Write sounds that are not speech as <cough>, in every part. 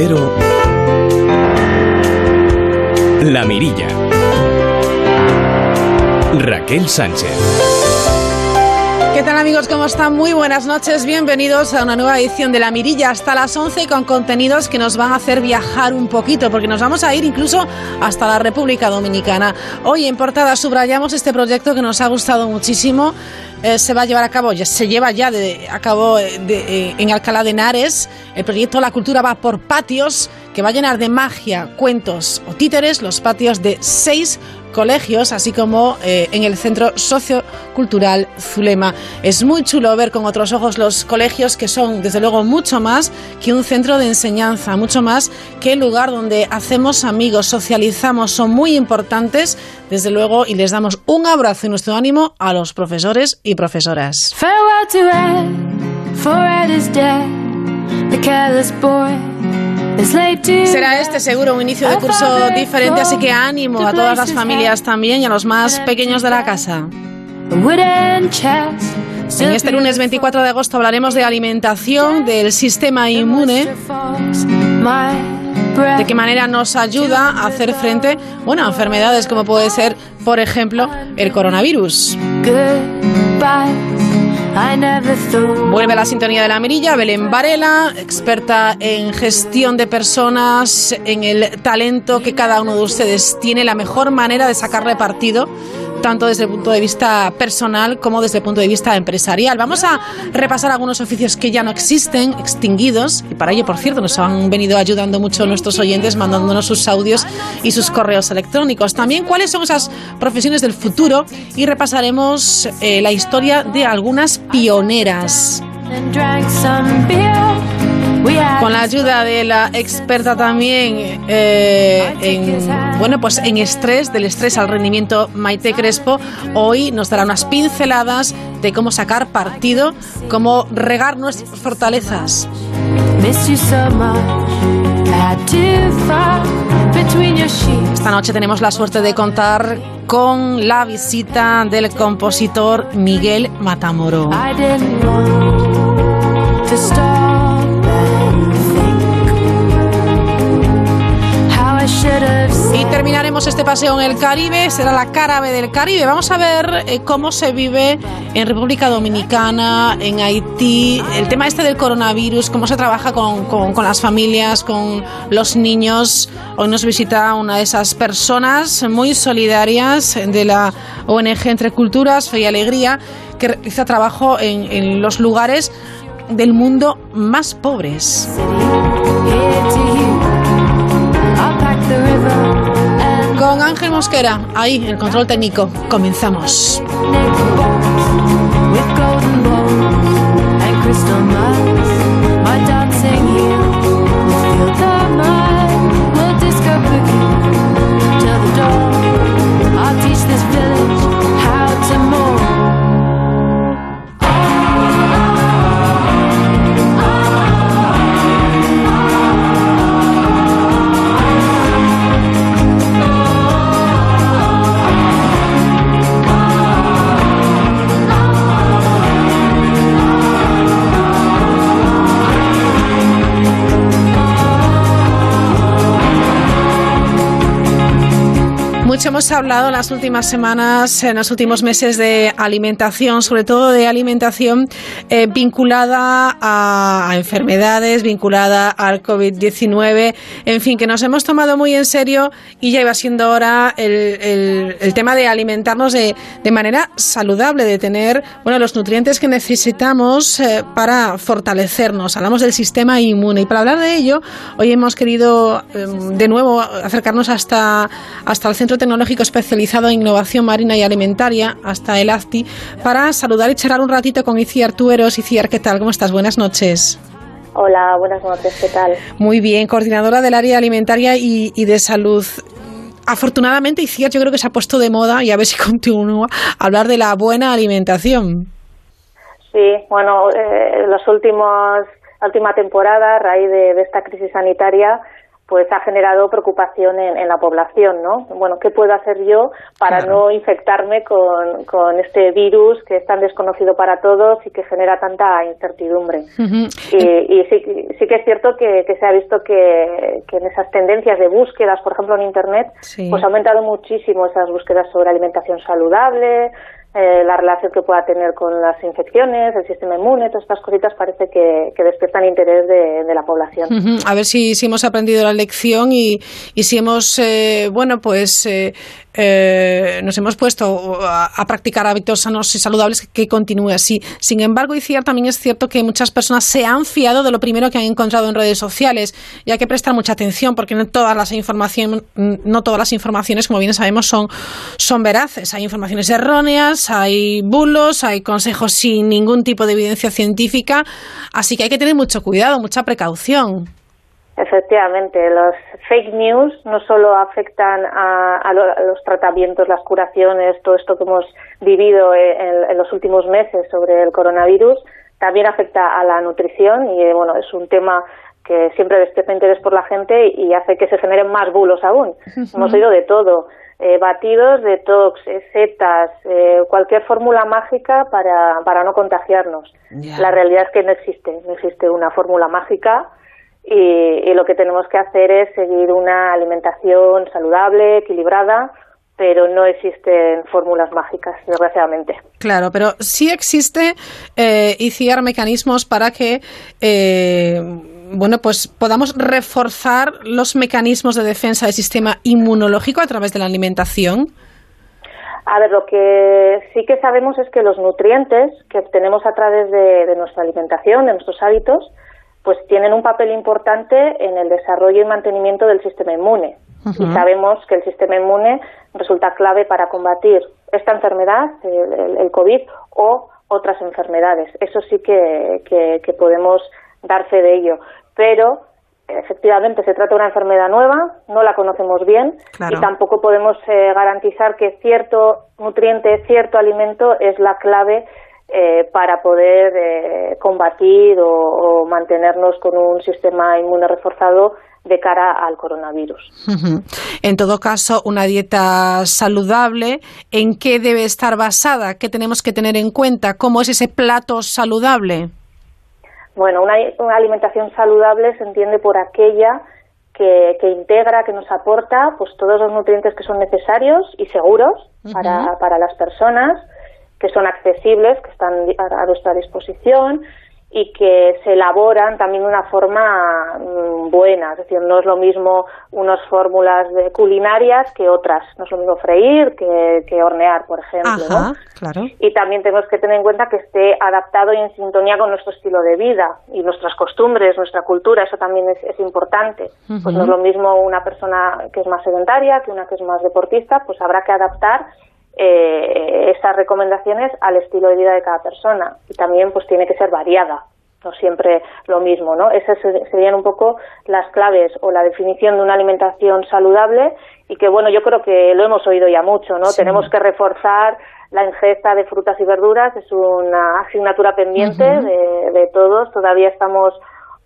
Cero La Mirilla Raquel Sánchez ¿Qué tal amigos? ¿Cómo están? Muy buenas noches. Bienvenidos a una nueva edición de La Mirilla hasta las 11 con contenidos que nos van a hacer viajar un poquito porque nos vamos a ir incluso hasta la República Dominicana. Hoy en portada subrayamos este proyecto que nos ha gustado muchísimo. Eh, se va a llevar a cabo, ya se lleva ya de, a cabo eh, eh, en Alcalá de Henares. El proyecto La Cultura va por patios que va a llenar de magia, cuentos o títeres los patios de seis colegios, así como eh, en el Centro Sociocultural Zulema. Es muy chulo ver con otros ojos los colegios que son, desde luego, mucho más que un centro de enseñanza, mucho más que el lugar donde hacemos amigos, socializamos, son muy importantes, desde luego, y les damos un abrazo y nuestro ánimo a los profesores y profesoras. Será este seguro un inicio de curso diferente, así que ánimo a todas las familias también y a los más pequeños de la casa. En este lunes 24 de agosto hablaremos de alimentación, del sistema inmune, de qué manera nos ayuda a hacer frente bueno, a enfermedades como puede ser, por ejemplo, el coronavirus. Vuelve a la sintonía de la mirilla, Belén Varela, experta en gestión de personas, en el talento que cada uno de ustedes tiene, la mejor manera de sacarle partido tanto desde el punto de vista personal como desde el punto de vista empresarial. Vamos a repasar algunos oficios que ya no existen, extinguidos, y para ello, por cierto, nos han venido ayudando mucho nuestros oyentes mandándonos sus audios y sus correos electrónicos. También cuáles son esas profesiones del futuro y repasaremos eh, la historia de algunas pioneras. Con la ayuda de la experta también eh, en, bueno, pues en estrés, del estrés al rendimiento Maite Crespo, hoy nos dará unas pinceladas de cómo sacar partido, cómo regar nuestras fortalezas. Esta noche tenemos la suerte de contar con la visita del compositor Miguel Matamoro. Y terminaremos este paseo en el Caribe, será la cara del Caribe. Vamos a ver eh, cómo se vive en República Dominicana, en Haití, el tema este del coronavirus, cómo se trabaja con, con las familias, con los niños. Hoy nos visita una de esas personas muy solidarias de la ONG Entre Culturas, Fe y Alegría, que realiza trabajo en, en los lugares del mundo más pobres. Con Ángel Mosquera, ahí, el control técnico. Comenzamos. Hablado en las últimas semanas, en los últimos meses de alimentación, sobre todo de alimentación eh, vinculada a, enfermedades, vinculada al COVID-19, en fin, que nos hemos tomado muy en serio y ya iba siendo hora el, tema de alimentarnos de, manera saludable, de tener bueno, los nutrientes que necesitamos eh, para fortalecernos. Hablamos del sistema inmune y para hablar de ello, hoy hemos querido eh, de nuevo acercarnos hasta, hasta el centro tecnológico especializado en innovación marina y alimentaria, hasta el AFTI, para saludar y charlar un ratito con Iciar Tueros. Iciar, ¿qué tal? ¿Cómo estás? Buenas noches. Hola, buenas noches, ¿qué tal? Muy bien, coordinadora del área alimentaria y, de salud. Afortunadamente, Iciar yo creo que se ha puesto de moda, y a ver si <laughs> continúa, hablar de la buena alimentación. Sí, bueno, eh, los últimos, la última temporada, a raíz de esta crisis sanitaria, pues ha generado preocupación en, la población, ¿no? Bueno, ¿qué puedo hacer yo para no infectarme con, con, este virus que es tan desconocido para todos y que genera tanta incertidumbre? Y, sí, sí, que es cierto que, se ha visto que, en esas tendencias de búsquedas, por ejemplo en Internet, pues ha aumentado muchísimo esas búsquedas sobre alimentación saludable, eh, la relación que pueda tener con las infecciones, el sistema inmune, todas estas cositas parece que, despiertan interés de, la población. A ver si, si, hemos aprendido la lección y, y si hemos, eh, bueno, pues eh, eh, nos hemos puesto a, practicar hábitos sanos y saludables que, continúe así. Sin embargo, y también es cierto que muchas personas se han fiado de lo primero que han encontrado en redes sociales y hay que prestar mucha atención porque no todas las informaciones, no todas las informaciones, como bien sabemos, son, son veraces. Hay informaciones erróneas, hay bulos, hay consejos sin ningún tipo de evidencia científica, así que hay que tener mucho cuidado, mucha precaución. Efectivamente, los fake news no solo afectan a, los tratamientos, las curaciones, todo esto que hemos vivido en, los últimos meses sobre el coronavirus, también afecta a la nutrición y bueno, es un tema que siempre despierta interés por la gente y hace que se generen más bulos aún. Hemos oído de todo, eh, batidos, detox, eh, setas, eh, cualquier fórmula mágica para, para no contagiarnos. La realidad es que no existe, no existe una fórmula mágica y, lo que tenemos que hacer es seguir una alimentación saludable, equilibrada, pero no existen fórmulas mágicas, desgraciadamente. Claro, pero sí existe eh, ICIAR mecanismos para que eh, bueno, pues podamos reforzar los mecanismos de defensa del sistema inmunológico a través de la alimentación. A ver, lo que sí que sabemos es que los nutrientes que obtenemos a través de nuestra alimentación, de nuestros hábitos, pues tienen un papel importante en el desarrollo y mantenimiento del sistema inmune. Y sabemos que el sistema inmune resulta clave para combatir esta enfermedad, el, COVID, o otras enfermedades. Eso sí que, que, podemos dar fe de ello. Pero efectivamente se trata de una enfermedad nueva, no la conocemos bien y tampoco podemos eh, garantizar que cierto nutriente, cierto alimento es la clave eh, para poder eh, combatir o, mantenernos con un sistema inmune reforzado de cara al coronavirus. En todo caso, una dieta saludable, ¿en qué debe estar basada? ¿Qué tenemos que tener en cuenta? ¿Cómo es ese plato saludable? Bueno, una, alimentación saludable se entiende por aquella que, integra, que nos aporta pues todos los nutrientes que son necesarios y seguros para, para las personas, que son accesibles, que están a nuestra disposición y que se elaboran también de una forma mm, buena, es decir, no es lo mismo unas fórmulas de culinarias que otras, no es lo mismo freír que, hornear, por ejemplo. claro. Y también tenemos que tener en cuenta que esté adaptado y en sintonía con nuestro estilo de vida y nuestras costumbres, nuestra cultura, eso también es, importante. Pues no es lo mismo una persona que es más sedentaria que una que es más deportista, pues habrá que adaptar eh, estas recomendaciones al estilo de vida de cada persona. Y también pues tiene que ser variada no siempre lo mismo, ¿no? Esas serían un poco las claves o la definición de una alimentación saludable y que, bueno, yo creo que lo hemos oído ya mucho, ¿no? Tenemos que reforzar la ingesta de frutas y verduras, es una asignatura pendiente de, de, todos, todavía estamos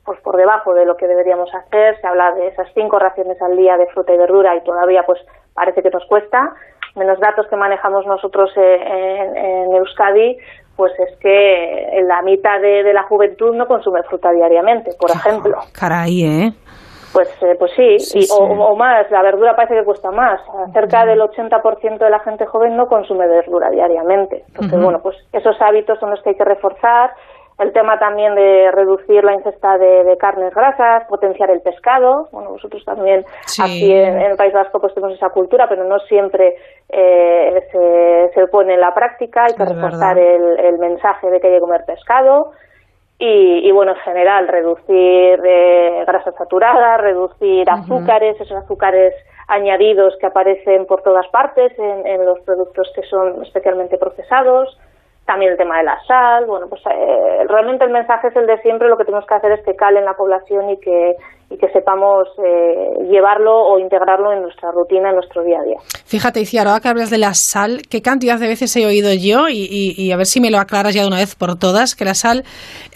pues por debajo de lo que deberíamos hacer, se habla de esas cinco raciones al día de fruta y verdura y todavía pues parece que nos cuesta, menos datos que manejamos nosotros en, Euskadi, pues es que la mitad de, la juventud no consume fruta diariamente, por ejemplo. Caray, ¿eh? Pues, eh, pues sí, O, más, la verdura parece que cuesta más. Cerca del 80% de la gente joven no consume verdura diariamente. Entonces, bueno, pues esos hábitos son los que hay que reforzar el tema también de reducir la ingesta de, carnes grasas, potenciar el pescado. Bueno, vosotros también aquí en, el País Vasco pues tenemos esa cultura, pero no siempre eh, se, pone en la práctica. Hay que reforzar el, mensaje de que hay que comer pescado. Y, bueno, en general, reducir eh, grasas saturadas, reducir azúcares, esos azúcares añadidos que aparecen por todas partes en los productos que son especialmente procesados también el tema de la sal, bueno, pues eh, realmente el mensaje es el de siempre, lo que tenemos que hacer es que cale en la población y que, y que sepamos eh, llevarlo o integrarlo en nuestra rutina, en nuestro día a día. Fíjate, Iciar, ahora que hablas de la sal, ¿qué cantidad de veces he oído yo? Y, y, a ver si me lo aclaras ya de una vez por todas, que la sal,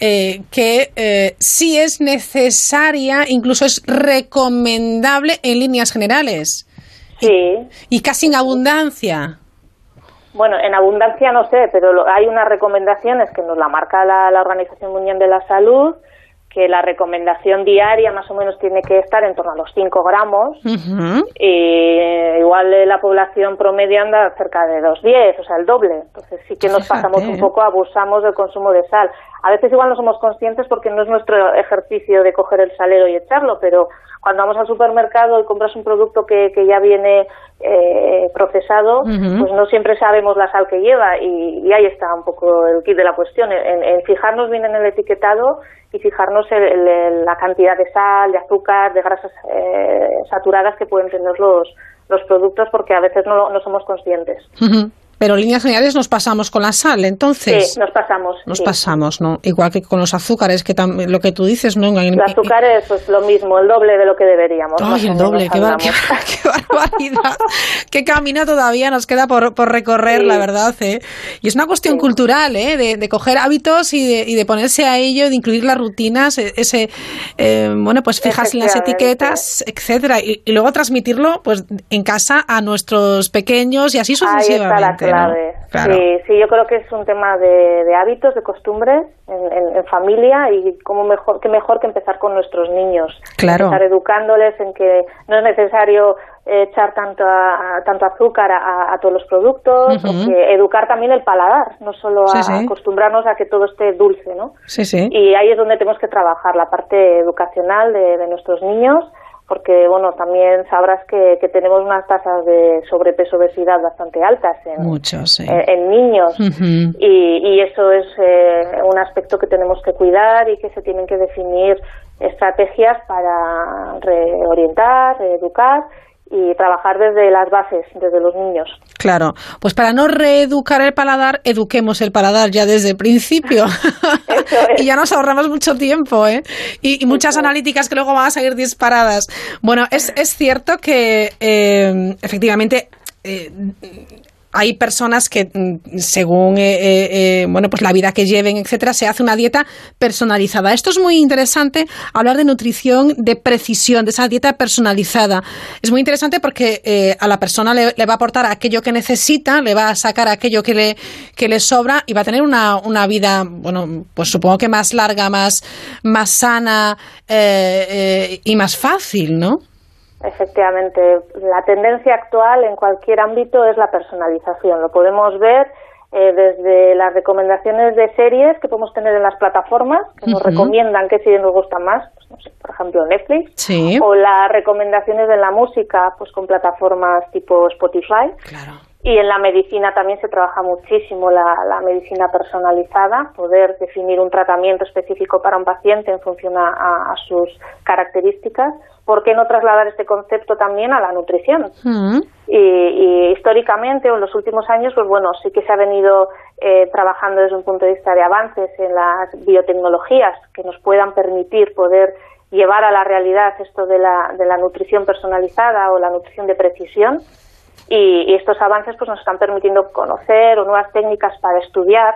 eh, que eh, sí es necesaria, incluso es recomendable en líneas generales. Sí. Y, casi en abundancia. Bueno, en abundancia no sé, pero hay unas recomendaciones que nos la marca la, la Organización Mundial de la Salud, que la recomendación diaria más o menos tiene que estar en torno a los 5 gramos y igual la población promedio anda cerca de los 10, o sea, el doble. Entonces sí que nos pasamos un poco, abusamos del consumo de sal. A veces igual no somos conscientes porque no es nuestro ejercicio de coger el salero y echarlo, pero cuando vamos al supermercado y compras un producto que, que ya viene eh, procesado, pues no siempre sabemos la sal que lleva y, ahí está un poco el kit de la cuestión, en, fijarnos bien en el etiquetado y fijarnos en, la cantidad de sal, de azúcar, de grasas eh, saturadas que pueden tener los, los productos porque a veces no, no somos conscientes. Pero en líneas generales nos pasamos con la sal, entonces. Sí, nos pasamos. Nos pasamos, ¿no? Igual que con los azúcares, que lo que tú dices, ¿no? Los azúcares, pues lo mismo, el doble de lo que deberíamos. Ay, el doble, <laughs> qué, barbaridad. qué camino todavía nos queda por, por recorrer, la verdad, ¿eh? Y es una cuestión cultural, ¿eh? De, de, coger hábitos y de, y de ponerse a ello, de incluir las rutinas, e, ese, eh, bueno, pues fijarse en las etiquetas, etcétera, y, luego transmitirlo, pues, en casa a nuestros pequeños y así sucesivamente. Sí, sí, yo creo que es un tema de, hábitos, de costumbres en, familia y como mejor que mejor que empezar con nuestros niños. Claro. Empezar educándoles en que no es necesario echar tanto, tanto azúcar a, todos los productos, educar también el paladar, no solo acostumbrarnos a que todo esté dulce, ¿no? Sí, sí. Y ahí es donde tenemos que trabajar la parte educacional de nuestros niños porque bueno también sabrás que, tenemos unas tasas de sobrepeso obesidad bastante altas en, Muchos, en, niños. Y, eso es eh, un aspecto que tenemos que cuidar y que se tienen que definir estrategias para reorientar, reeducar y trabajar desde las bases, desde los niños. Claro, pues para no reeducar el paladar, eduquemos el paladar ya desde el principio. <laughs> <laughs> y ya nos ahorramos mucho tiempo, ¿eh? Y, muchas analíticas que luego van a salir disparadas. Bueno, es, es cierto que eh, efectivamente eh, hay personas que mm, según eh, eh, eh, bueno pues la vida que lleven etcétera se hace una dieta personalizada. Esto es muy interesante hablar de nutrición de precisión de esa dieta personalizada. Es muy interesante porque a la persona le, va a aportar aquello que necesita le va a sacar aquello que le que le sobra y va a tener una, una vida bueno pues supongo que más larga más más sana y más fácil no Efectivamente, la tendencia actual en cualquier ámbito es la personalización. Lo podemos ver eh, desde las recomendaciones de series que podemos tener en las plataformas, que nos recomiendan qué series nos gustan más, pues, por ejemplo Netflix, o las recomendaciones de la música, pues con plataformas tipo Spotify. Y en la medicina también se trabaja muchísimo la, medicina personalizada, poder definir un tratamiento específico para un paciente en función a sus características ¿por qué no trasladar este concepto también a la nutrición? Mm. Y, históricamente, o en los últimos años, pues bueno, sí que se ha venido eh, trabajando desde un punto de vista de avances en las biotecnologías que nos puedan permitir poder llevar a la realidad esto de la, de la nutrición personalizada o la nutrición de precisión. Y, estos avances pues nos están permitiendo conocer o nuevas técnicas para estudiar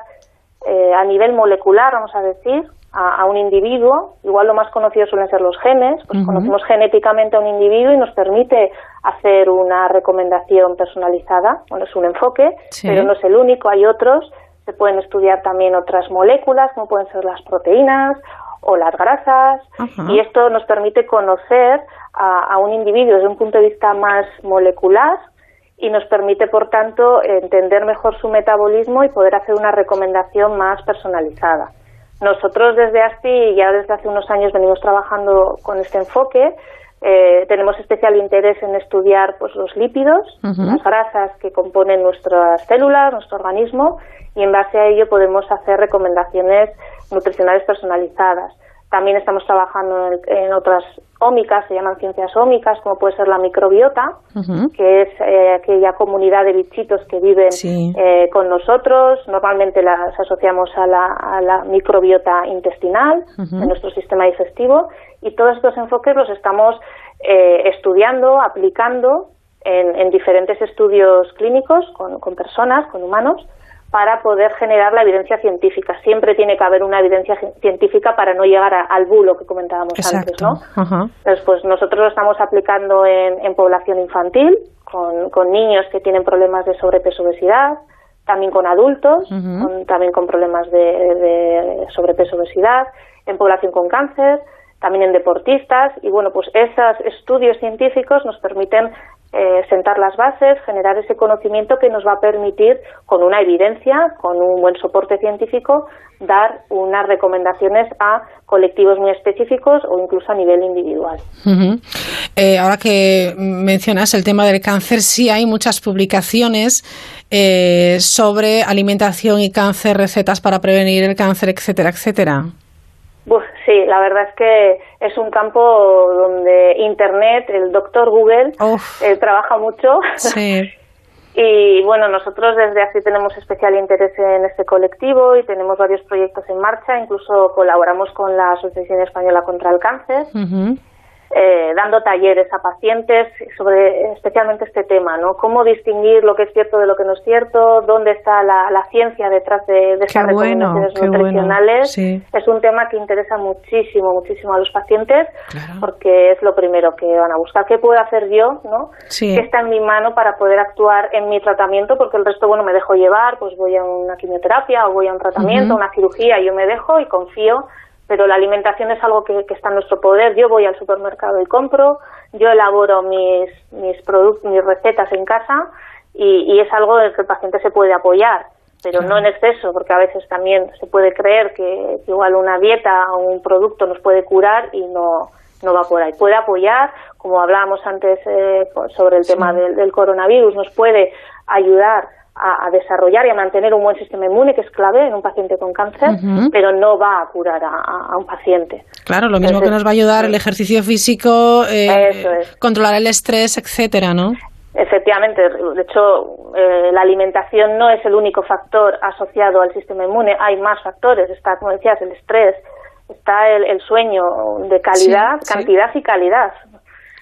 eh, a nivel molecular, vamos a decir, a, un individuo, igual lo más conocido suelen ser los genes, pues conocemos genéticamente a un individuo y nos permite hacer una recomendación personalizada. Bueno, es un enfoque, pero no es el único, hay otros. Se pueden estudiar también otras moléculas, como pueden ser las proteínas o las grasas, y esto nos permite conocer a, a un individuo desde un punto de vista más molecular y nos permite, por tanto, entender mejor su metabolismo y poder hacer una recomendación más personalizada. Nosotros desde ASTI ya desde hace unos años venimos trabajando con este enfoque. Eh, tenemos especial interés en estudiar pues, los lípidos, las grasas que componen nuestras células, nuestro organismo, y en base a ello podemos hacer recomendaciones nutricionales personalizadas. También estamos trabajando en, otras ómicas, se llaman ciencias ómicas, como puede ser la microbiota, que es eh, aquella comunidad de bichitos que viven eh, con nosotros. Normalmente las asociamos a la, microbiota intestinal de nuestro sistema digestivo y todos estos enfoques los estamos eh, estudiando, aplicando en, diferentes estudios clínicos con personas, con humanos, para poder generar la evidencia científica. Siempre tiene que haber una evidencia científica para no llegar al bulo que comentábamos antes, ¿no? Entonces, pues nosotros lo estamos aplicando en, población infantil, con, niños que tienen problemas de sobrepeso obesidad, también con adultos, también con problemas de, de sobrepeso obesidad, en población con cáncer, también en deportistas y bueno, pues esos estudios científicos nos permiten eh, sentar las bases, generar ese conocimiento que nos va a permitir, con una evidencia, con un buen soporte científico, dar unas recomendaciones a colectivos muy específicos o incluso a nivel individual. Eh, ahora que mencionas el tema del cáncer, sí hay muchas publicaciones eh, sobre alimentación y cáncer, recetas para prevenir el cáncer, etcétera, etcétera sí, la verdad es que es un campo donde Internet, el doctor Google, eh, trabaja mucho. Sí. <laughs> y bueno, nosotros desde así tenemos especial interés en este colectivo y tenemos varios proyectos en marcha. Incluso colaboramos con la Asociación Española contra el Cáncer. Eh, dando talleres a pacientes sobre especialmente este tema, ¿no? Cómo distinguir lo que es cierto de lo que no es cierto, dónde está la, ciencia detrás de, de estas recomendaciones nutricionales. Es un tema que interesa muchísimo, muchísimo a los pacientes porque es lo primero que van a buscar. ¿Qué puedo hacer yo, no? ¿Qué está en mi mano para poder actuar en mi tratamiento? Porque el resto, bueno, me dejo llevar, pues voy a una quimioterapia o voy a un tratamiento, una cirugía, yo me dejo y confío pero la alimentación es algo que, está en nuestro poder. Yo voy al supermercado y compro, yo elaboro mis, mis productos, mis recetas en casa y, es algo en que el paciente se puede apoyar, pero no en exceso, porque a veces también se puede creer que, igual una dieta o un producto nos puede curar y no, no va por ahí. Puede apoyar, como hablábamos antes eh, sobre el tema del, del, coronavirus, nos puede ayudar a, desarrollar y a mantener un buen sistema inmune, que es clave en un paciente con cáncer, pero no va a curar a, un paciente. Claro, lo mismo que nos va a ayudar el ejercicio físico, eh, controlar el estrés, etcétera, ¿no? Efectivamente, de hecho, eh, la alimentación no es el único factor asociado al sistema inmune, hay más factores, está, como decías, el estrés, está el, sueño de calidad, cantidad y calidad.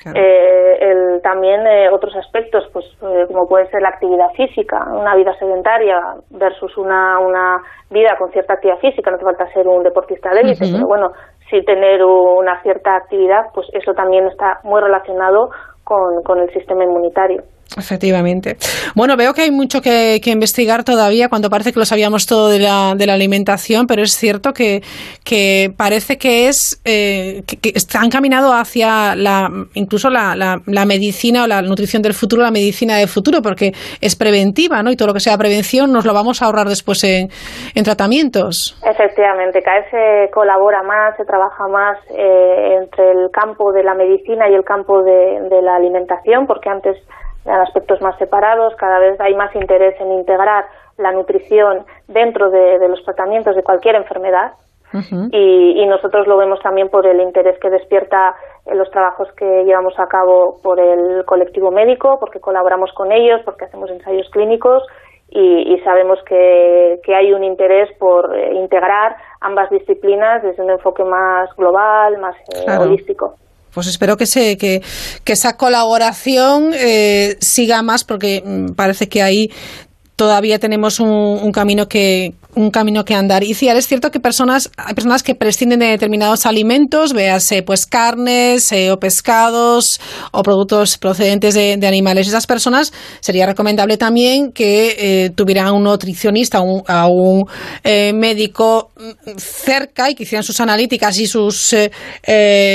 Eh, el, también eh, otros aspectos, pues eh, como puede ser la actividad física, una vida sedentaria versus una, una vida con cierta actividad física, no hace falta ser un deportista de élite, pero bueno, sí tener una cierta actividad, pues eso también está muy relacionado con, con el sistema inmunitario. Efectivamente. Bueno, veo que hay mucho que, investigar todavía cuando parece que lo sabíamos todo de la, de la alimentación, pero es cierto que, que parece que es eh, que, está encaminado hacia la, incluso la, la, medicina o la nutrición del futuro, la medicina del futuro, porque es preventiva, ¿no? Y todo lo que sea prevención nos lo vamos a ahorrar después en, en tratamientos. Efectivamente, cada vez se colabora más, se trabaja más eh, entre el campo de la medicina y el campo de, de la alimentación, porque antes en aspectos más separados, cada vez hay más interés en integrar la nutrición dentro de, los tratamientos de cualquier enfermedad. Y, nosotros lo vemos también por el interés que despierta en los trabajos que llevamos a cabo por el colectivo médico, porque colaboramos con ellos, porque hacemos ensayos clínicos y, sabemos que, hay un interés por eh, integrar ambas disciplinas desde un enfoque más global, más eh, holístico. Pues espero que, se, que, que esa colaboración eh, siga más porque mm, parece que ahí todavía tenemos un, camino que un camino que andar. Y sí, es cierto que personas, hay personas que prescinden de determinados alimentos, véase pues carnes eh, o pescados o productos procedentes de, animales. Esas personas sería recomendable también que eh, tuvieran un nutricionista, a un eh, médico mm, cerca y que hicieran sus analíticas y sus,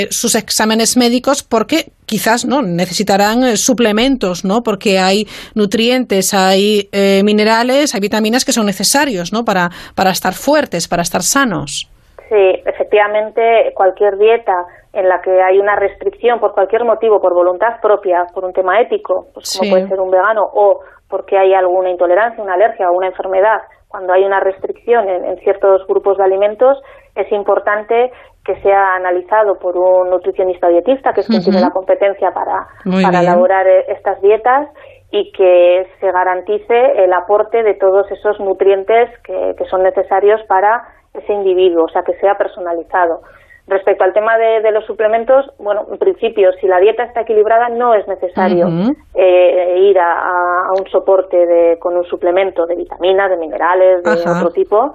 sus exámenes médicos porque quizás no necesitarán eh, suplementos, ¿no? Porque hay nutrientes, hay eh, minerales, hay vitaminas que son necesarios, ¿no? Para, para estar fuertes, para estar sanos. Sí, efectivamente, cualquier dieta en la que hay una restricción por cualquier motivo, por voluntad propia, por un tema ético, pues como puede ser un vegano, o porque hay alguna intolerancia, una alergia o una enfermedad, cuando hay una restricción en, ciertos grupos de alimentos, es importante que sea analizado por un nutricionista dietista, que es quien tiene la competencia para, para elaborar eh, estas dietas y que se garantice el aporte de todos esos nutrientes que, que son necesarios para ese individuo, o sea, que sea personalizado. Respecto al tema de, los suplementos, bueno, en principio, si la dieta está equilibrada, no es necesario eh, ir a, un soporte de, con un suplemento de vitaminas, de minerales, de otro tipo.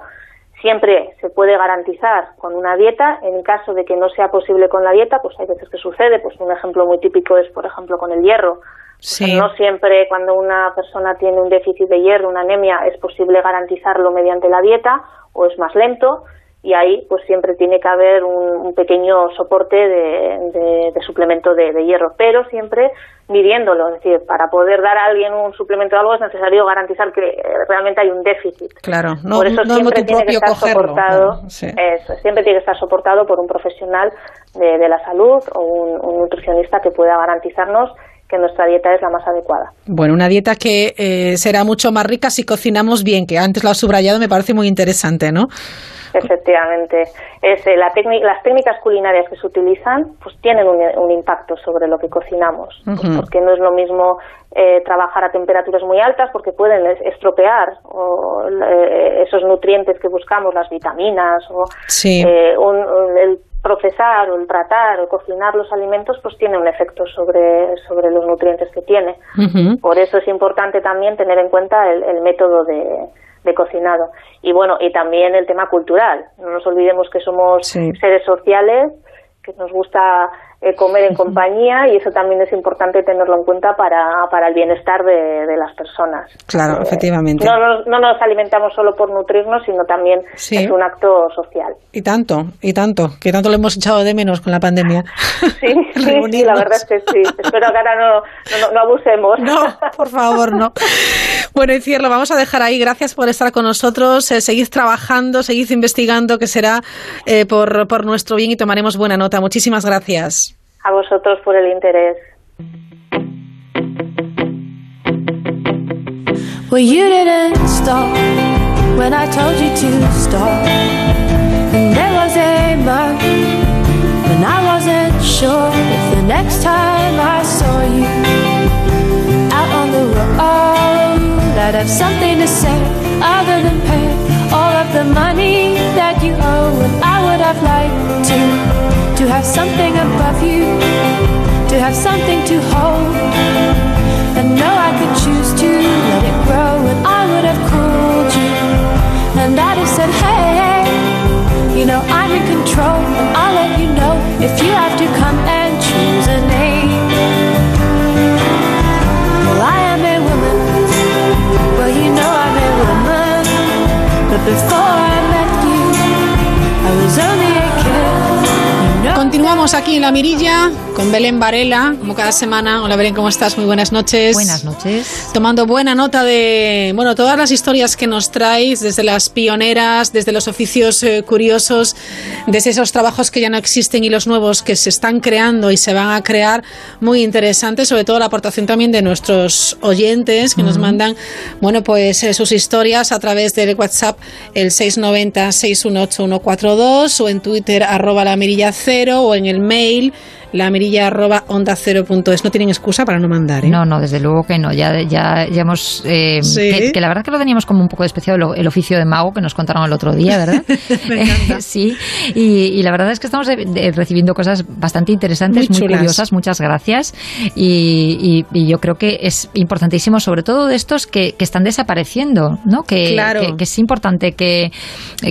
Siempre se puede garantizar con una dieta. En caso de que no sea posible con la dieta, pues hay veces que sucede. Pues un ejemplo muy típico es, por ejemplo, con el hierro. no siempre cuando una persona tiene un déficit de hierro, una anemia, es posible garantizarlo mediante la dieta o es más lento y ahí pues siempre tiene que haber un, pequeño soporte de, suplemento de, hierro, pero siempre midiéndolo, es decir, para poder dar a alguien un suplemento de algo es necesario garantizar que realmente hay un déficit. Claro, no, por eso siempre tiene que estar soportado, siempre tiene que estar soportado por un profesional de, la salud o un, nutricionista que pueda garantizarnos que nuestra dieta es la más adecuada. Bueno, una dieta que eh, será mucho más rica si cocinamos bien, que antes lo ha subrayado, me parece muy interesante, ¿no? Efectivamente. Es, eh, las técnicas culinarias que se utilizan pues tienen un, impacto sobre lo que cocinamos, pues, porque no es lo mismo eh, trabajar a temperaturas muy altas porque pueden estropear eh, esos nutrientes que buscamos, las vitaminas o el procesar o el tratar o cocinar los alimentos pues tiene un efecto sobre, sobre los nutrientes que tiene. Por eso es importante también tener en cuenta el método de, de cocinado. Y bueno, y también el tema cultural. No nos olvidemos que somos seres sociales, que nos gusta eh, comer en compañía y eso también es importante tenerlo en cuenta para, para el bienestar de, las personas. Claro, eh, efectivamente. No nos, no nos alimentamos solo por nutrirnos, sino también es un acto social. Y tanto, y tanto, que tanto lo hemos echado de menos con la pandemia. Sí, <laughs> sí, la verdad es que sí. Espero que ahora no, no, abusemos. No, por favor, no. Bueno, y cierro, vamos a dejar ahí. Gracias por estar con nosotros. Eh, seguid trabajando, seguid investigando, que será por, por nuestro bien y tomaremos buena nota. Muchísimas gracias. A vosotros por el interés. Well, you didn't stop when I told you to stop. And there was a month when I wasn't sure if the next time I saw you out on the road, I'd have something to say other than pay all of the money that you owe. And I would have liked to have something above you, to have something to hold. And know I could choose to let it grow, and I would have called you. And I'd have said, hey, you know I'm in control, and I'll let you know if you have to come and choose a name. Well, I am a woman, well, you know I'm a woman, but before I met you, I was only Continuamos aquí en La Mirilla con Belén Varela, como cada semana. Hola Belén, ¿cómo estás? Muy buenas noches. Buenas noches. Tomando buena nota de, bueno, todas las historias que nos traes, desde las pioneras, desde los oficios eh, curiosos, desde esos trabajos que ya no existen y los nuevos que se están creando y se van a crear. Muy interesante, sobre todo la aportación también de nuestros oyentes que nos mandan, bueno, pues eh, sus historias a través del WhatsApp, el 690 618 142 o en Twitter, arroba la mirilla cero o en el mail la mirilla arroba onda cero punto es. No tienen excusa para no mandar. ¿eh? No, no, desde luego que no. Ya, ya, ya hemos. Eh, que, la verdad que lo teníamos como un poco despreciado el, oficio de mago que nos contaron el otro día, ¿verdad? <laughs> <laughs> sí. Y, la verdad es que estamos recibiendo cosas bastante interesantes, muy, curiosas. Muchas gracias. Y, yo creo que es importantísimo, sobre todo de estos que, están desapareciendo, ¿no? Que, que, es importante que,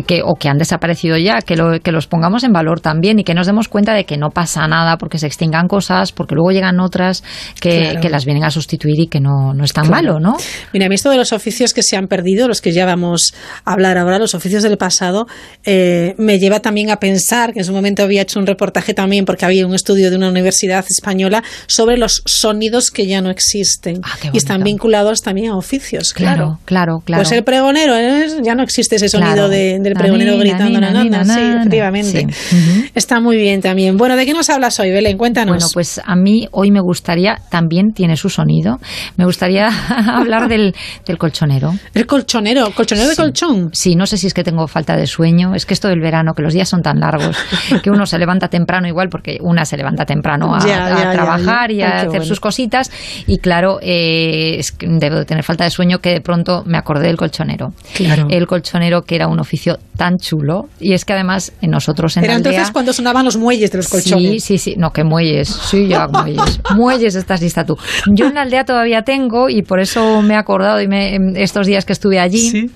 que, o que han desaparecido ya, que, lo, que los pongamos en valor también y que nos demos cuenta de que no pasa nada que se extingan cosas, porque luego llegan otras que, las vienen a sustituir y que no, no es tan malo, ¿no? Mira, a mí esto de los oficios que se han perdido, los que ya vamos a hablar ahora, los oficios del pasado, eh, me lleva también a pensar, que en su momento había hecho un reportaje también, porque había un estudio de una universidad española sobre los sonidos que ya no existen ah, y están vinculados también a oficios, claro. Claro, claro, Pues el pregonero, ¿eh? ya no existe ese sonido del pregonero gritando, sí, efectivamente. Está muy bien también. Bueno, ¿de qué nos hablas hoy, Belén, cuéntanos. Bueno, pues a mí hoy me gustaría, también tiene su sonido, me gustaría <laughs> hablar del, colchonero. ¿El colchonero? ¿Colchonero de colchón? Sí, no sé si es que tengo falta de sueño, es que esto del verano, que los días son tan largos, <laughs> que uno se levanta temprano igual, porque una se levanta temprano a, trabajar y a hacer sus cositas, y claro, eh, debo de tener falta de sueño que de pronto me acordé del colchonero. Claro. El colchonero que era un oficio tan chulo, y es que además nosotros en Era entonces cuando sonaban los muelles de los colchones. Sí, sí, sí, no, que muelles, sí, ya muelles. <laughs> muelles estás lista tú. Yo en la aldea todavía tengo, y por eso me he acordado y me, estos días que estuve allí. ¿Sí?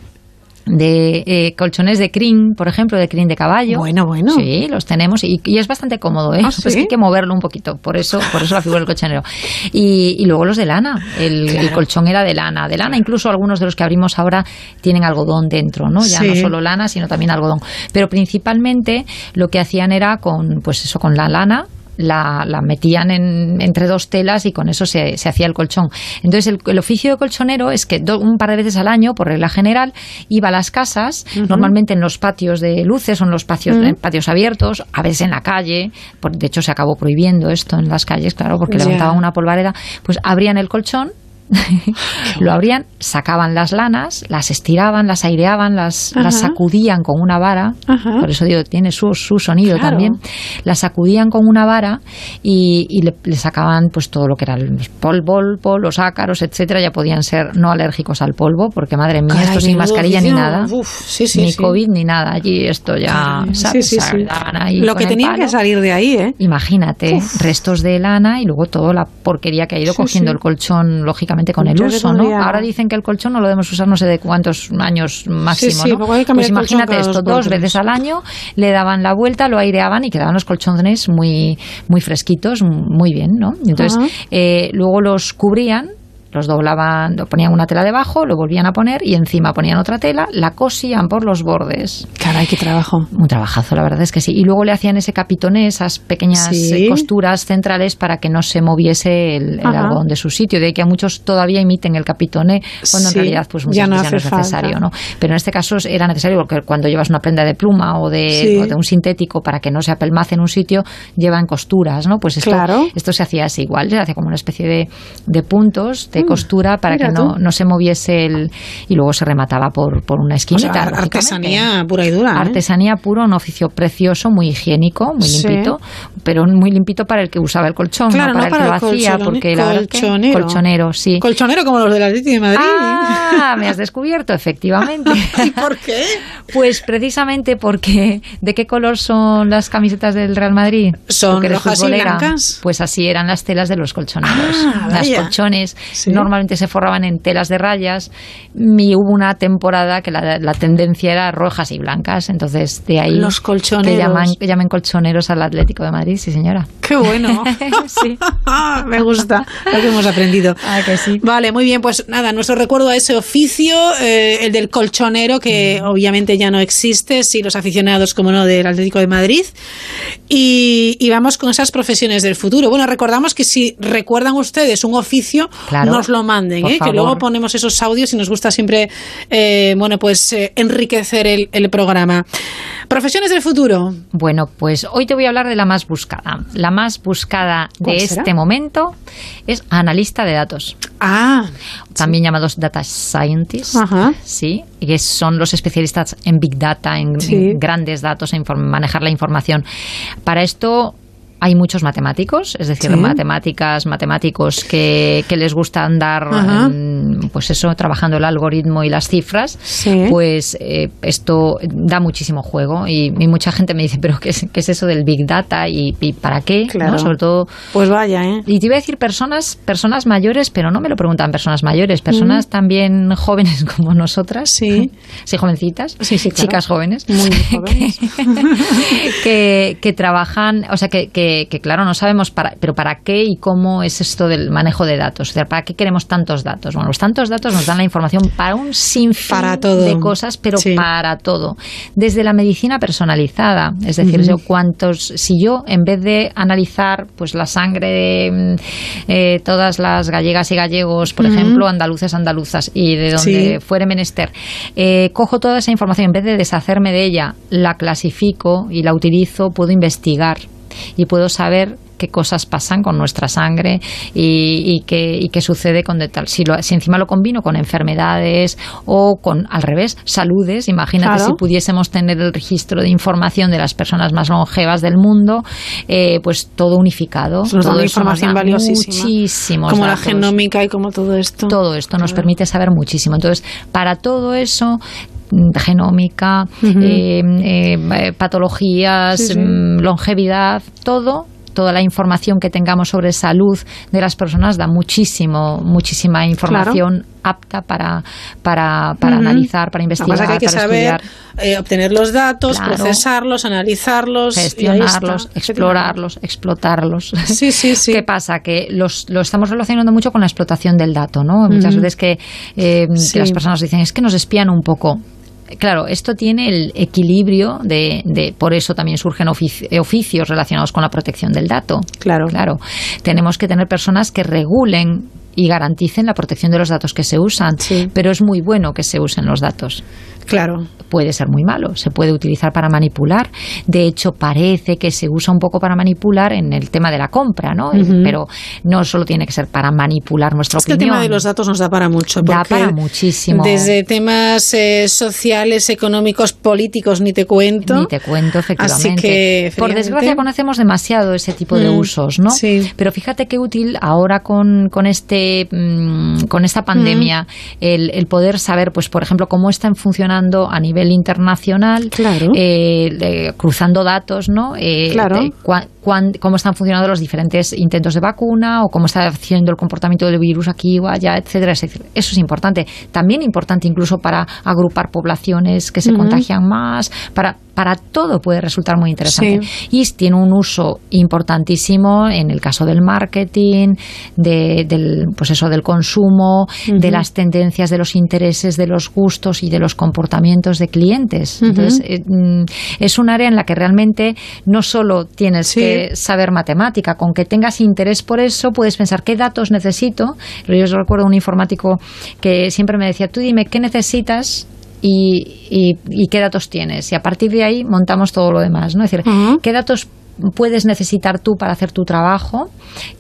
de eh, colchones de crin, por ejemplo, de crin de caballo. Bueno, bueno. Sí, los tenemos y, es bastante cómodo, ¿eh? Ah, pues hay que moverlo un poquito, por eso, por eso la figura del colchonero. Y, luego los de lana, el, colchón era de lana, de lana, incluso algunos de los que abrimos ahora tienen algodón dentro, ¿no? Ya no solo lana, sino también algodón. Pero principalmente lo que hacían era con, pues eso, con la lana, la, metían en, entre dos telas y con eso se, hacía el colchón. Entonces, el, oficio de colchonero es que un par de veces al año, por regla general, iba a las casas, normalmente en los patios de luces o en los patios, patios abiertos, a veces en la calle, de hecho se acabó prohibiendo esto en las calles, claro, porque levantaban una polvareda, pues abrían el colchón <laughs> lo abrían, sacaban las lanas, las estiraban, las aireaban, las, las sacudían con una vara, por eso digo, tiene su, su sonido también, las sacudían con una vara y, le, sacaban pues todo lo que era el polvo, los ácaros, etcétera, ya podían ser no alérgicos al polvo, porque madre mía, esto sin mascarilla ni nada, ni COVID ni nada, allí esto ya Lo que tenía que salir de ahí, ¿eh? Imagínate, restos de lana y luego toda la porquería que ha ido cogiendo el colchón, lógicamente con el uso, ¿no? Ahora dicen que el colchón no lo debemos usar no sé de cuántos años máximo, ¿no? Pues imagínate esto, dos veces al año le daban la vuelta, lo aireaban y quedaban los colchones muy, muy fresquitos, muy bien, ¿no? Entonces, eh, luego los cubrían los doblaban, ponían una tela debajo, lo volvían a poner y encima ponían otra tela, la cosían por los bordes. Caray, qué trabajo. Un trabajazo, la verdad es que sí. Y luego le hacían ese capitoné, esas pequeñas eh, costuras centrales para que no se moviese el, algodón de su sitio. De ahí que a muchos todavía imiten el capitoné, cuando en realidad pues muchas ya no, veces es necesario. ¿no? Pero en este caso era necesario porque cuando llevas una prenda de pluma o de, de un sintético para que no se apelmace en un sitio, llevan costuras, ¿no? Pues esto, esto se hacía así igual, se hacía como una especie de, de puntos, de Mm. costura para que no, no, se moviese el y luego se remataba por, por una esquinita. artesanía pura y dura. ¿eh? Artesanía pura, un oficio precioso, muy higiénico, muy limpito, pero muy limpito para el que usaba el colchón, no para, el que lo hacía, porque la colchonero. colchonero, sí. Colchonero como los de la City de Madrid. Ah, <laughs> me has descubierto, efectivamente. <laughs> ¿Y por qué? Pues precisamente porque ¿de qué color son las camisetas del Real Madrid? Son rojas y blancas. Pues así eran las telas de los colchoneros. Ah, las colchones normalmente se forraban en telas de rayas y hubo una temporada que la, tendencia era rojas y blancas, entonces de ahí los colchoneros. que llaman, que llamen colchoneros al Atlético de Madrid, sí señora. Qué bueno. <laughs> sí. <laughs> Me gusta lo que hemos aprendido. <laughs> Ah, que sí. Vale, muy bien, pues nada, nuestro recuerdo a ese oficio, eh, el del colchonero, que mm. obviamente ya no existe, sí, los aficionados, como no, del Atlético de Madrid. Y, vamos con esas profesiones del futuro. Bueno, recordamos que si recuerdan ustedes un oficio, nos lo manden, ¿eh? que luego ponemos esos audios y nos gusta siempre, eh, bueno, pues eh, enriquecer el, el, programa. Profesiones del futuro. Bueno, pues hoy te voy a hablar de la más buscada. La más buscada de este momento es analista de datos. Ah. También llamados data scientists. Ajá. Sí, que son los especialistas en big data, en, grandes datos, en manejar la información. Para esto hay muchos matemáticos, es decir, matemáticas, matemáticos que, les gusta andar, pues eso, trabajando el algoritmo y las cifras, pues eh, esto da muchísimo juego y, mucha gente me dice, pero ¿qué es, eso del Big Data y, para qué? Claro. Sobre todo... Pues vaya, ¿eh? Y te iba a decir personas, personas mayores, pero no me lo preguntan personas mayores, personas también jóvenes <laughs> como nosotras. Sí. <laughs> sí, jovencitas. Sí, sí, Chicas jóvenes. Muy <laughs> jóvenes. que, que, trabajan, o sea, que que, claro, no sabemos para, pero para qué y cómo es esto del manejo de datos. O sea, ¿para qué queremos tantos datos? Bueno, los tantos datos nos dan la información para un sinfín de cosas, pero para todo. Desde la medicina personalizada, es decir, yo cuántos, si yo en vez de analizar pues la sangre de mm, eh, todas las gallegas y gallegos, por ejemplo, andaluces, andaluzas y de donde fuere menester, eh, cojo toda esa información, en vez de deshacerme de ella, la clasifico y la utilizo, puedo investigar y puedo saber qué cosas pasan con nuestra sangre y, qué, qué, sucede con de tal. Si, si, encima lo combino con enfermedades o con, al revés, saludes, imagínate si pudiésemos tener el registro de información de las personas más longevas del mundo, eh, pues todo unificado. todo información valiosísima. Como la genómica y como todo esto. Todo esto nos permite saber muchísimo. Entonces, para todo eso genómica, eh, eh, patologías, mm, longevidad, todo toda la información que tengamos sobre salud de las personas da muchísimo, muchísima información apta para, para, para analizar, para investigar. que hay que saber eh, obtener los datos, procesarlos, analizarlos, gestionarlos, explorarlos, explotarlos. <laughs> Sí, sí, sí. ¿Qué pasa? Que los, lo estamos relacionando mucho con la explotación del dato, ¿no? Muchas veces que, que las personas dicen es que nos espían un poco claro, esto tiene el equilibrio de, de por eso también surgen oficios relacionados con la protección del dato. Claro. Claro. Tenemos que tener personas que regulen y garanticen la protección de los datos que se usan, pero es muy bueno que se usen los datos. Claro. Puede ser muy malo, se puede utilizar para manipular. De hecho, parece que se usa un poco para manipular en el tema de la compra, ¿no? Pero no solo tiene que ser para manipular nuestra es opinión. Que el tema de los datos nos da para mucho. Da para muchísimo. Desde temas eh, sociales, económicos, políticos, ni te cuento. Ni te cuento, efectivamente. Así que, Por desgracia, conocemos demasiado ese tipo de mm, usos, ¿no? Sí. Pero fíjate qué útil ahora con, con este mm, con esta pandemia el, el poder saber, pues, por ejemplo, cómo están funcionando a nivel internacional, eh, cruzando datos, ¿no? Eh, claro. cómo están funcionando los diferentes intentos de vacuna o cómo está haciendo el comportamiento del virus aquí o allá, etcétera, etcétera. Eso es importante. También importante incluso para agrupar poblaciones que se contagian más, para para todo puede resultar muy interesante. Y tiene un uso importantísimo en el caso del marketing, de, del, pues eso, del consumo, de las tendencias, de los intereses, de los gustos y de los comportamientos de clientes. Entonces, eh, mm, es un área en la que realmente no solo tienes que saber matemática, con que tengas interés por eso, puedes pensar qué datos necesito. Yo recuerdo un informático que siempre me decía, tú dime qué necesitas y, y, qué datos tienes. Y a partir de ahí montamos todo lo demás, ¿no? Es decir, qué datos puedes necesitar tú para hacer tu trabajo,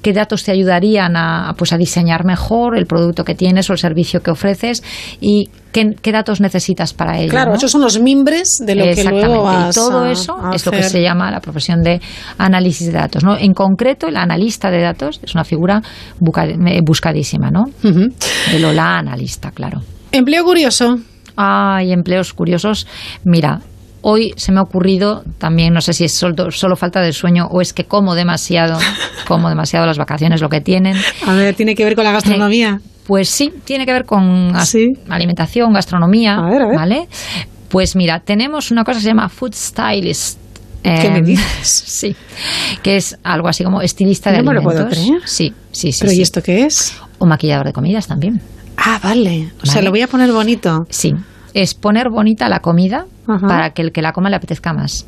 qué datos te ayudarían a, pues, a diseñar mejor el producto que tienes o el servicio que ofreces y qué, datos necesitas para ello. Claro, esos son los mimbres de lo que luego vas y todo eso es lo que se llama la profesión de análisis de datos. ¿no? En concreto, el analista de datos es una figura buscadísima, ¿no? El o la analista, claro. Empleo curioso. Hay empleos curiosos. Mira, hoy se me ha ocurrido también, no sé si es solo, falta de sueño o es que como demasiado, <laughs> como demasiado las vacaciones lo que tienen. A ver, ¿tiene que ver con la gastronomía? Eh, pues sí, tiene que ver con alimentación, gastronomía, ¿vale? Pues mira, tenemos una cosa que se llama food stylist. ¿Qué me em, dices? <laughs> Sí, que es algo así como estilista de alimentos. me lo puedo creer? Sí, sí, sí. ¿Pero y esto qué es? O maquillador de comidas también. Ah, vale. O sea, lo voy a poner bonito. Sí. Es poner bonita la comida para que el que la coma le apetezca más.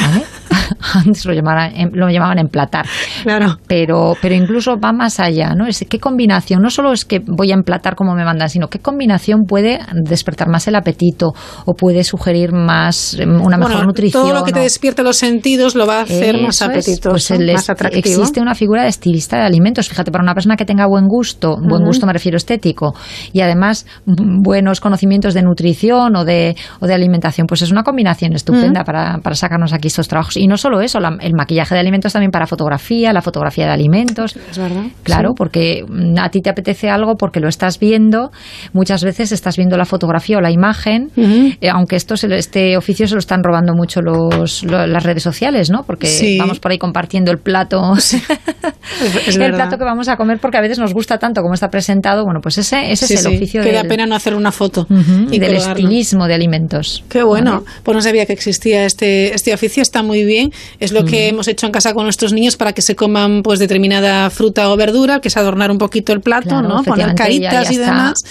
¿Vale? <laughs> antes lo llamaban, lo llamaban emplatar. Claro. Pero, pero incluso va más allá, ¿no? Es qué combinación, no solo es que voy a emplatar como me mandan, sino qué combinación puede despertar más el apetito o puede sugerir más em, una mejor nutrición. Todo lo que te despierte los sentidos lo va a hacer más apetitoso, pues más atractivo. Existe una figura de estilista de alimentos. Fíjate, para una persona que tenga buen gusto, buen gusto me refiero estético, y además buenos conocimientos de nutrición o de, o de alimentación, pues es una combinación estupenda para, para sacarnos aquí estos trabajos. Y no solo eso, el maquillaje de alimentos también para fotografía, la fotografía de alimentos. Es verdad. Claro, porque mm, a ti te apetece algo porque lo estás viendo. Muchas veces estás viendo la fotografía o la imagen, eh, aunque esto este oficio se lo están robando mucho los, las redes sociales, ¿no? Porque vamos por ahí compartiendo el plato, <laughs> <laughs> el plato que vamos a comer porque a veces nos gusta tanto como está presentado. Bueno, pues ese, ese es el oficio. Que da pena no hacer una foto y del estilismo de alimentos. Qué bueno. Pues no sabía que existía este, este oficio, está muy bien es lo que hemos hecho en casa con nuestros niños para que se coman pues determinada fruta o verdura, que es adornar un poquito el plato, ¿no? Poner caritas y, demás.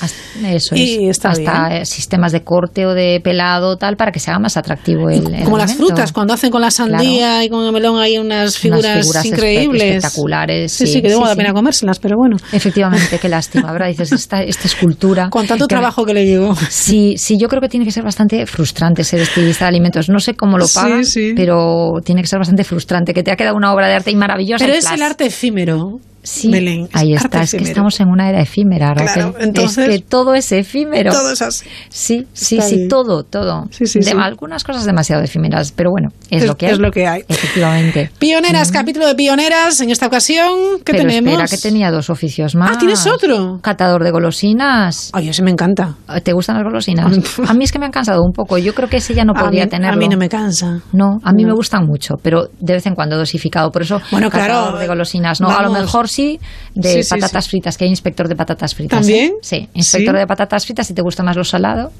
eso y está hasta sistemas de corte o de pelado tal para que se haga más atractivo el, Como las frutas, cuando hacen con la sandía y con el melón hay unas figuras, increíbles. Espectaculares. Sí, sí, que debo la pena comérselas, pero bueno. Efectivamente, qué lástima, ¿verdad? Dices, esta, esta escultura. <laughs> Con tanto trabajo que le llevó. Sí, sí, yo creo que tiene que ser bastante frustrante ser estilista de alimentos. No sé cómo lo pagan, pero tiene que ser bastante frustrante, que te ha quedado una obra de arte y maravillosa. Pero es el arte efímero. Sí, ahí está, es que estamos en una era efímera, Claro, entonces, es que todo es efímero. Todo es así. Sí, sí, sí, todo, todo. de, algunas cosas demasiado efímeras, pero bueno, es, lo que hay. Es lo que hay. Efectivamente. Pioneras, capítulo de pioneras. En esta ocasión, ¿qué pero tenemos? Espera, que tenía dos oficios más. Ah, ¿tienes otro? Catador de golosinas. Ay, ese me encanta. ¿Te gustan las golosinas? <laughs> a mí es que me han cansado un poco. Yo creo que ese ya no podría tenerlo. A mí no me cansa. No, a mí me gustan mucho, pero de vez en cuando dosificado. Por eso, bueno, catador claro, de golosinas. No, a lo mejor sí de patatas fritas, que hay inspector de patatas fritas. ¿También? ¿eh? Sí, inspector de patatas fritas, si te gusta más lo salado,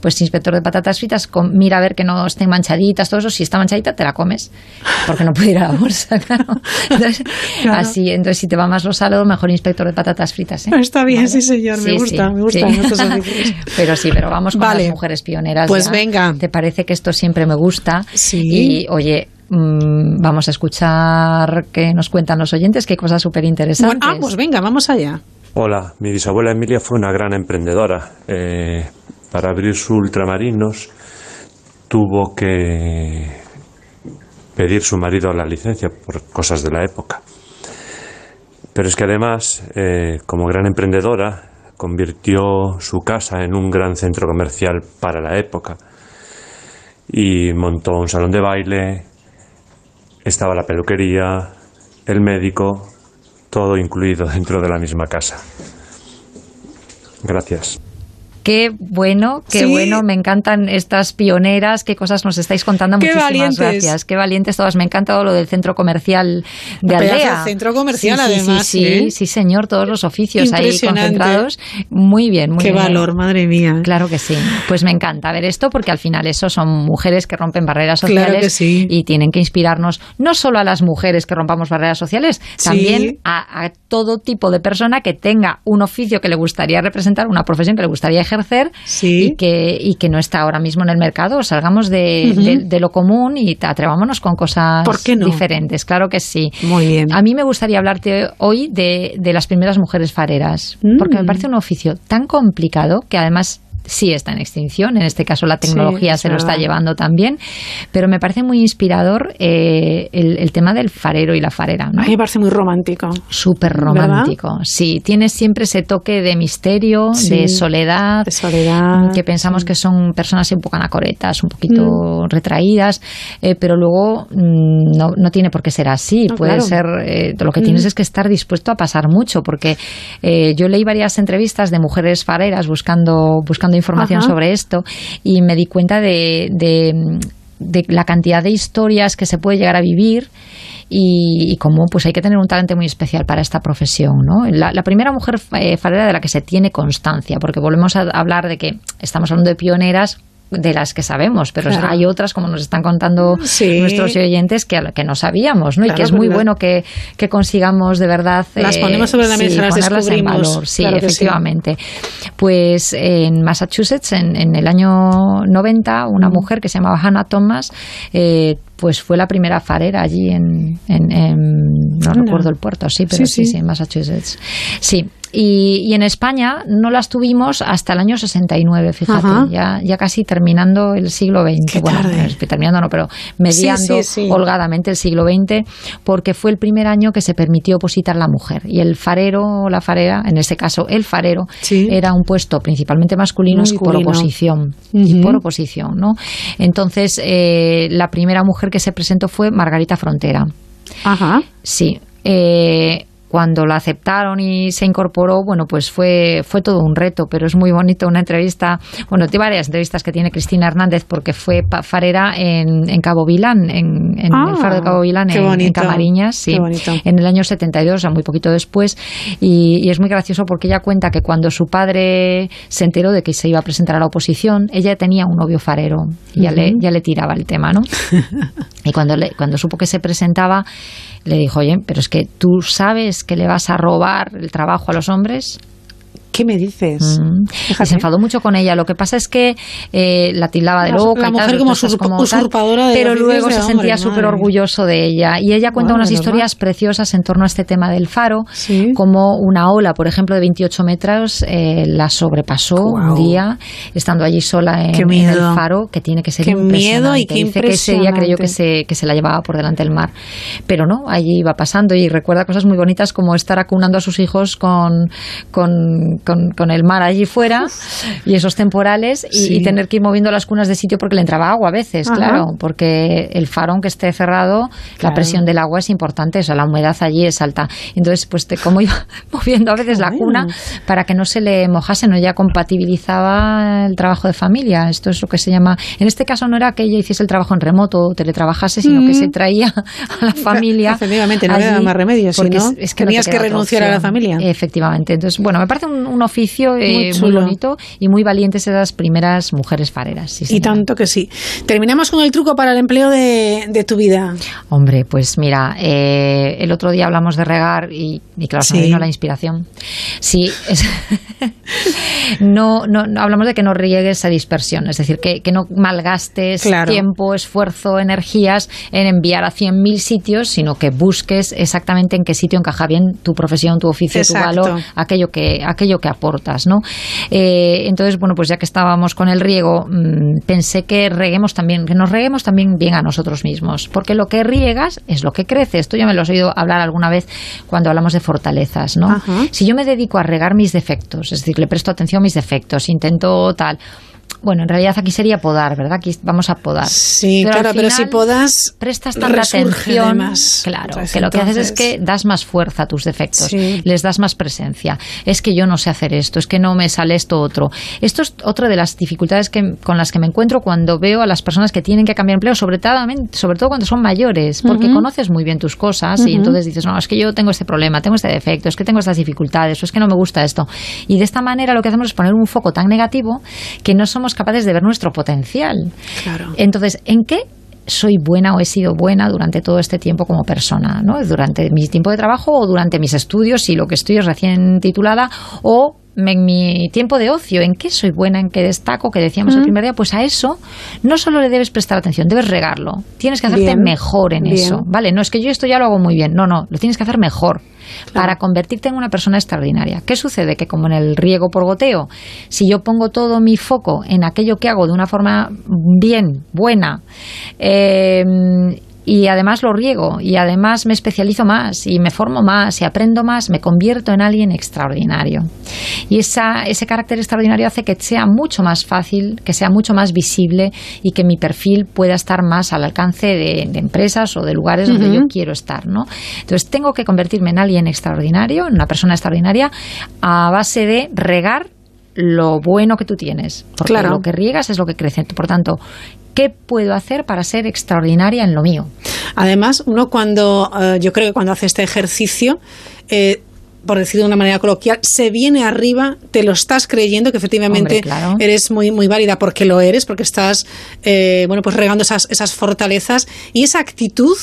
pues inspector de patatas fritas, mira a ver que no estén manchaditas, todo eso, si está manchadita te la comes, porque no puede ir a la bolsa, <laughs> claro. Entonces, Así, entonces si te va más lo salado, mejor inspector de patatas fritas. ¿eh? Está bien, sí señor, me gusta, me gusta. <laughs> pero sí, pero vamos con las mujeres pioneras. Pues venga. ¿Te parece que esto siempre me gusta? Sí. Y oye, Mm, vamos a escuchar qué nos cuentan los oyentes, qué cosas súper interesantes. ah, pues venga, vamos allá. Hola, mi bisabuela Emilia fue una gran emprendedora. Eh, para abrir sus ultramarinos tuvo que pedir su marido la licencia por cosas de la época. Pero es que además, eh, como gran emprendedora, convirtió su casa en un gran centro comercial para la época y montó un salón de baile, estaba la peluquería, el médico, todo incluido dentro de la misma casa. Gracias. Qué bueno, qué bueno, me encantan estas pioneras, qué cosas nos estáis contando. Qué Muchísimas valientes. gracias, qué valientes todas. Me ha encantado lo del centro comercial de Aldea. centro comercial, sí, además. Sí, ¿eh? sí, señor, todos los oficios ahí concentrados. Muy bien, muy qué bien. Qué valor, madre mía. Claro que sí. Pues me encanta ver esto porque al final eso son mujeres que rompen barreras sociales claro que sí. y tienen que inspirarnos no solo a las mujeres que rompamos barreras sociales, también a, a todo tipo de persona que tenga un oficio que le gustaría representar, una profesión que le gustaría ejercer. Sí y, que, y que no está ahora mismo en el mercado. Salgamos de, de, de lo común y atrevámonos con cosas diferentes. Claro que sí. Muy bien. A mí me gustaría hablarte hoy de, de las primeras mujeres fareras, Mm. porque me parece un oficio tan complicado que además sí está en extinción, en este caso la tecnología Sí, se lo es está llevando también, pero me parece muy inspirador eh, el, el tema del farero y la farera. ¿no? A mí me parece muy romántico. Súper romántico, sí. Tiene siempre ese toque de misterio, Sí, de soledad, de soledad, que pensamos sí. que son personas un poco anacoretas, un poquito Mm. retraídas, eh, pero luego mm, no, no tiene por qué ser así. No, Puede claro. ser, eh, lo que tienes Mm. es que estar dispuesto a pasar mucho, porque yo leí varias entrevistas de mujeres fareras buscando, buscando información Ajá. sobre esto y me di cuenta de, de, de la cantidad de historias que se puede llegar a vivir y, y cómo pues hay que tener un talento muy especial para esta profesión. ¿no? La, la primera mujer eh, farera de la que se tiene constancia, porque volvemos a hablar de que estamos hablando de pioneras de las que sabemos, pero Claro. hay otras, como nos están contando Sí. nuestros oyentes, que, que no sabíamos, ¿no? y que es muy bueno que, que consigamos de verdad Las eh, ponemos sobre la mesa, las ponerlas en valor. Sí, Claro que sí. efectivamente. Pues en Massachusetts, en, en el año 90, una mujer que se llamaba Hannah Thomas, eh, pues fue la primera farera allí en, en- en- no recuerdo el puerto, sí, pero Sí, sí, sí. sí, en Massachusetts. Sí. Y, y en España no las tuvimos hasta el año 69, fíjate, Ajá. ya, ya casi terminando el siglo XX. Qué bueno, tarde. eh, terminando no, pero mediando sí, sí. holgadamente el siglo XX, porque fue el primer año que se permitió opositar la mujer. Y el farero o la farera, en este caso el farero, Sí. era un puesto principalmente masculino, y por oposición. Y por oposición, ¿no? Entonces, eh, la primera mujer que se presentó fue Margarita Frontera. Ajá. Sí. Eh, cuando la aceptaron y se incorporó, bueno, pues fue, fue todo un reto, pero es muy bonito una entrevista, bueno, tiene varias entrevistas que tiene Cristina Hernández porque fue farera en, en Cabo Vilán, en, en Ah, el faro de Cabo Vilán, en, Camariñas, sí, en el año 72, o sea, muy poquito después, y, y es muy gracioso porque ella cuenta que cuando su padre se enteró de que se iba a presentar a la oposición, ella tenía un novio farero y ya, le, ya le tiraba el tema, ¿no? <laughs> Y cuando, le- cuando supo que se presentaba, le dijo, oye, pero es que tú sabes que le vas a robar el trabajo a los hombres. ¿Qué me dices? Mm. se enfadó mucho con ella. Lo que pasa es que eh, la tildaba de loca. La mujer como, usurpadora de Pero luego se sentía súper orgulloso de ella. Y ella cuenta unas historias preciosas en torno a este tema del faro. Como una ola, por ejemplo, de 28 metros eh, la sobrepasó un día, estando allí sola en, el faro, que tiene que ser qué miedo y qué Dice que ese día creyó que se, que se la llevaba por delante del mar. Pero no, allí iba pasando y recuerda cosas muy bonitas como estar acunando a sus hijos con, con con, el mar allí fuera y esos temporales y, tener que ir moviendo las cunas de sitio porque le entraba agua a veces, claro, porque el faro, aunque esté cerrado, la presión del agua es importante, o sea, la humedad allí es alta. Entonces, pues te, como iba <laughs> moviendo a veces la cuna para que no se le mojase, no ya compatibilizaba el trabajo de familia. Esto es lo que se llama. En este caso no era que ella hiciese el trabajo en remoto o teletrabajase, sino que se traía <laughs> a la familia. Efectivamente, no había más remedio, sino es, que tenías que renunciar a la familia. Efectivamente. Entonces, bueno, me parece un, un oficio eh, muy, bonito y muy valientes esas primeras mujeres fareras. y tanto que sí. Terminamos con el truco para el empleo de, tu vida. Hombre, pues mira, eh, el otro día hablamos de regar y, claro, se me vino la inspiración. Sí, <laughs> no, no, hablamos de que no riegues a dispersión, es decir, que, no malgastes tiempo, esfuerzo, energías en enviar a 100.000 sitios, sino que busques exactamente en qué sitio encaja bien tu profesión, tu oficio, tu valor, aquello que, aquello que aportas, ¿no? Eh, entonces, bueno, pues ya que estábamos con el riego, mm, pensé que reguemos también, que nos reguemos también bien a nosotros mismos, porque lo que riegas es lo que crece. Esto ya me lo he oído hablar alguna vez cuando hablamos de fortalezas, ¿no? Si yo me dedico a regar mis defectos, es decir, le presto atención a mis defectos, intento tal bueno, en realidad aquí sería podar, ¿verdad? Aquí vamos a podar. Sí, claro, pero si podas. Prestas tanta atención. claro, que lo que haces es que das más fuerza a tus defectos, les das más presencia. Es que yo no sé hacer esto, es que no me sale esto otro. Esto es otra de las dificultades que, con las que me encuentro cuando veo a las personas que tienen que cambiar empleo, sobre todo, sobre todo cuando son mayores, porque conoces muy bien tus cosas y entonces dices, no, es que yo tengo este problema, tengo este defecto, es que tengo estas dificultades, o es que no me gusta esto. Y de esta manera lo que hacemos es poner un foco tan negativo que no somos capaces de ver nuestro potencial. Claro. Entonces, ¿en qué soy buena o he sido buena durante todo este tiempo como persona, ¿no? Durante mi tiempo de trabajo o durante mis estudios, si lo que estoy es recién titulada, o en mi tiempo de ocio, en qué soy buena, en qué destaco, que decíamos el primer día, pues a eso no solo le debes prestar atención, debes regarlo. Tienes que hacerte mejor en eso, ¿vale? No es que yo esto ya lo hago muy bien, no, no, lo tienes que hacer mejor para convertirte en una persona extraordinaria. ¿Qué sucede? Que como en el riego por goteo, si yo pongo todo mi foco en aquello que hago de una forma bien, buena, eh, y además lo riego y además me especializo más y me formo más y aprendo más, me convierto en alguien extraordinario. Y esa, ese carácter extraordinario hace que sea mucho más fácil, que sea mucho más visible y que mi perfil pueda estar más al alcance de, empresas o de lugares donde yo quiero estar. ¿no? Entonces tengo que convertirme en alguien extraordinario, en una persona extraordinaria, a base de regar lo bueno que tú tienes. Porque lo que riegas es lo que crece. Por tanto, ¿Qué puedo hacer para ser extraordinaria en lo mío? Además, uno cuando, eh, yo creo que cuando hace este ejercicio, eh, por decirlo de una manera coloquial, se viene arriba, te lo estás creyendo que efectivamente eres muy, muy válida porque lo eres, porque estás, eh, bueno, pues regando esas, esas fortalezas y esa actitud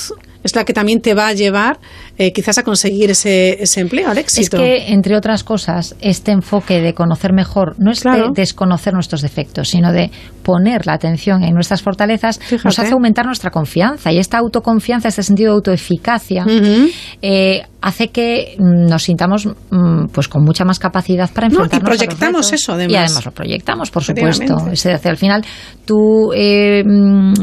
es la que también te va a llevar eh, quizás a conseguir ese, ese, empleo, al éxito. Es que, entre otras cosas, este enfoque de conocer mejor no es de desconocer nuestros defectos, sino de poner la atención en nuestras fortalezas, nos hace aumentar nuestra confianza. Y esta autoconfianza, este sentido de autoeficacia, eh, hace que mm, nos sintamos mm, pues con mucha más capacidad para enfrentarnos y proyectamos eso, además. Y además lo proyectamos, por supuesto. Es decir, al final tú eh, mm,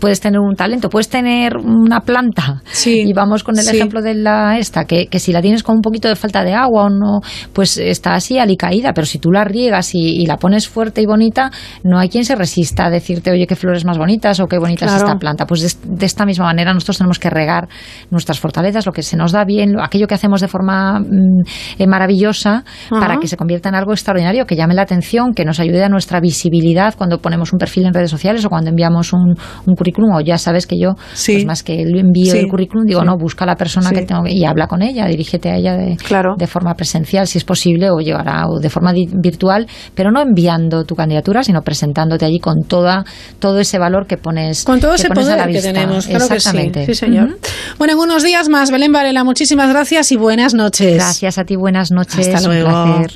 puedes tener un talento, puedes tener una planta. Y vamos con el ejemplo de la esta, que, que, si la tienes con un poquito de falta de agua o no, pues está así alicaída, pero si tú la riegas y, la pones fuerte y bonita, no hay quien se resista a decirte, oye, qué flores más bonitas o qué bonita es esta planta. Pues de, esta misma manera nosotros tenemos que regar nuestras fortalezas, lo que se nos da bien, aquello que hacemos de forma mm, eh, maravillosa para que se convierta en algo extraordinario, que llame la atención, que nos ayude a nuestra visibilidad cuando ponemos un perfil en redes sociales o cuando enviamos un, currículum, o ya sabes que yo, pues más que el envío del currículum, digo, no, busca a la persona que tengo y habla con ella, dirígete a ella de, de forma presencial, si es posible, o llegará o de forma virtual, pero no enviando tu candidatura, sino presentándote allí con toda todo ese valor que pones con todo ese poder que tenemos exactamente. Sí, señor. Bueno en unos días más Belén Varela muchísimas gracias y buenas noches. Gracias a ti buenas noches. Hasta luego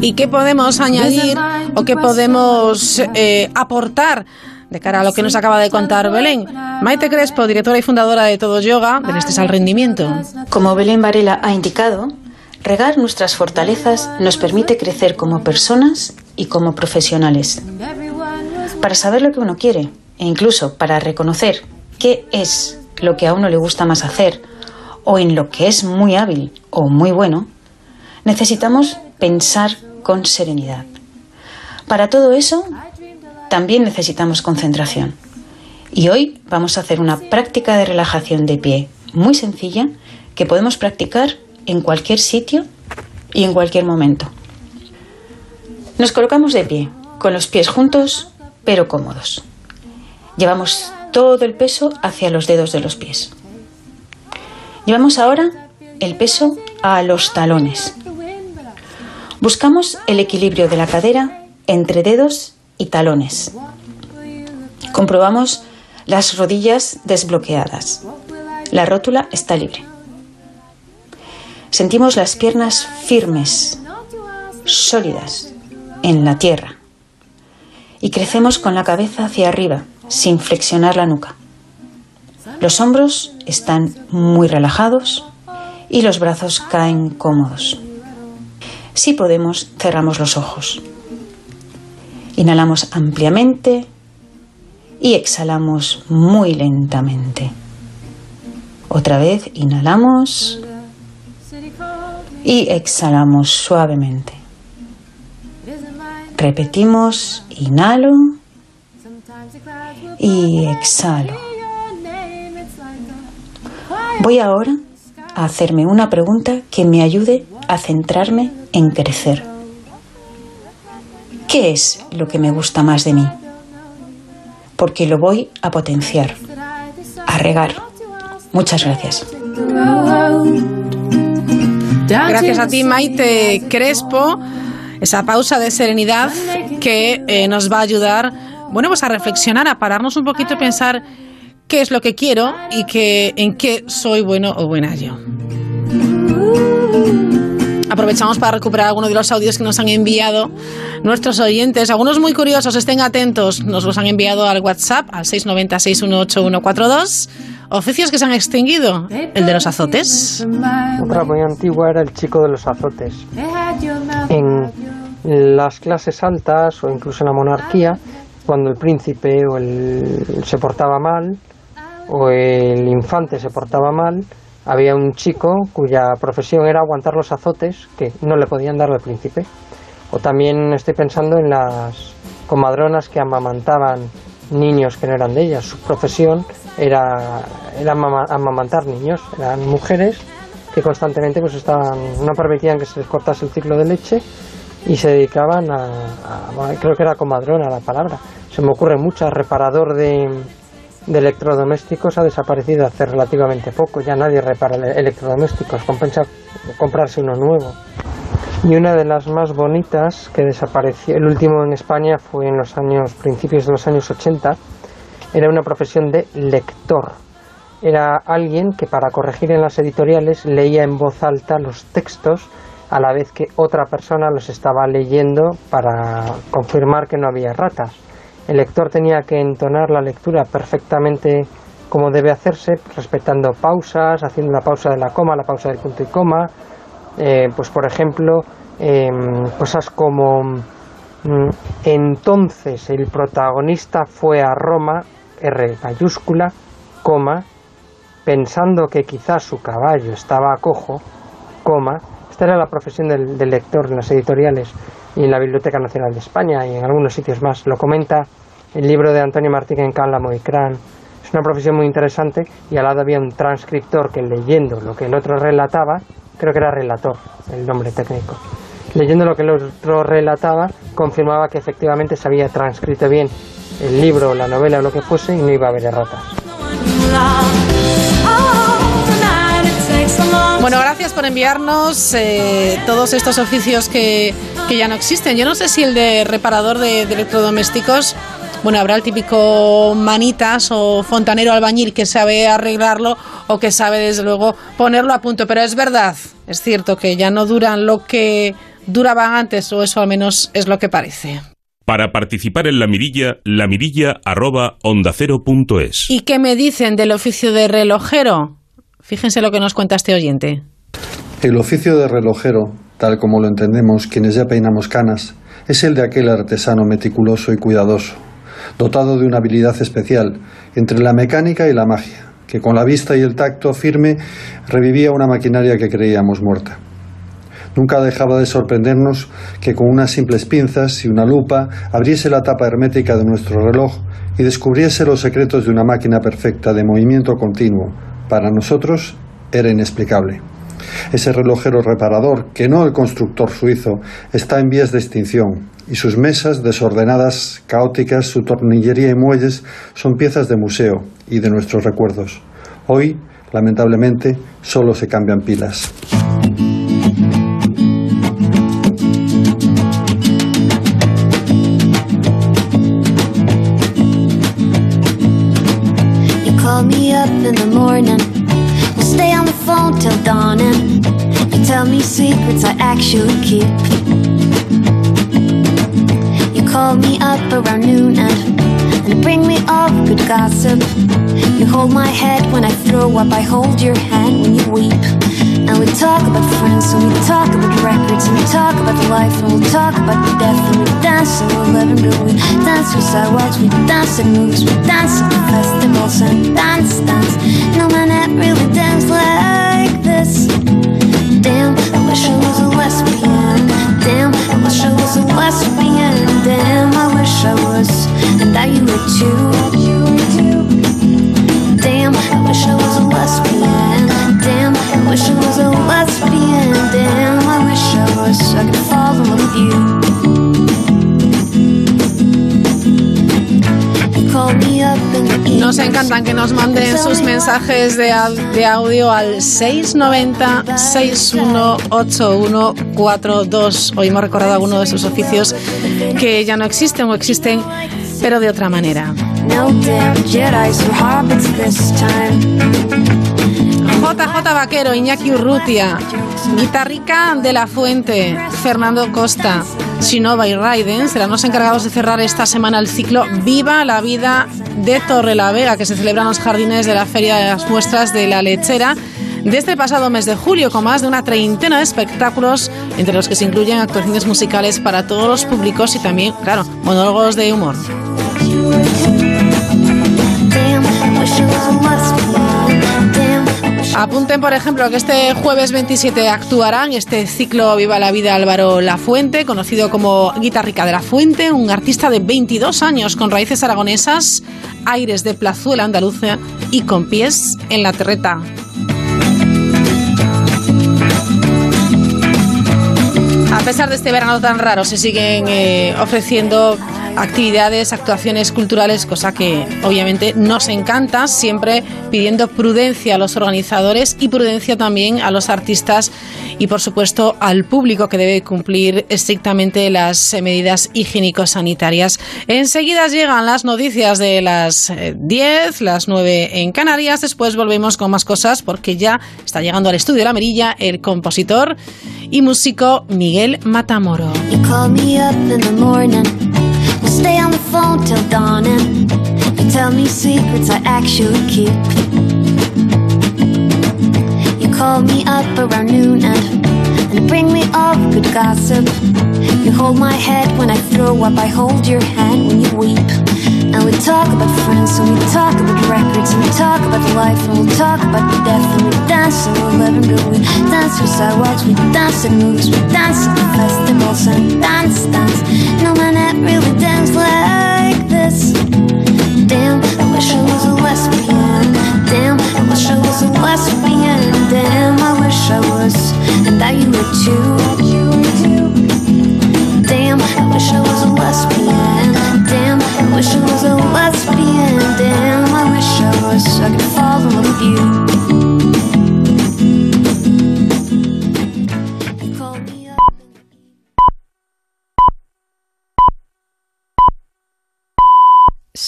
¿Y qué podemos añadir o qué podemos eh, aportar de cara a lo que nos acaba de contar Belén? Maite Crespo, directora y fundadora de Todo Yoga, de este al rendimiento. Como Belén Varela ha indicado, regar nuestras fortalezas nos permite crecer como personas y como profesionales. Para saber lo que uno quiere e incluso para reconocer qué es lo que a uno le gusta más hacer o en lo que es muy hábil o muy bueno, necesitamos pensar con serenidad. Para todo eso, también necesitamos concentración. Y hoy vamos a hacer una práctica de relajación de pie muy sencilla que podemos practicar en cualquier sitio y en cualquier momento. Nos colocamos de pie, con los pies juntos pero cómodos. Llevamos todo el peso hacia los dedos de los pies. Llevamos ahora el peso a los talones. Buscamos el equilibrio de la cadera entre dedos y talones. Comprobamos las rodillas desbloqueadas. La rótula está libre. Sentimos las piernas firmes, sólidas, en la tierra. Y crecemos con la cabeza hacia arriba, sin flexionar la nuca. Los hombros están muy relajados y los brazos caen cómodos. Si podemos, cerramos los ojos. Inhalamos ampliamente y exhalamos muy lentamente. Otra vez inhalamos y exhalamos suavemente. Repetimos, inhalo y exhalo. Voy ahora a hacerme una pregunta que me ayude a centrarme en crecer. ¿Qué es lo que me gusta más de mí? Porque lo voy a potenciar, a regar. Muchas gracias. Gracias a ti, Maite Crespo. Esa pausa de serenidad que eh, nos va a ayudar, bueno, pues a reflexionar, a pararnos un poquito y pensar qué es lo que quiero y que, en qué soy bueno o buena yo. Aprovechamos para recuperar algunos de los audios que nos han enviado nuestros oyentes. Algunos muy curiosos, estén atentos. Nos los han enviado al WhatsApp, al 690-618-142. Oficios que se han extinguido. El de los azotes. Otra muy antigua era el chico de los azotes. En las clases altas o incluso en la monarquía, cuando el príncipe o el, se portaba mal, o el infante se portaba mal, había un chico cuya profesión era aguantar los azotes que no le podían dar al príncipe. O también estoy pensando en las comadronas que amamantaban niños que no eran de ellas. Su profesión era, era amamantar niños. Eran mujeres que constantemente pues estaban, no permitían que se les cortase el ciclo de leche y se dedicaban a, a creo que era comadrona la palabra. Se me ocurre mucho, reparador de, de electrodomésticos ha desaparecido hace relativamente poco. Ya nadie repara electrodomésticos, compensa comprarse uno nuevo. Y una de las más bonitas que desapareció, el último en España fue en los años, principios de los años 80, era una profesión de lector. Era alguien que para corregir en las editoriales leía en voz alta los textos a la vez que otra persona los estaba leyendo para confirmar que no había ratas el lector tenía que entonar la lectura perfectamente como debe hacerse, respetando pausas, haciendo la pausa de la coma, la pausa del punto y coma. Eh, pues por ejemplo, em, cosas como mm, entonces el protagonista fue a Roma, R mayúscula, coma, pensando que quizás su caballo estaba cojo, coma. Esta era la profesión del lector en las editoriales y en la Biblioteca Nacional de España y en algunos sitios más. Lo comenta el libro de Antonio Martín en Cálamo y Crán. Es una profesión muy interesante y al lado había un transcriptor que leyendo lo que el otro relataba, creo que era relator, el nombre técnico, leyendo lo que el otro relataba, confirmaba que efectivamente se había transcrito bien el libro, la novela o lo que fuese y no iba a haber erratas. Bueno, gracias por enviarnos eh, todos estos oficios que, que, ya no existen. Yo no sé si el de reparador de, electrodomésticos bueno, habrá el típico manitas o fontanero albañil que sabe arreglarlo o que sabe desde luego ponerlo a punto. Pero es verdad, es cierto que ya no duran lo que duraban antes, o eso al menos es lo que parece. Para participar en la mirilla, la mirilla arroba es. ¿Y qué me dicen del oficio de relojero? Fíjense lo que nos cuenta este oyente. El oficio de relojero, tal como lo entendemos quienes ya peinamos canas, es el de aquel artesano meticuloso y cuidadoso, dotado de una habilidad especial entre la mecánica y la magia, que con la vista y el tacto firme revivía una maquinaria que creíamos muerta. Nunca dejaba de sorprendernos que con unas simples pinzas y una lupa abriese la tapa hermética de nuestro reloj y descubriese los secretos de una máquina perfecta de movimiento continuo. Para nosotros era inexplicable. Ese relojero reparador, que no el constructor suizo, está en vías de extinción y sus mesas desordenadas, caóticas, su tornillería y muelles son piezas de museo y de nuestros recuerdos. Hoy, lamentablemente, solo se cambian pilas. In the morning. We'll stay on the phone till dawning. You tell me secrets I actually keep. You call me up around noon and, and bring me all good gossip. You hold my head when I throw up, I hold your hand when you weep. We talk about friends, and we talk about records, and we talk about life, and we'll talk about the death, and we dance, and we'll live and do. We dance to sidewalks, we dance at movies, we dance at festivals, and dance, dance. No man that really dance like this. Damn, I wish I was a lesbian. Damn, I wish I was a lesbian. Damn, I wish I was, and that you were too. Damn, I wish I was a lesbian. Damn, I wish I was a lesbian. Damn, I wish I was. I could fall in love with you. Nos encantan que nos manden sus mensajes de, de audio al 690 618142. Hoy hemos recordado algunos de esos oficios que ya no existen o existen, pero de otra manera. JJ Vaquero, Iñaki Urrutia, Guitarrica de la Fuente, Fernando Costa, Sinova y Raiden serán los encargados de cerrar esta semana el ciclo Viva la Vida de Torre la Vega, que se celebra en los jardines de la Feria de las Muestras de la Lechera de este pasado mes de julio, con más de una treintena de espectáculos, entre los que se incluyen actuaciones musicales para todos los públicos y también, claro, monólogos de humor. Apunten, por ejemplo, que este jueves 27 actuarán este ciclo Viva la Vida Álvaro La Fuente, conocido como Guitarrica de la Fuente, un artista de 22 años con raíces aragonesas, aires de plazuela andaluza y con pies en la terreta. A pesar de este verano tan raro, se siguen eh, ofreciendo actividades, actuaciones culturales, cosa que obviamente nos encanta, siempre pidiendo prudencia a los organizadores y prudencia también a los artistas y por supuesto al público que debe cumplir estrictamente las medidas higiénico-sanitarias. Enseguida llegan las noticias de las 10, eh, las 9 en Canarias, después volvemos con más cosas porque ya está llegando al estudio de la Merilla el compositor y músico Miguel Matamoro. Stay on the phone till dawning. You tell me secrets I actually keep. You call me up around noon and, and bring me all the good gossip. You hold my head when I throw up, I hold your hand when you weep. And we talk about friends, and we talk about records, and we talk about life, and we'll talk about the death, and we dance, and we'll live and. We dance through sidewalks, we dance at movies, we dance at festivals, and dance, dance. No man that really dance like this. Damn, I wish I was a lesbian. Damn, I wish I was a lesbian. Damn, I wish I was, and that you were too. Damn,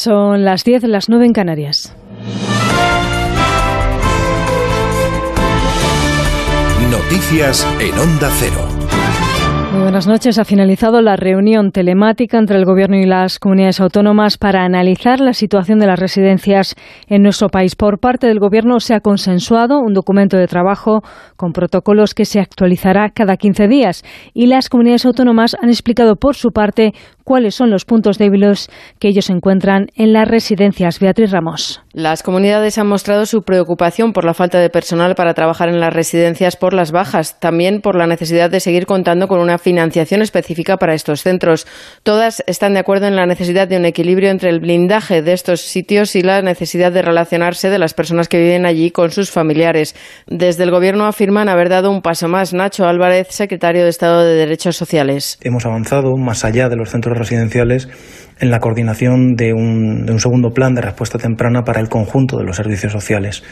Son las 10, las 9 en Canarias. Noticias en Onda Cero. Muy buenas noches. Ha finalizado la reunión telemática entre el Gobierno y las comunidades autónomas para analizar la situación de las residencias en nuestro país. Por parte del Gobierno se ha consensuado un documento de trabajo con protocolos que se actualizará cada 15 días y las comunidades autónomas han explicado por su parte cuáles son los puntos débiles que ellos encuentran en las residencias. Beatriz Ramos. Las comunidades han mostrado su preocupación por la falta de personal para trabajar en las residencias por las bajas, también por la necesidad de seguir contando con una financiación específica para estos centros. Todas están de acuerdo en la necesidad de un equilibrio entre el blindaje de estos sitios y la necesidad de relacionarse de las personas que viven allí con sus familiares. Desde el Gobierno afirman haber dado un paso más. Nacho Álvarez, secretario de Estado de Derechos Sociales. Hemos avanzado más allá de los centros residenciales en la coordinación de un, de un segundo plan de respuesta temprana para el conjunto de los servicios sociales.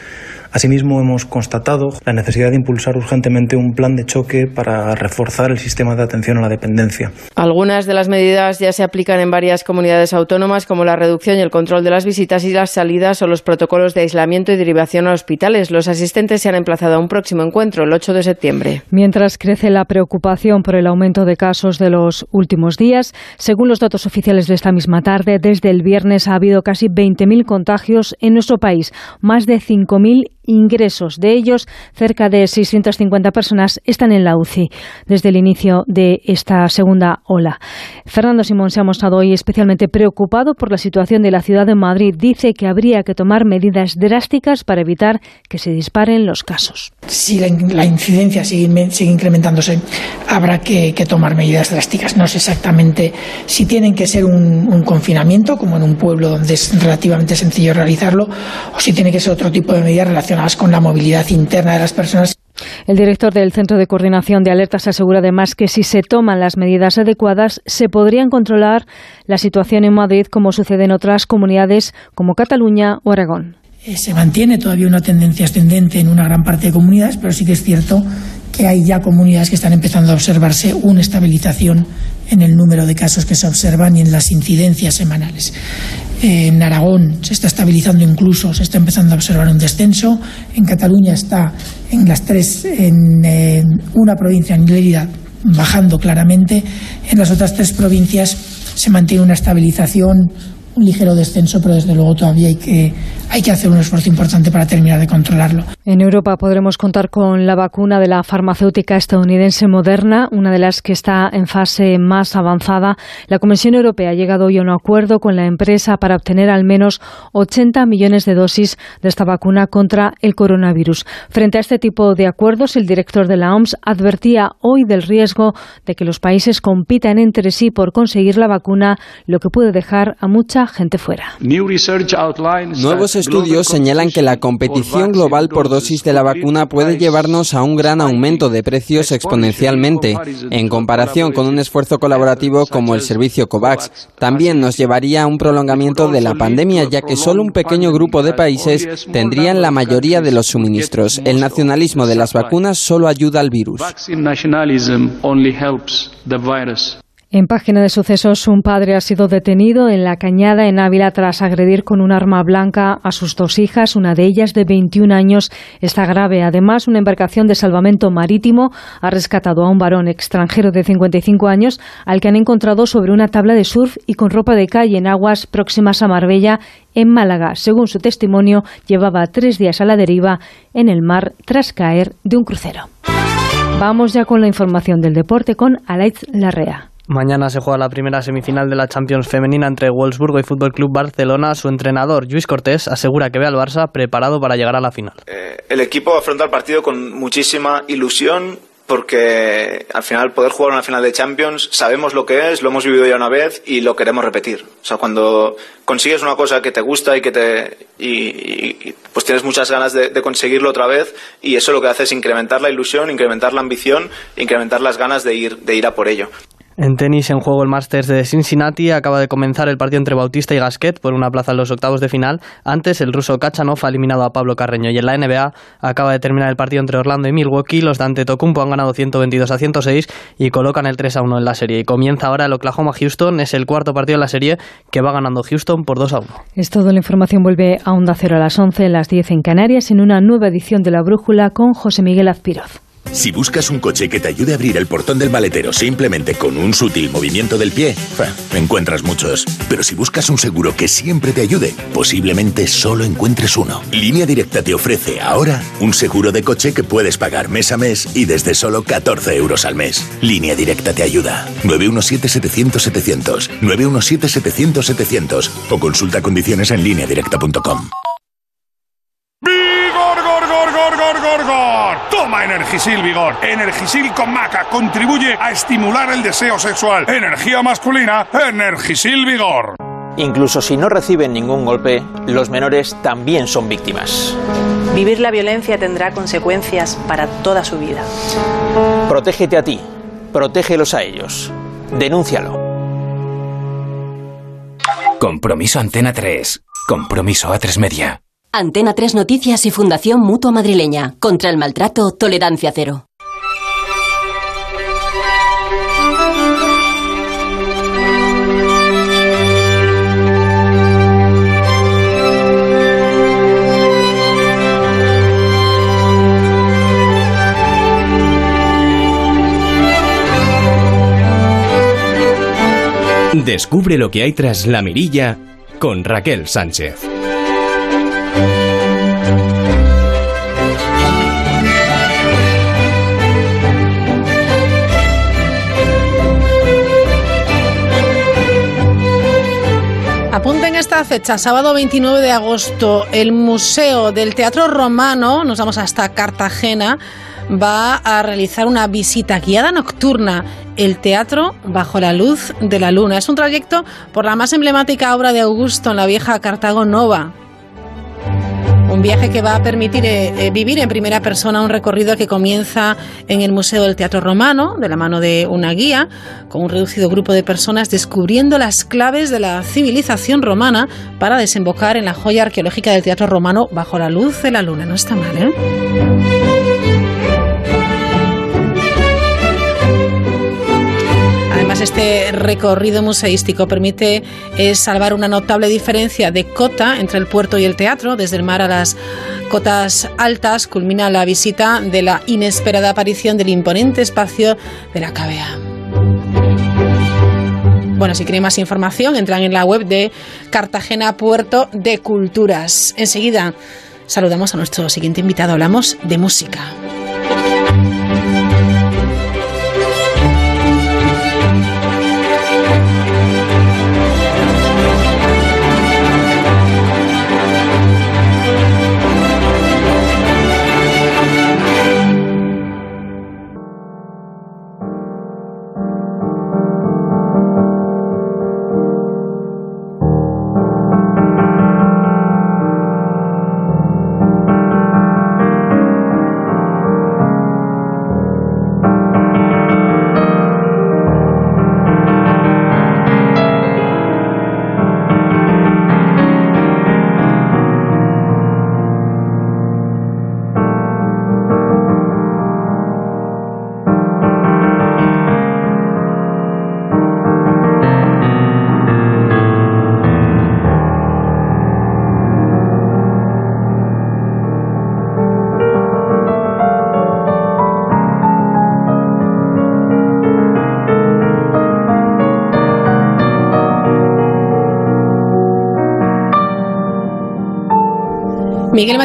Asimismo, hemos constatado la necesidad de impulsar urgentemente un plan de choque para reforzar el sistema de atención a la dependencia. Algunas de las medidas ya se aplican en varias comunidades autónomas, como la reducción y el control de las visitas y las salidas o los protocolos de aislamiento y derivación a hospitales. Los asistentes se han emplazado a un próximo encuentro, el 8 de septiembre. Mientras crece la preocupación por el aumento de casos de los últimos días, según los datos oficiales de esta misma tarde, desde el viernes ha habido casi 20.000 contagios en nuestro país, más de 5.000 ingresos. De ellos, cerca de 650 personas están en la UCI desde el inicio de esta segunda ola. Fernando Simón se ha mostrado hoy especialmente preocupado por la situación de la ciudad de Madrid. Dice que habría que tomar medidas drásticas para evitar que se disparen los casos. Si la, incidencia sigue, incrementándose, habrá que, tomar medidas drásticas. No sé exactamente si tienen que ser un, un confinamiento, como en un pueblo donde es relativamente sencillo realizarlo, o si tiene que ser otro tipo de medidas relacionadas con la movilidad interna de las personas. El director del Centro de Coordinación de Alertas asegura además que si se toman las medidas adecuadas se podrían controlar la situación en Madrid como sucede en otras comunidades como Cataluña o Aragón. Eh, se mantiene todavía una tendencia ascendente en una gran parte de comunidades, pero sí que es cierto que hay ya comunidades que están empezando a observarse una estabilización en el número de casos que se observan y en las incidencias semanales. En Aragón se está estabilizando incluso, se está empezando a observar un descenso. En Cataluña está en las tres, en eh, una provincia, en Lérida, bajando claramente. En las otras tres provincias se mantiene una estabilización, un ligero descenso, pero desde luego todavía hay que hay que hacer un esfuerzo importante para terminar de controlarlo. En Europa podremos contar con la vacuna de la farmacéutica estadounidense Moderna, una de las que está en fase más avanzada. La Comisión Europea ha llegado hoy a un acuerdo con la empresa para obtener al menos 80 millones de dosis de esta vacuna contra el coronavirus. Frente a este tipo de acuerdos, el director de la OMS advertía hoy del riesgo de que los países compitan entre sí por conseguir la vacuna, lo que puede dejar a mucha gente fuera. Nuevos estudios señalan que la competición global por dosis de la vacuna puede llevarnos a un gran aumento de precios exponencialmente, en comparación con un esfuerzo colaborativo como el servicio COVAX. También nos llevaría a un prolongamiento de la pandemia, ya que solo un pequeño grupo de países tendrían la mayoría de los suministros. El nacionalismo de las vacunas solo ayuda al virus. En página de sucesos, un padre ha sido detenido en la cañada en Ávila tras agredir con un arma blanca a sus dos hijas. Una de ellas, de 21 años, está grave. Además, una embarcación de salvamento marítimo ha rescatado a un varón extranjero de 55 años al que han encontrado sobre una tabla de surf y con ropa de calle en aguas próximas a Marbella, en Málaga. Según su testimonio, llevaba tres días a la deriva en el mar tras caer de un crucero. Vamos ya con la información del deporte con Alaitz Larrea. Mañana se juega la primera semifinal de la Champions femenina entre Wolfsburgo y Fútbol Club Barcelona. Su entrenador, Luis Cortés, asegura que ve al Barça preparado para llegar a la final. Eh, el equipo afronta el partido con muchísima ilusión porque al final poder jugar una final de Champions sabemos lo que es, lo hemos vivido ya una vez y lo queremos repetir. O sea, cuando consigues una cosa que te gusta y que te y, pues tienes muchas ganas de, de, conseguirlo otra vez y eso lo que hace es incrementar la ilusión, incrementar la ambición, incrementar las ganas de ir de ir a por ello. En tenis, en juego el Masters de Cincinnati, acaba de comenzar el partido entre Bautista y Gasquet por una plaza en los octavos de final. Antes, el ruso Kachanov ha eliminado a Pablo Carreño. Y en la NBA acaba de terminar el partido entre Orlando y Milwaukee. Los de Antetokounmpo han ganado 122 a 106 y colocan el 3 a 1 en la serie. Y comienza ahora el Oklahoma-Houston. Es el cuarto partido de la serie que va ganando Houston por 2 a 1. Es todo. La información vuelve a Onda Cero a las 11, las 10 en Canarias, en una nueva edición de La Brújula con José Miguel Azpiroz. Si buscas un coche que te ayude a abrir el portón del maletero simplemente con un sutil movimiento del pie, encuentras muchos. Pero si buscas un seguro que siempre te ayude, posiblemente solo encuentres uno. Línea Directa te ofrece ahora un seguro de coche que puedes pagar mes a mes y desde solo 14 euros al mes. Línea Directa te ayuda. 917-700-700. 917-700-700. O consulta condiciones en lineadirecta.com. ¡Vigor, gor, gor, gor, gor, gor, gor! Toma Energisil Vigor. Energisil con maca contribuye a estimular el deseo sexual. Energía masculina, Energisil Vigor. Incluso si no reciben ningún golpe, los menores también son víctimas. Vivir la violencia tendrá consecuencias para toda su vida. Protégete a ti, protégelos a ellos. Denúncialo. Compromiso Antena 3. Compromiso A3 Media. Antena 3 Noticias y Fundación Mutua Madrileña. Contra el maltrato, tolerancia cero. Descubre lo que hay tras la mirilla con Raquel Sánchez. Apunten esta fecha, sábado 29 de agosto, el Museo del Teatro Romano, nos vamos hasta Cartagena, va a realizar una visita guiada nocturna, el teatro bajo la luz de la luna. Es un trayecto por la más emblemática obra de Augusto en la vieja Cartago Nova, un viaje que va a permitir eh, eh, vivir en primera persona un recorrido que comienza en el Museo del Teatro Romano, de la mano de una guía, con un reducido grupo de personas descubriendo las claves de la civilización romana para desembocar en la joya arqueológica del Teatro Romano bajo la luz de la luna. No está mal, ¿eh? Este recorrido museístico permite eh, salvar una notable diferencia de cota entre el puerto y el teatro. Desde el mar a las cotas altas culmina la visita de la inesperada aparición del imponente espacio de la cavea. Bueno, si quieren más información, entran en la web de Cartagena Puerto de Culturas. Enseguida saludamos a nuestro siguiente invitado. Hablamos de música.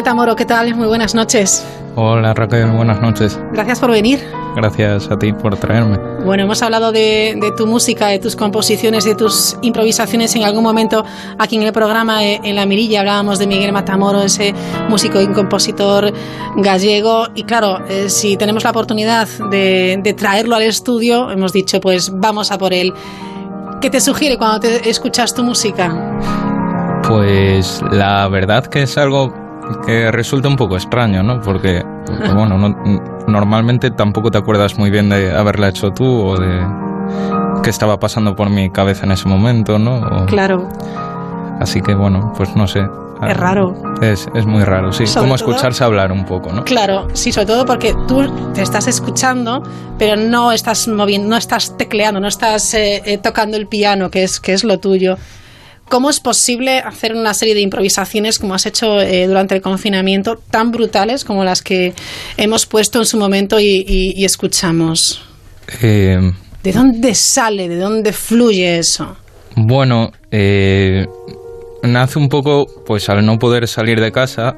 Miguel Metamoro, ¿qué tal? Muy buenas noches. Hola Raquel, buenas noches. Gracias por venir. Gracias a ti por traerme. Bueno, hemos hablado de, tu música, de tus composiciones, de tus improvisaciones en algún momento aquí en el programa, eh, en La Mirilla, hablábamos de Miguel Matamoro, ese músico y compositor gallego. Y claro, eh, si tenemos la oportunidad de, de traerlo al estudio, hemos dicho, pues vamos a por él. ¿Qué te sugiere cuando te escuchas tu música? Pues la verdad que es algo que resulta un poco extraño, ¿no? Porque, bueno, normalmente tampoco te acuerdas muy bien de haberla hecho tú o de qué estaba pasando por mi cabeza en ese momento, ¿no? claro. Así que bueno, pues no sé. Es raro. Es, es muy raro, sí. Como escucharse hablar un poco, ¿no? Claro, sí, sobre todo porque tú te estás escuchando, pero no estás moviendo, no estás tecleando, no estás eh, eh, tocando el piano, que es, que es lo tuyo. ¿Cómo es posible hacer una serie de improvisaciones como has hecho eh, durante el confinamiento, tan brutales como las que hemos puesto en su momento y, escuchamos? ¿De dónde sale, de dónde fluye eso? Bueno, eh, nace un poco, pues al no poder salir de casa,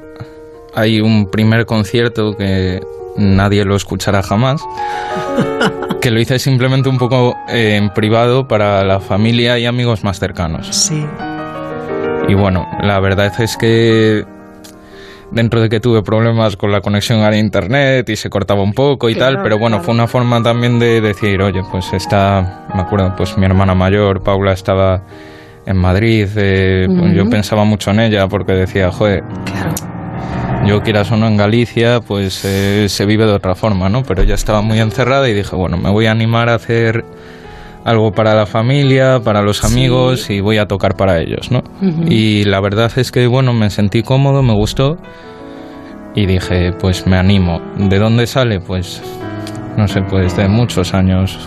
hay un primer concierto que nadie lo escuchará jamás, <laughs> que lo hice simplemente un poco eh, en privado para la familia y amigos más cercanos. Sí. Y bueno, la verdad es que dentro de que tuve problemas con la conexión a internet y se cortaba un poco y tal, pero bueno, fue una forma también de decir, oye, pues está, me acuerdo, pues mi hermana mayor, Paula, estaba en Madrid, eh, pues yo pensaba mucho en ella porque decía, joder, yo quieras o no en Galicia, pues eh, se vive de otra forma, ¿no? Pero ella estaba muy encerrada y dije, bueno, me voy a animar a hacer algo para la familia, para los amigos y voy a tocar para ellos, ¿no? Y la verdad es que, bueno, me sentí cómodo, me gustó y dije, pues me animo. ¿De dónde sale? Pues no sé, pues de muchos años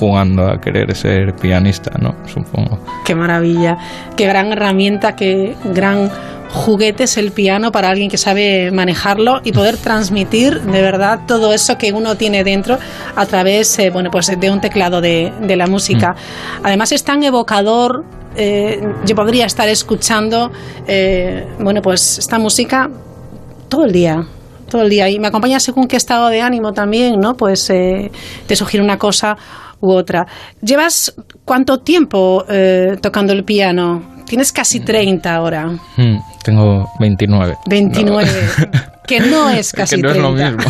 jugando a querer ser pianista, ¿no? Supongo. Qué maravilla, qué gran herramienta, qué gran juguete es el piano para alguien que sabe manejarlo y poder transmitir de verdad todo eso que uno tiene dentro a través, eh, bueno, pues de un teclado de, la música. Mm. Además es tan evocador. Eh, yo podría estar escuchando, eh, bueno, pues esta música todo el día, todo el día. Y me acompaña según qué estado de ánimo también, ¿no? Pues eh, te sugiere una cosa u otra. ¿Llevas cuánto tiempo eh, tocando el piano? Tienes casi 30 ahora. Hmm, tengo 29. 29. <laughs> Que no es <laughs> casi que no es lo mismo. <laughs>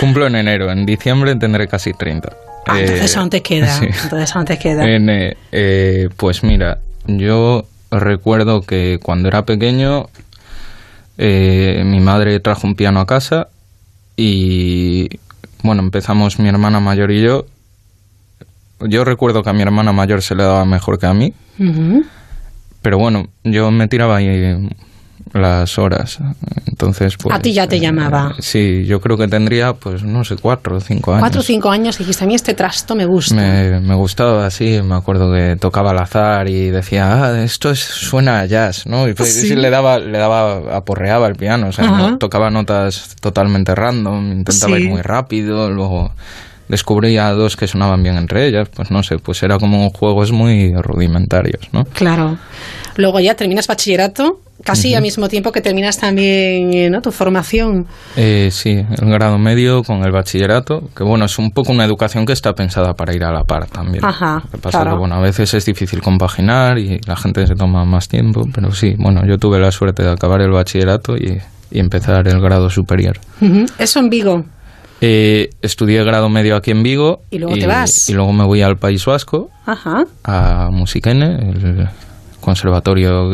Cumplo en enero. En diciembre tendré casi 30. Ah, entonces aún te queda. Entonces aún te queda. Eh, pues mira, yo recuerdo que cuando era pequeño eh, mi madre trajo un piano a casa y bueno, empezamos mi hermana mayor y yo. Yo recuerdo que a mi hermana mayor se le daba mejor que a mí. Pero bueno, yo me tiraba ahí las horas. Entonces, pues, A ti ya te llamaba. Eh, sí, yo creo que tendría, pues, no sé, cuatro o cinco años. Cuatro o cinco años y dijiste, a mí este trasto me gusta. Me, gustaba, sí. Me acuerdo que tocaba al azar y decía, ah, esto es, suena a jazz, ¿no? Y pues, ¿Sí? le daba, le daba, aporreaba el piano. O sea, tocaba notas totalmente random, intentaba ir muy rápido, luego descubría dos que sonaban bien entre ellas, pues no sé, pues era como juegos muy rudimentarios, ¿no? Claro. Luego ya terminas bachillerato, casi al mismo tiempo que terminas también eh, ¿no? tu formación. Eh, sí, el grado medio con el bachillerato, que bueno, es un poco una educación que está pensada para ir a la par también. Ajá, Lo que pasa que bueno, a veces es difícil compaginar y la gente se toma más tiempo, pero sí, bueno, yo tuve la suerte de acabar el bachillerato y, empezar el grado superior. ¿Eso en Vigo? Eh, estudié grado medio aquí en Vigo. ¿Y luego te vas? Y luego me voy al País Vasco, Ajá. a Musiquene, el conservatorio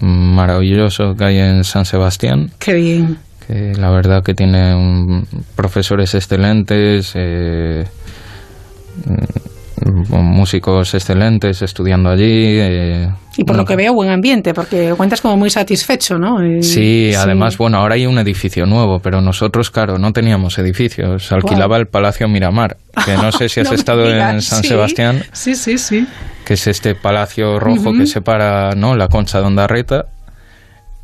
maravilloso que hay en San Sebastián. Qué bien. Que la verdad que tiene profesores excelentes. Eh, músicos excelentes estudiando allí. Eh, y por lo que veo, buen ambiente, porque cuentas como muy satisfecho, ¿no? sí, además, bueno, ahora hay un edificio nuevo, pero nosotros, claro, no teníamos edificios. Alquilaba el Palacio Miramar, que no sé si <laughs> has estado en San Sebastián. Sí, sí, sí. Que es este palacio rojo que separa ¿no? la concha de Ondarreta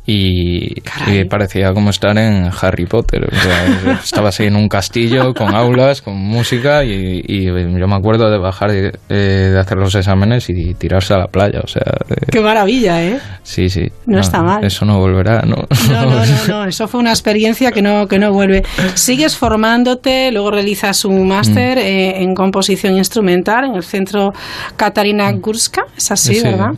y, parecía como estar en Harry Potter. <laughs> estabas ahí en un castillo con aulas, con música y, yo me acuerdo de bajar eh, de hacer los exámenes y tirarse a la playa. O sea, Qué maravilla, ¿eh? Sí, sí. No, está mal. Eso no volverá, ¿no? No, no, <laughs> no, eso fue una experiencia que no, que no vuelve. Sigues formándote, luego realizas un máster mm. eh, en composición instrumental en el Centro Katarina Gurska, es así, ¿verdad?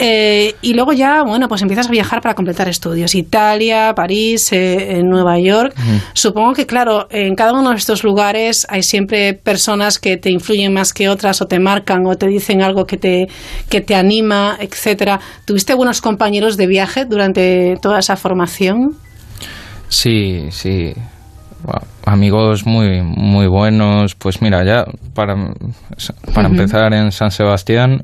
Eh, y luego ya, bueno, pues empiezas a viajar para completar estudios. Italia, París, eh, Nueva York. Supongo que, claro, en cada uno de estos lugares hay siempre personas que te influyen más que otras o te marcan o te dicen algo que te, que te anima, etcétera. ¿Tuviste buenos compañeros de viaje durante toda esa formación? Sí, sí. amigos muy, muy buenos. Pues mira, ya para, para empezar en San Sebastián,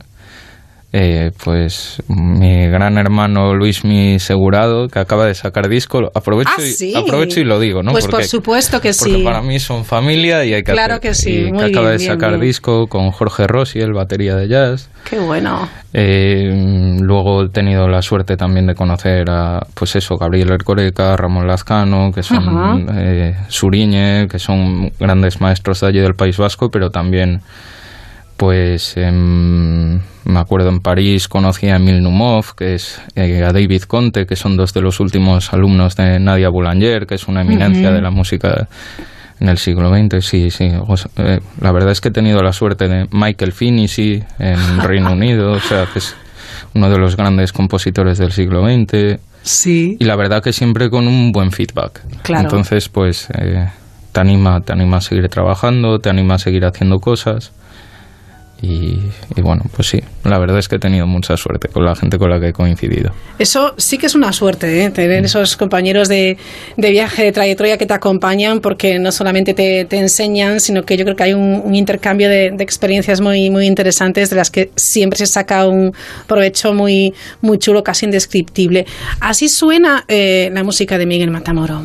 eh, pues mi gran hermano Luis Mi Segurado, que acaba de sacar disco, aprovecho, ah, y, aprovecho y lo digo, ¿no? Pues por supuesto que sí. Porque para mí son familia y hay que Claro que sí, que acaba de sacar disco con Jorge Rossi, el batería de jazz. Qué bueno. Eh, luego he tenido la suerte también de conocer a, pues eso, Gabriel Ercoreca, Ramón Lazcano, que son eh, Suriñe, que son grandes maestros de allí del País Vasco, pero también pues em, me acuerdo en París conocí a Emil Numov, que es eh, a David Conte, que son dos de los últimos alumnos de Nadia Boulanger, que es una eminencia de la música en el siglo XX. Sí, sí. Eh, la verdad es que he tenido la suerte de Michael Finney, en <laughs> Reino Unido, o sea, que es uno de los grandes compositores del siglo XX. Sí. Y la verdad que siempre con un buen feedback. Claro. Entonces, pues eh, te anima, te anima a seguir trabajando, te anima a seguir haciendo cosas. Y, bueno, pues sí, la verdad es que he tenido mucha suerte con la gente con la que he coincidido. Eso sí que es una suerte, ¿eh? tener mm. esos compañeros de, viaje, de trayectoria que te acompañan, porque no solamente te, enseñan, sino que yo creo que hay un, intercambio de, experiencias muy, muy interesantes, de las que siempre se saca un provecho muy, muy chulo, casi indescriptible. Así suena eh, la música de Miguel Matamoro.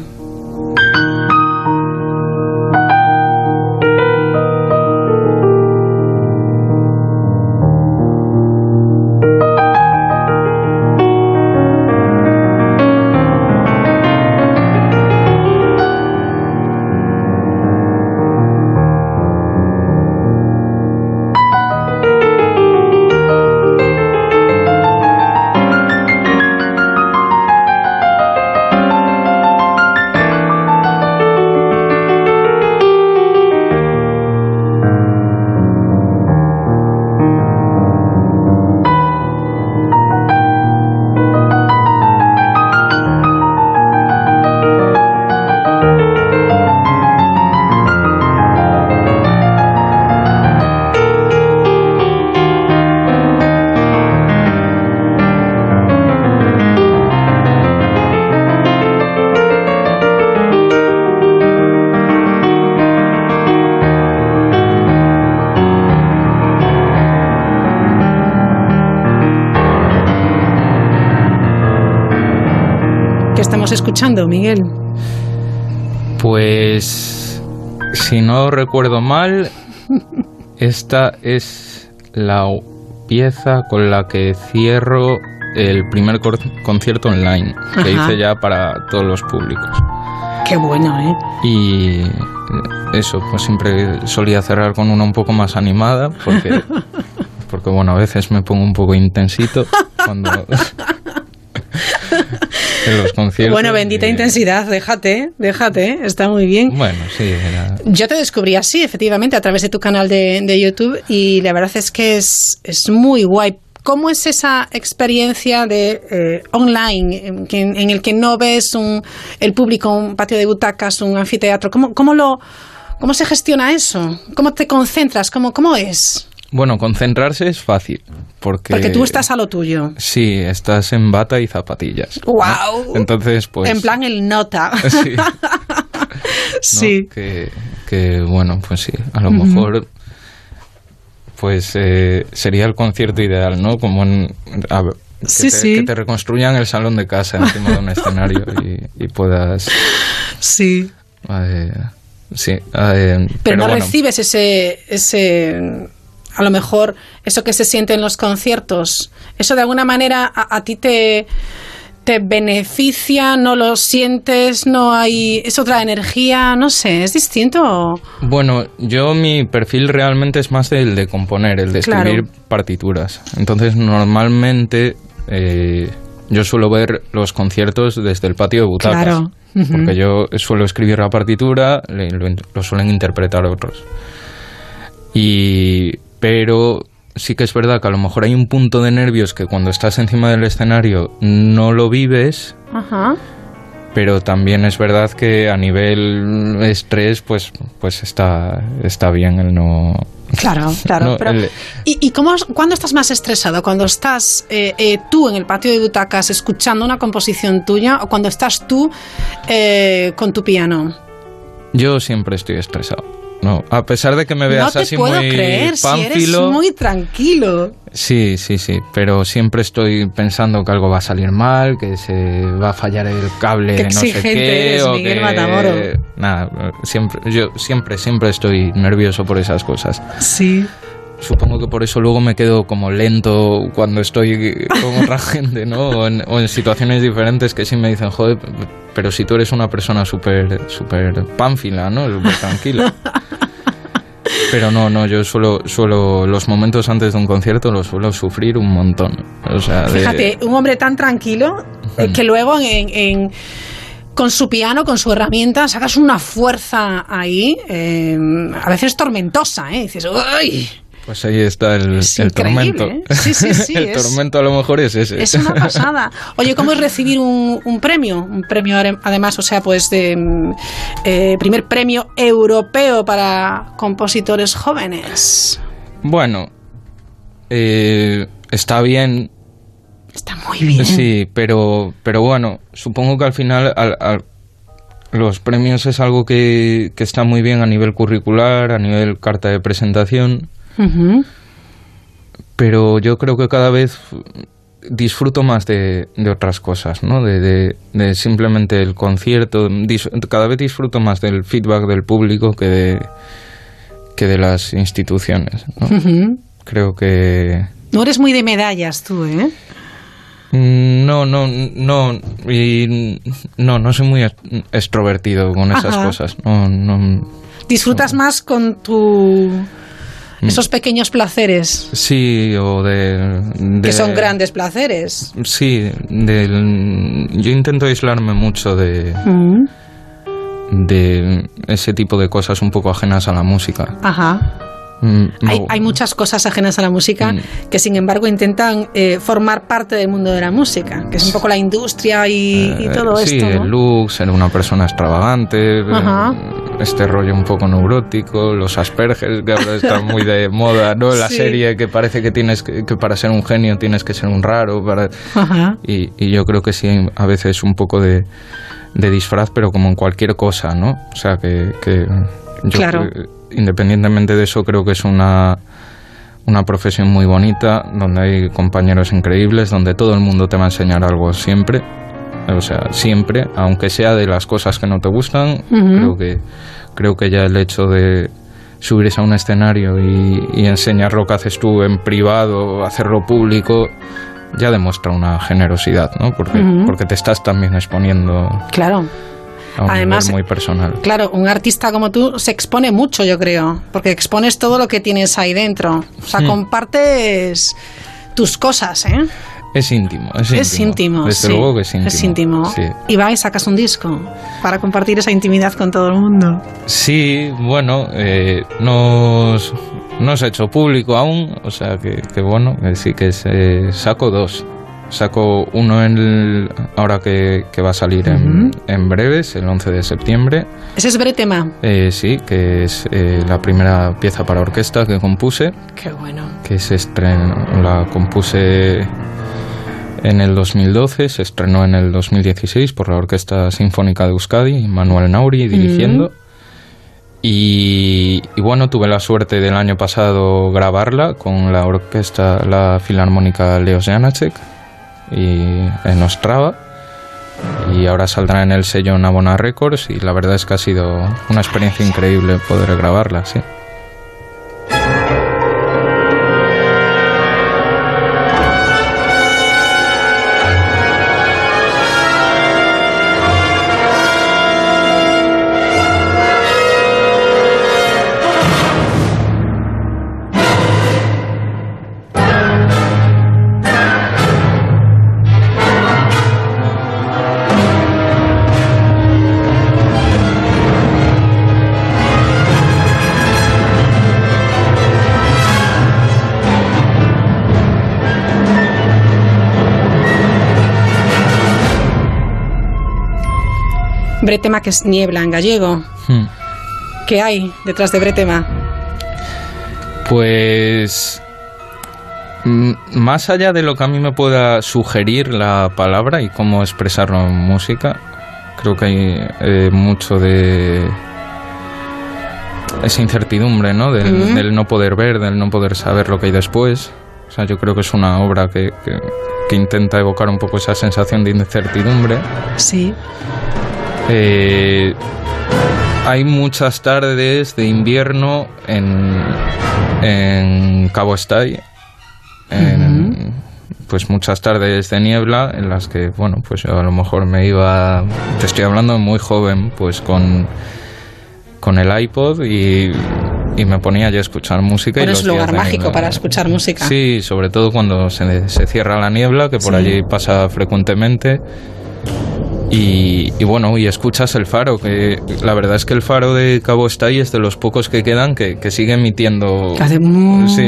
Miguel? Pues, si no recuerdo mal, <laughs> esta es la pieza con la que cierro el primer concierto online que hice ya para todos los públicos. Qué bueno, ¿eh? Y eso, pues siempre solía cerrar con una un poco más animada, porque, <laughs> porque bueno, a veces me pongo un poco intensito cuando, <laughs> los conciertos. Bueno, bendita intensidad, déjate, déjate, está muy bien. Bueno, sí. Yo te descubrí así, efectivamente, a través de tu canal de, YouTube y la verdad es que es, es muy guay. ¿Cómo es esa experiencia de eh, online en, el que no ves un, el público, un patio de butacas, un anfiteatro? ¿Cómo, cómo, lo, cómo se gestiona eso? ¿Cómo te concentras? ¿Cómo, cómo es? Bueno, concentrarse es fácil. Porque, porque tú estás a lo tuyo. Sí, estás en bata y zapatillas. ¡Wow! Entonces, pues. En plan el nota. <laughs> Sí. <laughs> Que, bueno, pues sí, a lo mejor. Pues eh, sería el concierto ideal, ¿no? Como en. que, sí, te, que te reconstruyan el salón de casa encima de un <laughs> escenario y, puedas. Sí. Eh, sí. Eh, pero, no recibes ese, ese a lo mejor eso que se siente en los conciertos, eso de alguna manera a, ti te, te beneficia, no lo sientes, no hay, es otra energía, no sé, es distinto. Bueno, yo mi perfil realmente es más el de componer, el de escribir partituras. Entonces normalmente eh, yo suelo ver los conciertos desde el patio de butacas. Claro. Porque yo suelo escribir la partitura, lo suelen interpretar otros. Y pero sí que es verdad que a lo mejor hay un punto de nervios que cuando estás encima del escenario no lo vives. Ajá. Pero también es verdad que a nivel estrés, pues, pues está, está bien el no. Claro, <laughs> claro. ¿Y, cómo, cuándo estás más estresado? ¿Cuando estás eh, eh, tú en el patio de butacas escuchando una composición tuya o cuando estás tú eh, con tu piano? Yo siempre estoy estresado. No, a pesar de que me veas no así puedo muy creer, si pánfilo. eres muy tranquilo. Sí, sí, sí, pero siempre estoy pensando que algo va a salir mal, que se va a fallar el cable de no sé qué eres, o Miguel que Matamoro. nada, siempre yo siempre siempre estoy nervioso por esas cosas. Sí. Supongo que por eso luego me quedo como lento cuando estoy con otra <laughs> gente, ¿no? O en, o en situaciones diferentes que sí me dicen, joder, pero si tú eres una persona súper súper pánfila, ¿no? Súper tranquila. <laughs> Pero no, no, yo suelo, suelo los momentos antes de un concierto los suelo sufrir un montón. O sea, de- Fíjate, un hombre tan tranquilo eh, que luego en, en- con su piano, con su herramienta, sacas una fuerza ahí, eh, a veces tormentosa, ¿eh? Dices, ¡ay! Pues ahí está el, tormento. ¿eh? Sí, sí, sí, <laughs> el es- tormento a lo mejor es ese. Es una pasada. Oye, ¿cómo es recibir un, un premio? Un premio además, o sea, pues de mm, eh, primer premio europeo para compositores jóvenes. Bueno, eh, está bien. Está muy bien. Sí, pero, pero bueno, supongo que al final al- al- los premios es algo que, que está muy bien a nivel curricular, a nivel carta de presentación, Pero yo creo que cada vez disfruto más de, de otras cosas, ¿no? De, de- de simplemente el concierto, dis- cada vez disfruto más del feedback del público que de, que de las instituciones, ¿no? Creo que... No eres muy de medallas tú, ¿eh? Mm, No, no, no, y no, no soy muy extrovertido con esas Ajá. cosas. No, no, Disfrutas más con tu esos pequeños placeres sí, o de, de- que son grandes placeres. Sí, del, yo intento aislarme mucho de, Mm. de ese tipo de cosas un poco ajenas a la música. Ajá. Mm, no- Hay, hay muchas cosas ajenas a la música que sin embargo intentan eh, formar parte del mundo de la música, que es un poco la industria y, y eh, todo sí, esto. el ¿no? look, ser una persona extravagante, Ajá. este rollo un poco neurótico, los Asperger que ahora están muy de <laughs> moda, ¿no? La Sí. serie que parece que tienes que, que para ser un genio tienes que ser un raro, para Ajá. y, y yo creo que sí a veces un poco de, de disfraz, pero como en cualquier cosa, ¿no? O sea que, que yo Claro. Independientemente de eso creo que es una una profesión muy bonita, donde hay compañeros increíbles, donde todo el mundo te va a enseñar algo siempre. O sea, siempre, aunque sea de las cosas que no te gustan, creo que creo que ya el hecho de subirse a un escenario y, y enseñar lo que haces tú en privado, hacerlo público, ya demuestra una generosidad, ¿no? Porque, porque te estás también exponiendo Claro. A un Además- nivel muy personal. Claro, un artista como tú se expone mucho, yo creo, porque expones todo lo que tienes ahí dentro. O sea, Hmm. compartes tus cosas, ¿eh? Es íntimo, es íntimo. Es íntimo, Desde sí. luego que es íntimo. Es íntimo. Sí. Y va y sacas un disco para compartir esa intimidad con todo el mundo. Sí, bueno, eh, nos, no se ha hecho público aún, o sea que, que bueno, que sí que se, saco dos. Saco uno en el- ahora que, que va a salir en, en breves, el 11 de septiembre. Ese es Bretema. Eh, sí, que es eh, la primera pieza para orquesta que compuse, Qué bueno. que se estrenó, la compuse en el 2012, se estrenó en el 2016 por la Orquesta Sinfónica de Euskadi, Manuel Nauri dirigiendo. Y, y bueno, tuve la suerte del año pasado grabarla con la orquesta, la Filarmónica Leos Janacek y en Ostrava. Y ahora saldrá en el sello Navona Records y la verdad es que ha sido una experiencia increíble poder grabarla, sí. Bretema, que es niebla en gallego. Hmm. ¿Qué hay detrás de Bretema? Pues mm, más allá de lo que a mí me pueda sugerir la palabra y cómo expresarlo en música, creo que hay eh, mucho de esa incertidumbre, ¿no? Del, no poder ver, del no poder saber lo que hay después. O sea, yo creo que es una obra que, que, intenta evocar un poco esa sensación de incertidumbre. Sí. Eh, hay muchas tardes de invierno en, en Cabo Estay. Pues muchas tardes de niebla en las que, bueno, pues yo a lo mejor me iba, te estoy hablando muy joven, pues con con el iPod y, me ponía ya a escuchar música. es un lugar mágico para escuchar música. Sí, sobre todo cuando se, se cierra la niebla, que por allí pasa frecuentemente. Y, bueno, y escuchas el faro, que la verdad es que el faro de Cabo Estay es de los pocos que quedan que, sigue emitiendo... Sí,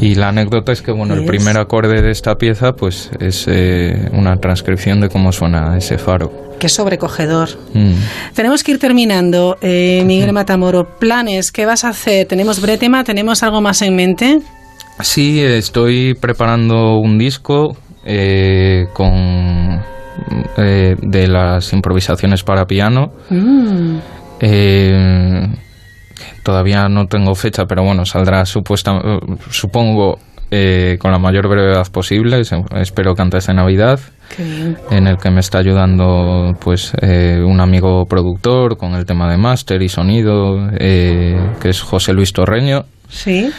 Y la anécdota es que, bueno, el primer acorde de esta pieza, pues es eh, una transcripción de cómo suena ese faro. Qué sobrecogedor. Mm. Tenemos que ir terminando. Eh, Miguel Matamoro, planes, ¿qué vas a hacer? ¿Tenemos bretema? ¿Tenemos algo más en mente? Sí, estoy preparando un disco eh, con eh, de las improvisaciones para piano. Mm. todavía no tengo fecha, pero bueno, saldrá supuesta, supongo con la mayor brevedad posible. Espero que antes de Navidad en el que me está ayudando pues eh, un amigo productor con el tema de máster y sonido, eh, que es José Luis Torreño. Sí.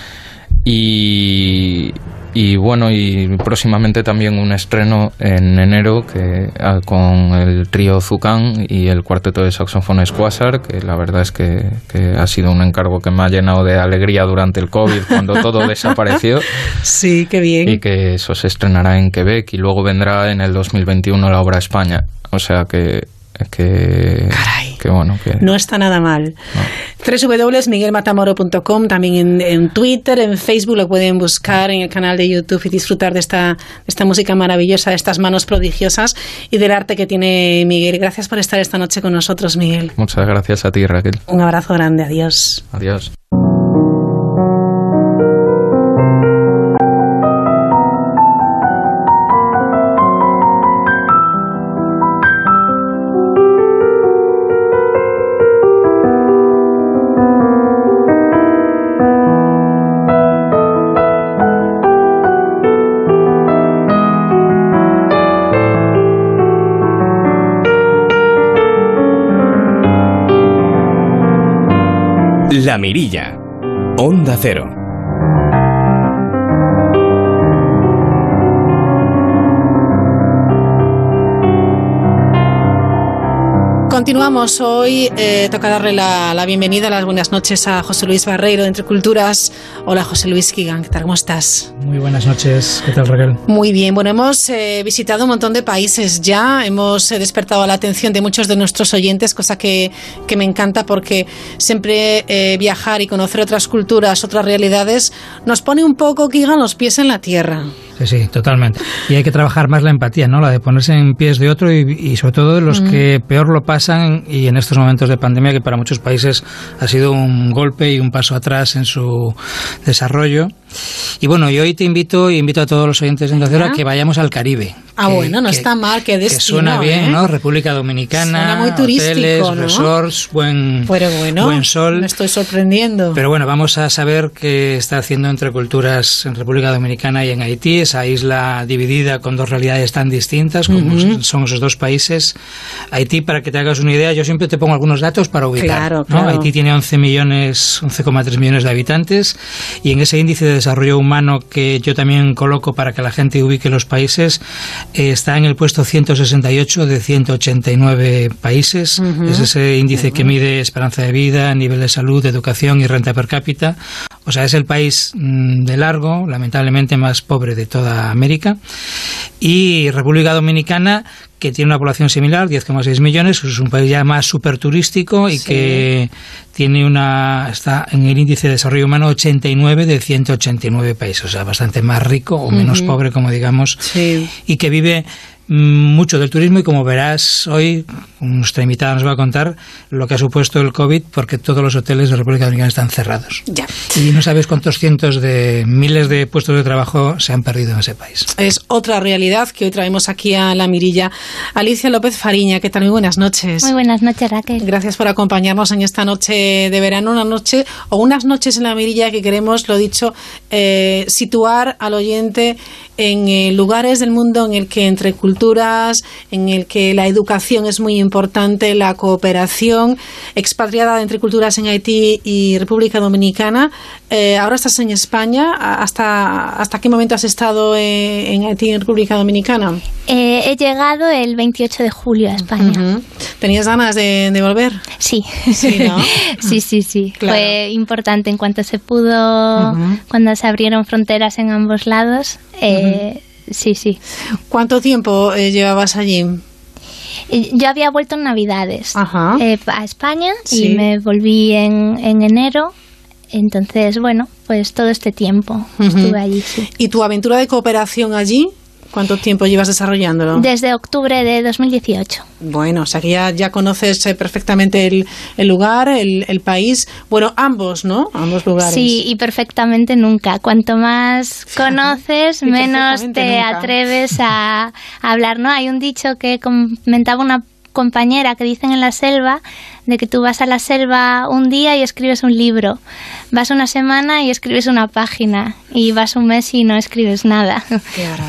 Y, y bueno, y próximamente también un estreno en enero que ah, con el trío Zucán y el cuarteto de saxofones Quasar, que la verdad es que, que, ha sido un encargo que me ha llenado de alegría durante el COVID cuando todo <laughs> desapareció. Sí, qué bien. Y que eso se estrenará en Quebec y luego vendrá en el 2021 la obra España. O sea que que, Caray, bueno que no está nada mal. No. www.miguelmatamoro.com también en, Twitter en Facebook lo pueden buscar en el canal de YouTube y disfrutar de esta, esta música maravillosa de estas manos prodigiosas y del arte que tiene Miguel. Gracias por estar esta noche con nosotros Miguel. Muchas gracias a ti Raquel. Un abrazo grande adiós. Adiós La Mirilla. Onda Cero. Hoy. Eh, toca darle la, bienvenida, las buenas noches a José Luis Barreiro de Entre Culturas. Hola José Luis Kigan, ¿qué tal? ¿Cómo estás? Muy buenas noches, ¿qué tal Raquel? Muy bien, bueno, hemos eh, visitado un montón de países ya, hemos eh, despertado la atención de muchos de nuestros oyentes, cosa que, que me encanta porque siempre viajar y conocer otras culturas, otras realidades, nos pone un poco, Kigan, los pies en la tierra. Sí, sí, totalmente. Y hay que trabajar más la empatía, ¿no? La de ponerse en pies de otro y, sobre todo de los que peor lo pasan y en estos momentos de pandemia que para muchos países ha sido un golpe y un paso atrás en su desarrollo. Y bueno, y hoy te invito y invito a todos los oyentes de Onda a que vayamos al Caribe. Ah, bueno, no está mal, que destino. Que suena bien, ¿eh? ¿no? República Dominicana, suena muy turístico, hoteles, resorts, buen, bueno, buen sol. Me estoy sorprendiendo. Pero bueno, vamos a saber qué está haciendo entre culturas en República Dominicana y en Haití, esa isla dividida con dos realidades tan distintas como son esos dos países. Haití, para que te hagas una idea, yo siempre te pongo algunos datos para ubicar. Claro, claro. Haití tiene 11 millones, 11,3 millones de habitantes y en ese índice de desarrollo humano que yo también coloco para que la gente ubique los países, está en el puesto 168 de 189 países. Es ese índice que mide esperanza de vida, nivel de salud, educación y renta per cápita. O sea, es el país mm, de largo, lamentablemente más pobre de toda América. Y República Dominicana, que tiene una población similar, 10,6 millones, es un país ya más super turístico y que tiene una está en el índice de desarrollo humano 89 de 189 países, o sea, bastante más rico o menos pobre, como digamos, y que vive mucho del turismo y como verás hoy nuestra invitada nos va a contar lo que ha supuesto el COVID porque todos los hoteles de República Dominicana están cerrados. Ya. Y no sabes cuántos cientos de miles de puestos de trabajo se han perdido en ese país. Es otra realidad que hoy traemos aquí a la mirilla. Alicia López Fariña, ¿qué tal? Muy buenas noches. Muy buenas noches, Raquel. Gracias por acompañarnos en esta noche de, verano, una noche o unas noches en la mirilla que queremos, lo dicho, eh, situar al oyente en eh, lugares del mundo en el que entre culturas, en el que la educación es muy importante, la cooperación, expatriada entre culturas en Haití y República Dominicana. Eh, ahora estás en España. ¿Hasta, ¿Hasta qué momento has estado en Haití y en República Dominicana? he llegado el 28 de julio a España. ¿Tenías ganas de, volver? Sí. Sí, <laughs> sí, sí, <laughs> Fue importante en cuanto se pudo, cuando se abrieron fronteras en ambos lados. Eh, sí, sí. ¿Cuánto tiempo eh, llevabas allí? Yo había vuelto en Navidades eh, a España y me volví en, en enero entonces, bueno, pues todo este tiempo estuve allí. ¿Y tu aventura de cooperación allí? ¿Cuánto tiempo llevas desarrollándolo? Desde octubre de 2018. Bueno, o sea que ya, conoces eh, perfectamente el, lugar, el, país. Bueno, ambos, ¿no? Ambos lugares. Sí, y perfectamente nunca. Cuanto más <laughs> conoces, menos te atreves a, a <laughs> hablar, ¿no? Hay un dicho que comentaba una compañera que dicen en la selva de que tú vas a la selva un día y escribes un libro, vas una semana y escribes una página y vas un mes y no escribes nada.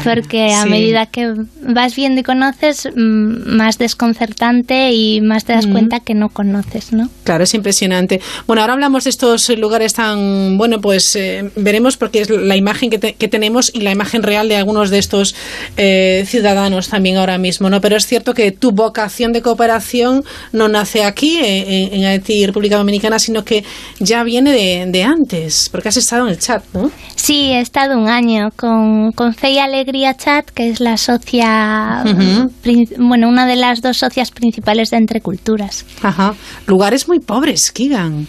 Porque a medida que vas viendo y conoces, mm, más desconcertante y más te das cuenta que no conoces, ¿no? Claro, es impresionante. Bueno, ahora hablamos de estos lugares tan, bueno, pues eh, veremos porque es la imagen que, que, tenemos y la imagen real de algunos de estos eh, ciudadanos también ahora mismo, ¿no? Pero es cierto que tu vocación de cooperación no nace aquí, en, Haití y República Dominicana, sino que ya viene de, antes, porque has estado en el chat, ¿no? Sí, he estado un año con, con Fe y Alegría Chat, que es la socia, bueno, una de las dos socias principales de Entre Culturas. Ajá. Lugares muy pobres, Kigan.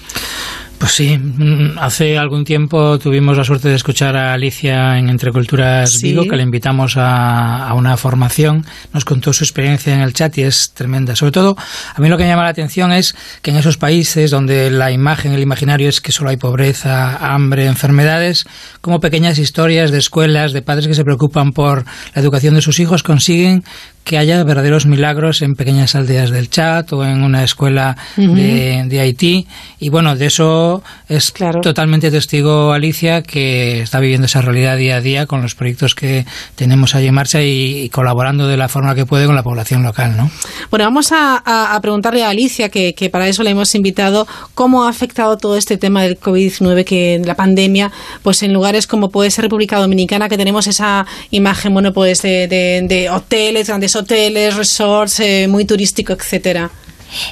Pues sí, mm, hace algún tiempo tuvimos la suerte de escuchar a Alicia en Entre Culturas Vigo, que le invitamos a, una formación. Nos contó su experiencia en el chat y es tremenda. Sobre todo, a mí lo que me llama la atención es que en esos países donde la imagen, el imaginario es que solo hay pobreza, hambre, enfermedades, como pequeñas historias de escuelas, de padres que se preocupan por la educación de sus hijos, consiguen que haya verdaderos milagros en pequeñas aldeas del Chat o en una escuela de, Haití. Y bueno, de eso es totalmente testigo Alicia, que está viviendo esa realidad día a día con los proyectos que tenemos allí en marcha y, colaborando de la forma que puede con la población local. ¿no? Bueno, vamos a, preguntarle a Alicia, que, para eso le hemos invitado, cómo ha afectado todo este tema del COVID-19, que la pandemia, pues en lugares como puede ser República Dominicana, que tenemos esa imagen, bueno, pues de, de, de hoteles, grandes hoteles, resorts, eh, muy turístico, etcétera?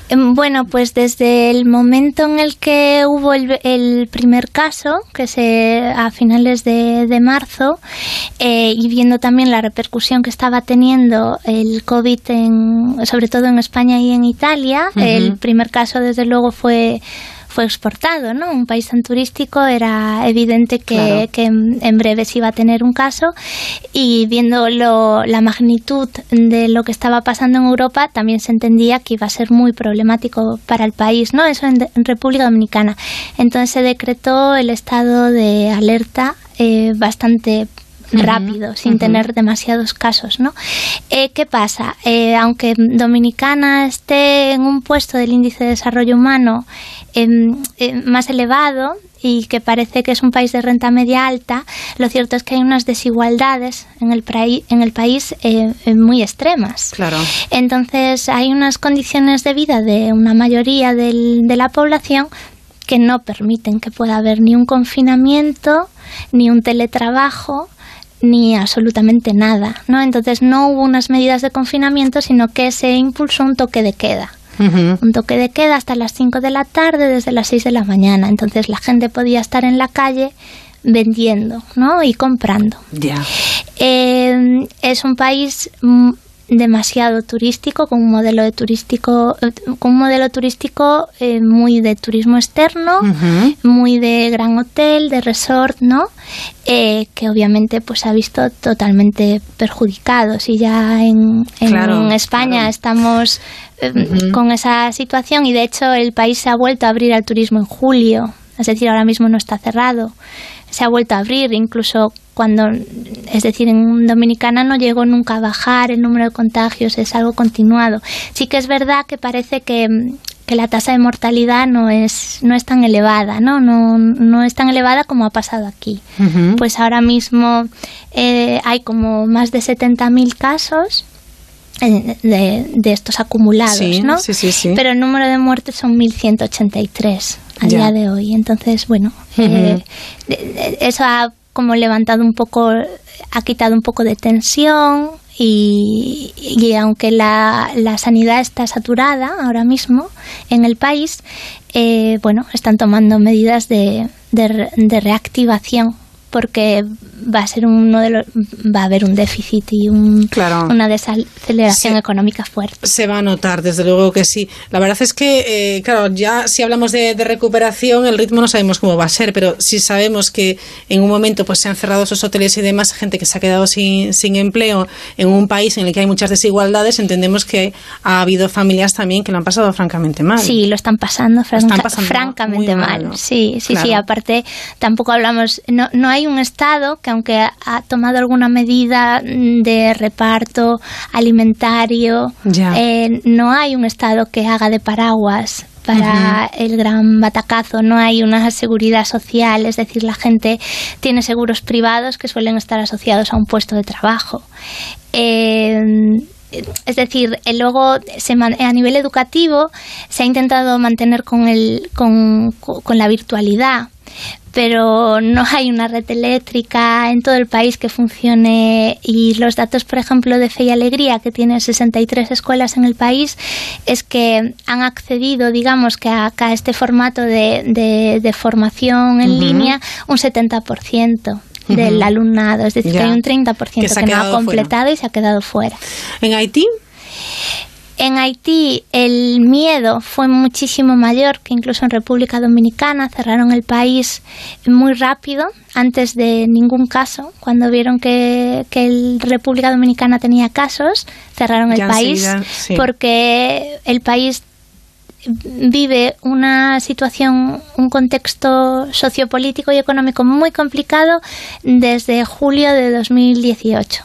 Em, bueno, pues desde el momento en el que hubo el, primer caso, que se a finales de, marzo, eh, y viendo también la repercusión que estaba teniendo el COVID, en, sobre todo en España y en Italia, el primer caso desde luego fue fue exportado, ¿no? Un país tan turístico era evidente que, en breve se iba a tener un caso y viendo la magnitud de lo que estaba pasando en Europa también se entendía que iba a ser muy problemático para el país, ¿no? Eso en, República Dominicana. Entonces se decretó el estado de alerta eh, bastante rápido, sin tener demasiados casos, ¿no? Eh, ¿Qué pasa? Eh, aunque Dominicana esté en un puesto del índice de desarrollo humano más elevado y que parece que es un país de renta media alta, lo cierto es que hay unas desigualdades en el, en el país eh, muy extremas. Claro. Entonces hay unas condiciones de vida de una mayoría del, de la población que no permiten que pueda haber ni un confinamiento, ni un teletrabajo, ni absolutamente nada, ¿no? Entonces no hubo unas medidas de confinamiento, sino que se impulsó un toque de queda. Un toque de queda hasta las 5 de la tarde, desde las 6 de la mañana. Entonces la gente podía estar en la calle vendiendo, ¿no? Y comprando. Eh, es un país mm, demasiado turístico, con un modelo de turístico, eh, con un modelo turístico eh, muy de turismo externo, muy de gran hotel, de resort, ¿no? Eh, que obviamente pues ha visto totalmente perjudicados y ya en, en España estamos con esa situación y de hecho el país se ha vuelto a abrir al turismo en julio, es decir, ahora mismo no está cerrado se ha vuelto a abrir, incluso cuando, es decir, en Dominicana no llegó nunca a bajar el número de contagios, es algo continuado. Sí que es verdad que parece que, que la tasa de mortalidad no es, no es tan elevada, ¿no? No, no es tan elevada como ha pasado aquí. Pues ahora mismo eh, hay como más de 70.000 casos de, de, estos acumulados, ¿no? Sí, sí, sí. Pero el número de muertes son 1.183 a día de hoy. Entonces, bueno, eh, eso ha como levantado un poco, ha quitado un poco de tensión, y, y aunque la, la, sanidad está saturada ahora mismo en el país, eh, bueno, están tomando medidas de, de, de reactivación porque va a ser uno de los, va a haber un déficit y un, una desaceleración económica fuerte. Se va a notar, desde luego que sí. La verdad es que, eh, claro, ya si hablamos de, recuperación, el ritmo no sabemos cómo va a ser, pero si sabemos que en un momento pues se han cerrado esos hoteles y demás, gente que se ha quedado sin, sin empleo en un país en el que hay muchas desigualdades, entendemos que ha habido familias también que lo han pasado francamente mal. Sí, lo están pasando, francamente mal. Sí, sí, sí. Aparte, tampoco hablamos, no, no hay un Estado que aunque ha tomado alguna medida de reparto alimentario, eh, no hay un Estado que haga de paraguas para el gran batacazo, no hay una seguridad social, es decir, la gente tiene seguros privados que suelen estar asociados a un puesto de trabajo. Eh, es decir, luego a nivel educativo se ha intentado mantener con, el, con, con la virtualidad, pero no hay una red eléctrica en todo el país que funcione. Y los datos, por ejemplo, de Fe y Alegría, que tiene 63 escuelas en el país, es que han accedido, digamos, que a, este formato de, de, formación en línea un 70% del alumnado, es decir, que hay un 30% que, que no ha completado y se ha quedado fuera. ¿En Haití? En Haití el miedo fue muchísimo mayor que incluso en República Dominicana. Cerraron el país muy rápido, antes de ningún caso. Cuando vieron que, que República Dominicana tenía casos, cerraron el país porque el país vive una situación, un contexto sociopolítico y económico muy complicado desde julio de 2018.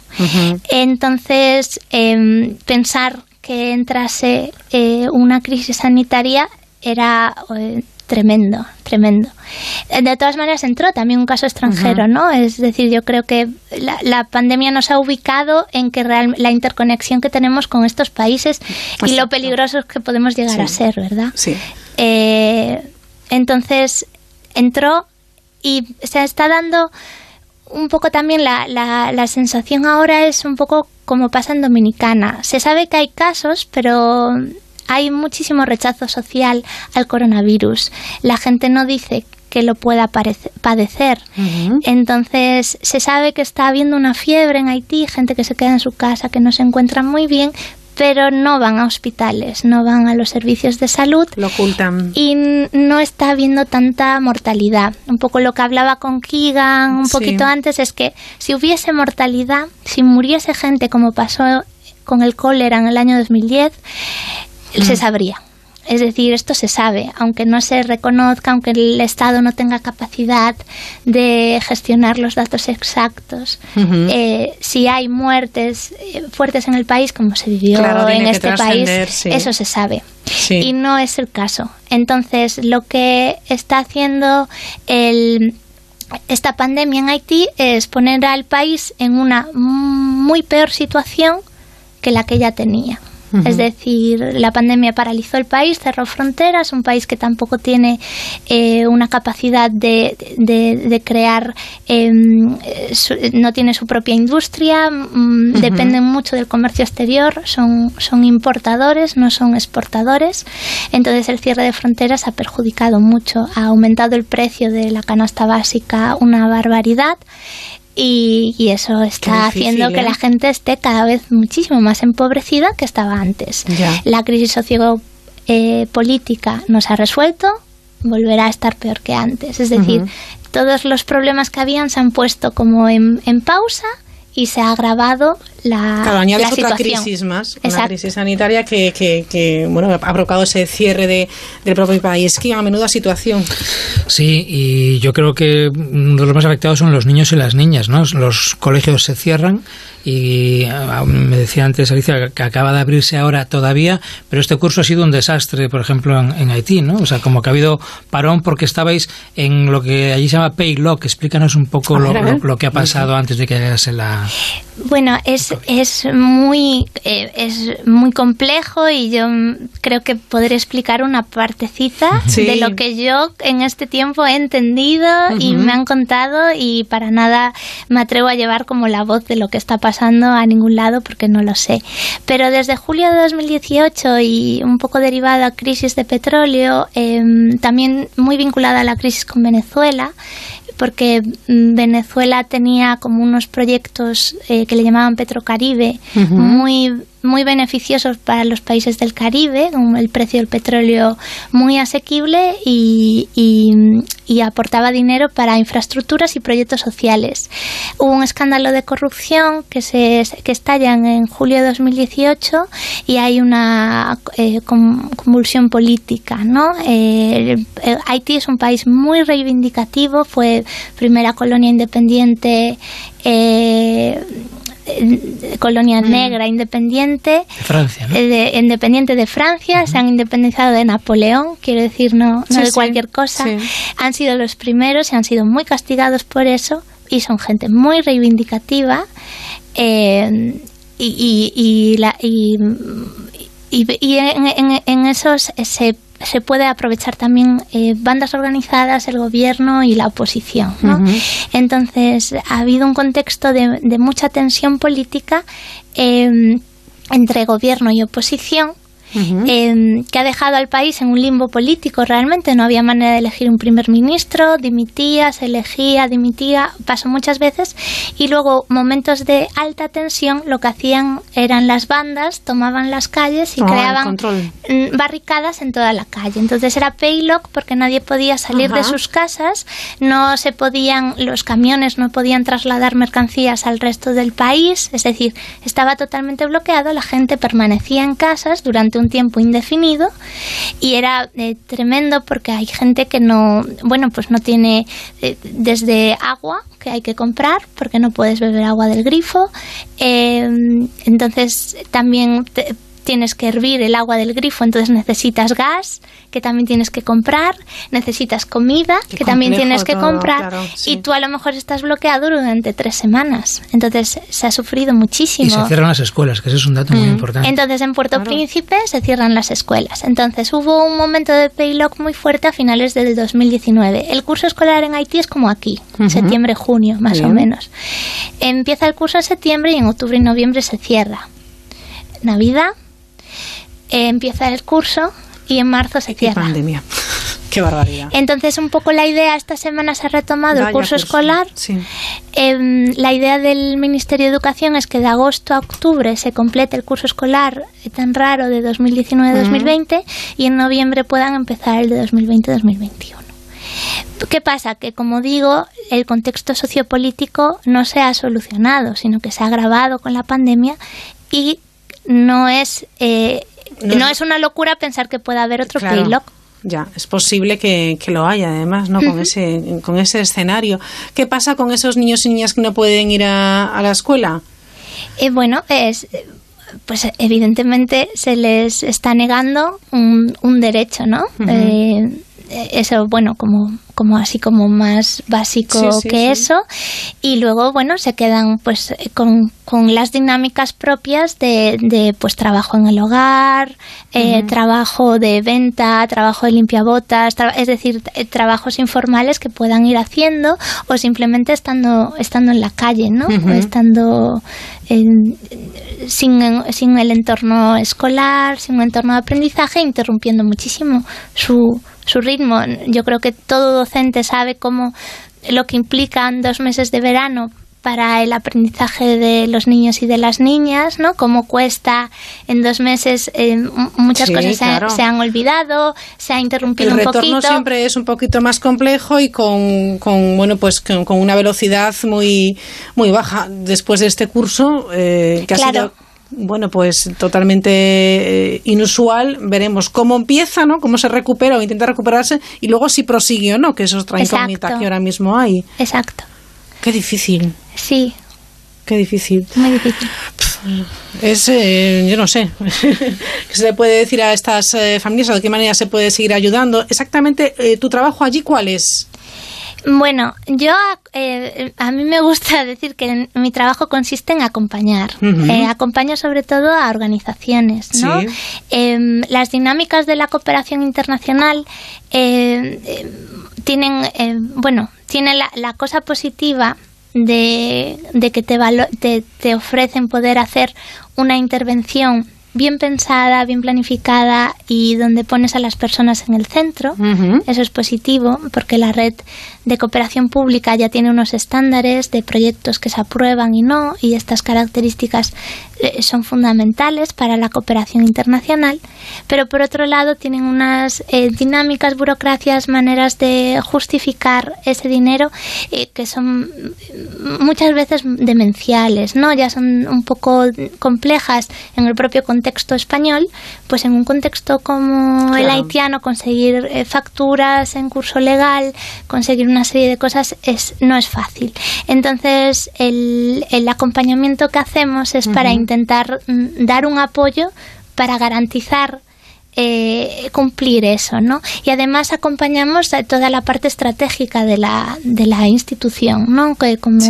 Entonces, em, pensar que entrase eh, una crisis sanitaria era eh, tremendo, tremendo. De todas maneras entró también un caso extranjero, ¿no? Es decir, yo creo que la, pandemia nos ha ubicado en que la interconexión que tenemos con estos países y lo peligrosos que podemos llegar a ser, ¿verdad? Sí. Eh, entonces entró y se está dando un poco también la, la, la sensación ahora es un poco como pasa en Dominicana. Se sabe que hay casos, pero hay muchísimo rechazo social al coronavirus. La gente no dice que lo pueda padecer. Entonces, se sabe que está habiendo una fiebre en Haití, gente que se queda en su casa, que no se encuentra muy bien, pero no van a hospitales, no van a los servicios de salud. Lo ocultan. Y no está habiendo tanta mortalidad. Un poco lo que hablaba con Keegan un poquito antes es que si hubiese mortalidad, si muriese gente como pasó con el cólera en el año 2010, se sabría. Es decir, esto se sabe, aunque no se reconozca, aunque el Estado no tenga capacidad de gestionar los datos exactos. Eh, si hay muertes eh, fuertes en el país, como se vivió en este país, eso se sabe. Y no es el caso. Entonces, lo que está haciendo el esta pandemia en Haití es poner al país en una muy peor situación que la que ya tenía. Es decir, la pandemia paralizó el país, cerró fronteras, un país que tampoco tiene eh, una capacidad de, de, crear, em, no tiene su propia industria, mm, dependen mucho del comercio exterior, son, son importadores, no son exportadores. Entonces el cierre de fronteras ha perjudicado mucho, ha aumentado el precio de la canasta básica una barbaridad y, eso está haciendo que la ¿eh? gente esté cada vez muchísimo más empobrecida que estaba antes. La crisis sociopolítica no se ha resuelto, volverá a estar peor que antes. Es decir, todos los problemas que habían se han puesto como en, pausa y se ha agravado la, claro, añades la otra crisis más, una crisis sanitaria que, que, bueno, ha provocado ese cierre de, del propio país. Que a menuda situación. Sí, y yo creo que uno de los más afectados son los niños y las niñas, ¿no? Los colegios se cierran y ah, me decía antes Alicia que acaba de abrirse ahora todavía, pero este curso ha sido un desastre, por ejemplo, en, Haití, ¿no? O sea, como que ha habido parón porque estabais en lo que allí se llama pay lock. Explícanos un poco lo, lo, que ha pasado antes de que llegase la... Bueno, es, es, muy, eh, es muy complejo y yo creo que podré explicar una partecita de lo que yo en este tiempo he entendido y me han contado y para nada me atrevo a llevar como la voz de lo que está pasando a ningún lado porque no lo sé. Pero desde julio de 2018 y un poco derivada a crisis de petróleo, em, también muy vinculada a la crisis con Venezuela, porque mm, Venezuela tenía como unos proyectos eh, que le llamaban Petrocaribe muy muy beneficiosos para los países del Caribe, con el precio del petróleo muy asequible y, aportaba dinero para infraestructuras y proyectos sociales. Hubo un escándalo de corrupción que, se, que estalla en julio de 2018 y hay una eh, convulsión política. ¿no? Eh, Haití es un país muy reivindicativo, fue primera colonia independiente. Eh, colonia mm. negra independiente de Francia, eh, independiente de Francia, se han independizado de Napoleón, quiero decir, no, no de cualquier cosa. Han sido los primeros y han sido muy castigados por eso y son gente muy reivindicativa eh, y, y, la, y, y en, en, en, esos se se puede aprovechar también eh, bandas organizadas, el gobierno y la oposición. ¿no? Entonces, ha habido un contexto de, de mucha tensión política eh, entre gobierno y oposición Em, que ha dejado al país en un limbo político realmente. No había manera de elegir un primer ministro, dimitía, se elegía, dimitía, pasó muchas veces. Y luego, momentos de alta tensión, lo que hacían eran las bandas, tomaban las calles y creaban mm, barricadas en toda la calle. Entonces era paylock porque nadie podía salir de sus casas, no se podían, los camiones no podían trasladar mercancías al resto del país, es decir, estaba totalmente bloqueado, la gente permanecía en casas durante un tiempo indefinido y era eh, tremendo porque hay gente que no, bueno, pues no tiene eh, desde agua que hay que comprar porque no puedes beber agua del grifo, eh, entonces también tienes que hervir el agua del grifo, entonces necesitas gas, que también tienes que comprar, necesitas comida, que también tienes que comprar, y tú a lo mejor estás bloqueado durante tres semanas. Entonces se ha sufrido muchísimo. Y se cierran las escuelas, que ese es un dato muy mm. importante. Entonces en Puerto Príncipe se cierran las escuelas. Entonces hubo un momento de paylock muy fuerte a finales del 2019. El curso escolar en Haití es como aquí, septiembre, junio, más o menos. Empieza el curso en septiembre y en octubre y noviembre se cierra. Navidad, eh, empieza el curso y en marzo se cierra. pandemia. Qué barbaridad. Entonces, un poco la idea, esta semana se ha retomado el curso escolar. Em, la idea del Ministerio de Educación es que de agosto a octubre se complete el curso escolar tan raro de 2019-2020 y en noviembre puedan empezar el de 2020-2021. ¿Qué pasa? Que, como digo, el contexto sociopolítico no se ha solucionado, sino que se ha agravado con la pandemia y no es eh, no, es una locura pensar que pueda haber otro claro. Ya, es posible que, lo haya, además, ¿no? Con ese, con ese escenario. ¿Qué pasa con esos niños y niñas que no pueden ir a, la escuela? Eh, bueno, es, pues evidentemente se les está negando un, un derecho, ¿no? eso, bueno, como, como así como más básico que eso. Y luego, bueno, se quedan pues con, con las dinámicas propias de, de pues trabajo en el hogar, eh, trabajo de venta, trabajo de limpiabotas, es decir, eh, trabajos informales que puedan ir haciendo o simplemente estando, estando en la calle, ¿no? O estando sin, sin el entorno escolar, sin un entorno de aprendizaje, interrumpiendo muchísimo su, su ritmo. Yo creo que todo docente sabe cómo lo que implican dos meses de verano para el aprendizaje de los niños y de las niñas, ¿no? Cómo cuesta en dos meses eh, muchas cosas se, han olvidado, se ha interrumpido un poquito. El retorno siempre es un poquito más complejo y con, con bueno pues con, una velocidad muy muy baja después de este curso eh, que ha sido bueno, pues totalmente eh, inusual. Veremos cómo empieza, ¿no? Cómo se recupera o intenta recuperarse y luego si prosigue o no, que eso es otra incógnita que ahora mismo hay. Exacto. Qué difícil. Sí. Qué difícil. Muy difícil. Es, eh, yo no sé, <laughs> ¿qué se le puede decir a estas eh, familias o de qué manera se puede seguir ayudando? Exactamente, ¿tu trabajo allí cuál es? Bueno, yo eh, a mí me gusta <laughs> decir que mi trabajo consiste en acompañar. Eh, acompaño sobre todo a organizaciones. ¿no? Em, las dinámicas de la cooperación internacional eh, tienen, bueno, tiene la, cosa positiva de, que te, te, te ofrecen poder hacer una intervención bien pensada, bien planificada y donde pones a las personas en el centro. Eso es positivo porque la red de cooperación pública ya tiene unos estándares de proyectos que se aprueban y no y estas características son fundamentales para la cooperación internacional, pero por otro lado tienen unas eh, dinámicas, burocracias, maneras de justificar ese dinero eh, que son muchas veces demenciales, ¿no? Ya son un poco complejas en el propio contexto español, pues en un contexto como el haitiano conseguir facturas en curso legal, conseguir una serie de cosas es no es fácil. Entonces el, el acompañamiento que hacemos es para intentar mm, dar un apoyo para garantizar eh, cumplir eso, ¿no? Y además acompañamos a toda la parte estratégica de la, de la institución, ¿no? Que como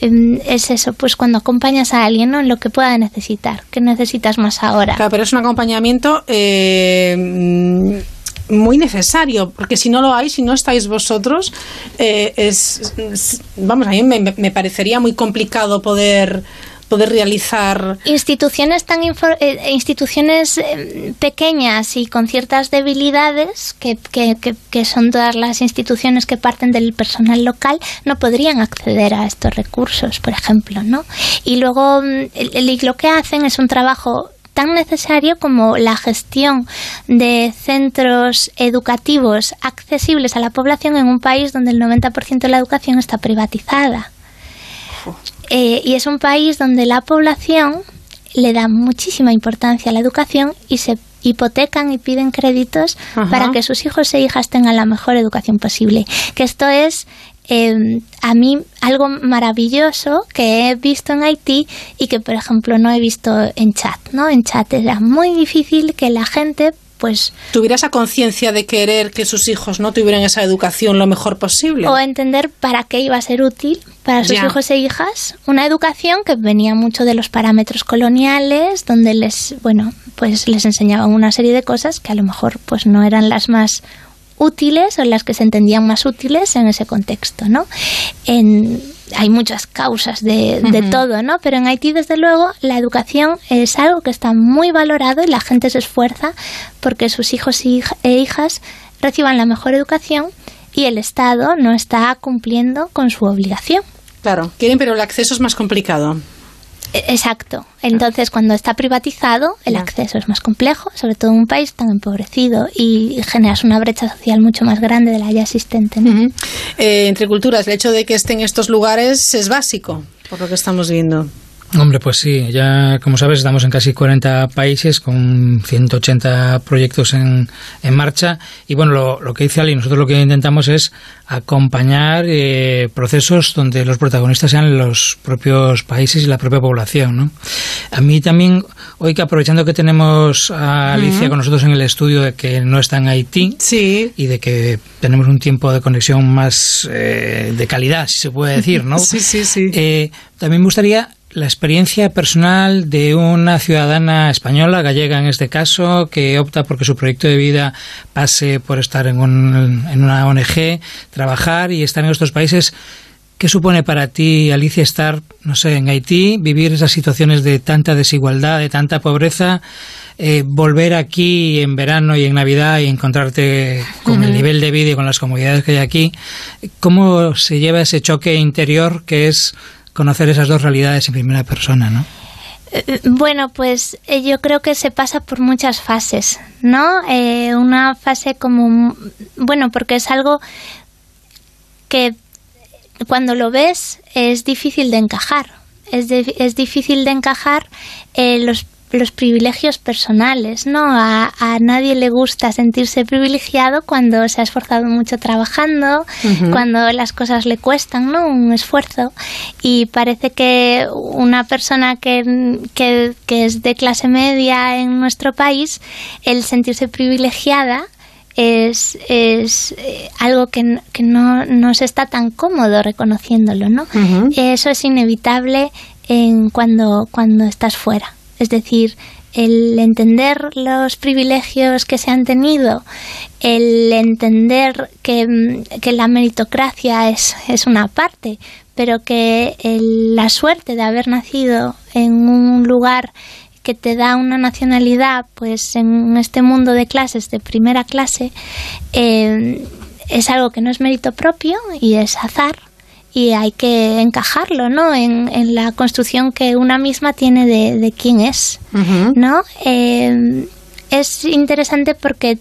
em, es eso, pues cuando acompañas a alguien, ¿no? En lo que pueda necesitar, que necesitas más ahora. Claro, pero es un acompañamiento eh, muy necesario, porque si no lo hay, si no estáis vosotros, eh, es, vamos, a mí me parecería muy complicado poder poder realizar instituciones tan eh, instituciones eh, pequeñas y con ciertas debilidades que, que, que, son todas las instituciones que parten del personal local no podrían acceder a estos recursos por ejemplo no y luego mm, lo que hacen es un trabajo tan necesario como la gestión de centros educativos accesibles a la población en un país donde el 90% de la educación está privatizada. Eh, y es un país donde la población le da muchísima importancia a la educación y se hipotecan y piden créditos para que sus hijos e hijas tengan la mejor educación posible. Que esto es em, a mí algo maravilloso que he visto en Haití y que, por ejemplo, no he visto en chat. ¿no? En chat era muy difícil que la gente pues tuviera esa conciencia de querer que sus hijos no tuvieran esa educación lo mejor posible. o entender para qué iba a ser útil para sus hijos e hijas. Una educación que venía mucho de los parámetros coloniales donde les bueno pues les enseñaban una serie de cosas que a lo mejor pues no eran las más útiles o las que se entendían más útiles en ese contexto no en hay muchas causas de, de todo, ¿no? Pero en Haití, desde luego, la educación es algo que está muy valorado y la gente se esfuerza porque sus hijos e hijas reciban la mejor educación y el Estado no está cumpliendo con su obligación. Claro, quieren, pero el acceso es más complicado. E, exacto. Entonces, cuando está privatizado, el acceso es más complejo, sobre todo en un país tan empobrecido y generas una brecha social mucho más grande de la ya existente. Eh, entre culturas, el hecho de que estén en estos lugares es básico, por lo que estamos viendo. Hombre, pues sí, ya como sabes estamos en casi 40 países con 180 proyectos en, en marcha y bueno, lo, lo que dice Ali, nosotros lo que intentamos es acompañar eh, procesos donde los protagonistas sean los propios países y la propia población. ¿no? A mí también, hoy que aprovechando que tenemos a Alicia con nosotros en el estudio de que no está en Haití sí. y de que tenemos un tiempo de conexión más eh, de calidad, si se puede decir, ¿no? <laughs> sí, sí, sí. Eh, también me gustaría la experiencia personal de una ciudadana española, gallega en este caso, que opta porque su proyecto de vida pase por estar en, en una ONG, trabajar y estar en estos países. ¿Qué supone para ti, Alicia, estar, no sé, en Haití, vivir esas situaciones de tanta desigualdad, de tanta pobreza, eh, volver aquí en verano y en Navidad y encontrarte con el nivel de vida y con las comodidades que hay aquí? ¿Cómo se lleva ese choque interior que es conocer esas dos realidades en primera persona, ¿no? Eh, bueno, pues eh, yo creo que se pasa por muchas fases, ¿no? Eh, una fase como, bueno, porque es algo que cuando lo ves es difícil de encajar, es, es difícil de encajar los los privilegios personales, ¿no? A, nadie le gusta sentirse privilegiado cuando se ha esforzado mucho trabajando, cuando las cosas le cuestan, ¿no? Un esfuerzo. Y parece que una persona que, que, es de clase media en nuestro país, el sentirse privilegiada, es, es eh, algo que, que, no, no se está tan cómodo reconociéndolo, ¿no? Eso es inevitable en cuando, cuando estás fuera. Es decir, el entender los privilegios que se han tenido, el entender que, mm, la meritocracia es, es, una parte, pero que la suerte de haber nacido en un lugar que te da una nacionalidad, pues en este mundo de clases de primera clase, eh, es algo que no es mérito propio y es azar y hay que encajarlo, ¿no? En, en, la construcción que una misma tiene de, de quién es, ¿no? Eh, es interesante porque,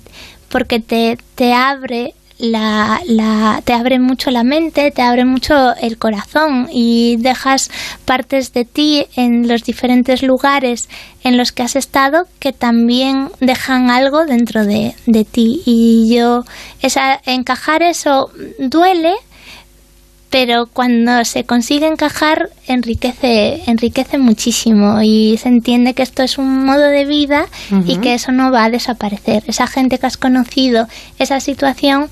porque te, te abre la, la, te abre mucho la mente, te abre mucho el corazón y dejas partes de ti en los diferentes lugares en los que has estado que también dejan algo dentro de, de ti. Y yo, esa, encajar eso duele, pero cuando se consigue encajar enriquece enriquece muchísimo y se entiende que esto es un modo de vida y que eso no va a desaparecer. Esa gente que has conocido esa situación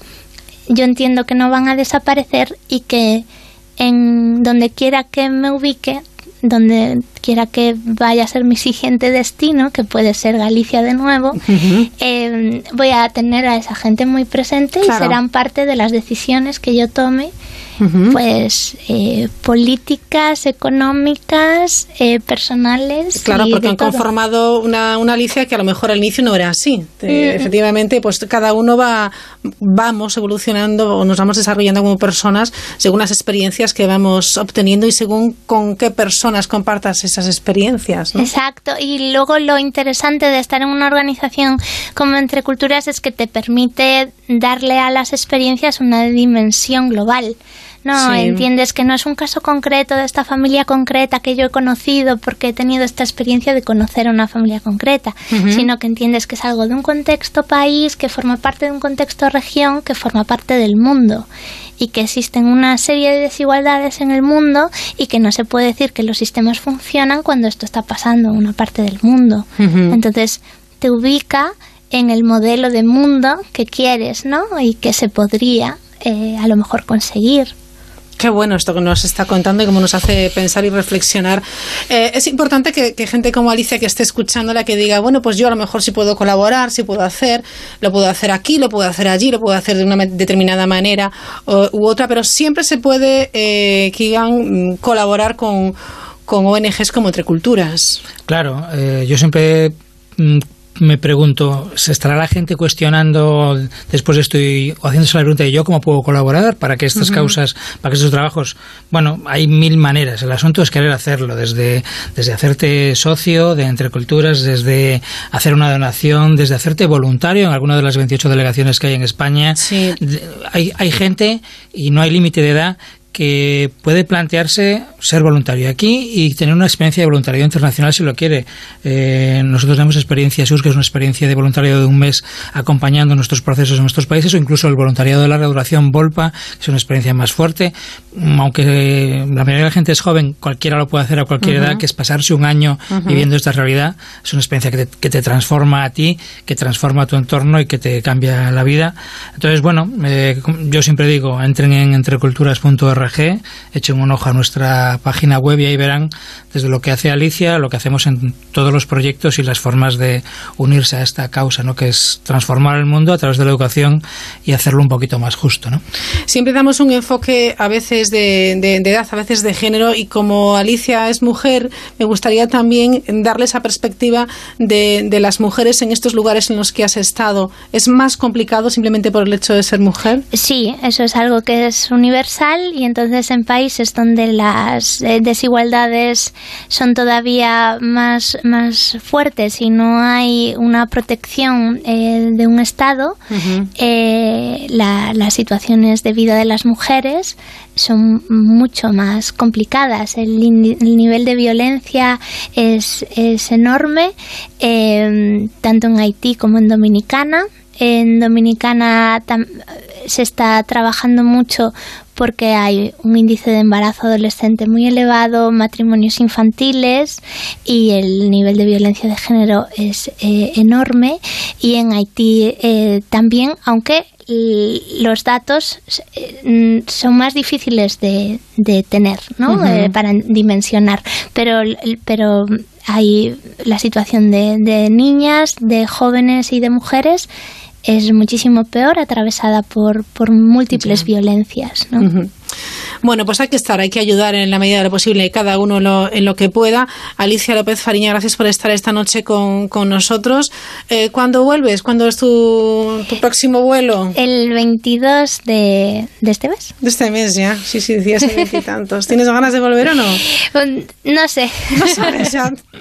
yo entiendo que no van a desaparecer y que en donde quiera que me ubique donde quiera que vaya a ser mi siguiente destino, que puede ser Galicia de nuevo, eh, voy a tener a esa gente muy presente y serán parte de las decisiones que yo tome pues eh, políticas, económicas, eh, personales. Claro, porque han conformado una, una Alicia que a lo mejor al inicio no era así. Efectivamente, pues cada uno va, vamos evolucionando o nos vamos desarrollando como personas según las experiencias que vamos obteniendo y según con qué personas compartas esas experiencias. Exacto. Y luego lo interesante de estar en una organización como Entre Culturas es que te permite darle a las experiencias una dimensión global. No, entiendes que no es un caso concreto de esta familia concreta que yo he conocido porque he tenido esta experiencia de conocer a una familia concreta, sino que entiendes que es algo de un contexto país, que forma parte de un contexto región, que forma parte del mundo y que existen una serie de desigualdades en el mundo y que no se puede decir que los sistemas funcionan cuando esto está pasando en una parte del mundo. Entonces, te ubica en el modelo de mundo que quieres, ¿no? Y que se podría eh, a lo mejor conseguir. Qué bueno esto que nos está contando y cómo nos hace pensar y reflexionar. Eh, es importante que, gente como Alicia que esté escuchándola que diga, bueno, pues yo a lo mejor sí puedo colaborar, sí puedo hacer, lo puedo hacer aquí, lo puedo hacer allí, lo puedo hacer de una determinada manera u otra, pero siempre se puede, eh, Kigan, colaborar con, con ONGs como Entre Culturas. Claro, eh, yo siempre mm, me pregunto, ¿se estará la gente cuestionando después estoy o haciéndose la pregunta de yo cómo puedo colaborar para que estas causas, para que estos trabajos, bueno, hay mil maneras. El asunto es querer hacerlo, desde, desde hacerte socio de Entre Culturas, desde hacer una donación, desde hacerte voluntario en alguna de las 28 delegaciones que hay en España. Hay, hay gente y no hay límite de edad que puede plantearse ser voluntario aquí y tener una experiencia de voluntariado internacional si lo quiere. Eh, nosotros tenemos experiencia SUS, que es una experiencia de voluntariado de un mes acompañando nuestros procesos en nuestros países, o incluso el voluntariado de larga duración VOLPA, que es una experiencia más fuerte. Aunque la mayoría de la gente es joven, cualquiera lo puede hacer a cualquier edad, que es pasarse un año viviendo esta realidad. Es una experiencia que te, que te, transforma a ti, que transforma tu entorno y que te cambia la vida. Entonces, bueno, eh, yo siempre digo, entren en entreculturas.org echen un ojo a nuestra página web y ahí verán desde lo que hace Alicia, lo que hacemos en todos los proyectos y las formas de unirse a esta causa, ¿no? que es transformar el mundo a través de la educación y hacerlo un poquito más justo. ¿no? Siempre damos un enfoque a veces de, edad, a veces de género, y como Alicia es mujer, me gustaría también darle esa perspectiva de, de las mujeres en estos lugares en los que has estado. ¿Es más complicado simplemente por el hecho de ser mujer? Sí, eso es algo que es universal y entonces en países donde la, las eh, desigualdades son todavía más, más fuertes y no hay una protección eh, de un Estado, las situaciones de vida de las mujeres son mucho más complicadas. El, nivel de violencia es, es enorme, tanto en Haití como en Dominicana. En Dominicana se está trabajando mucho porque hay un índice de embarazo adolescente muy elevado, matrimonios infantiles y el nivel de violencia de género es eh, enorme. Y en Haití eh, también, aunque los datos eh, son más difíciles de, tener, ¿no? para dimensionar, pero, pero hay la situación de, de niñas, de jóvenes y de mujeres es muchísimo peor, atravesada por, por múltiples violencias. ¿no? Bueno, pues hay que estar, hay que ayudar en la medida de lo posible, cada uno en lo que pueda. Alicia López Fariña, gracias por estar esta noche con, nosotros. Eh, ¿Cuándo vuelves? ¿Cuándo es tu, tu próximo vuelo? El 22 de, de, este mes. De este mes ya, sí, sí, decías el tantos. ¿Tienes ganas de volver o no? No sé. No sabes,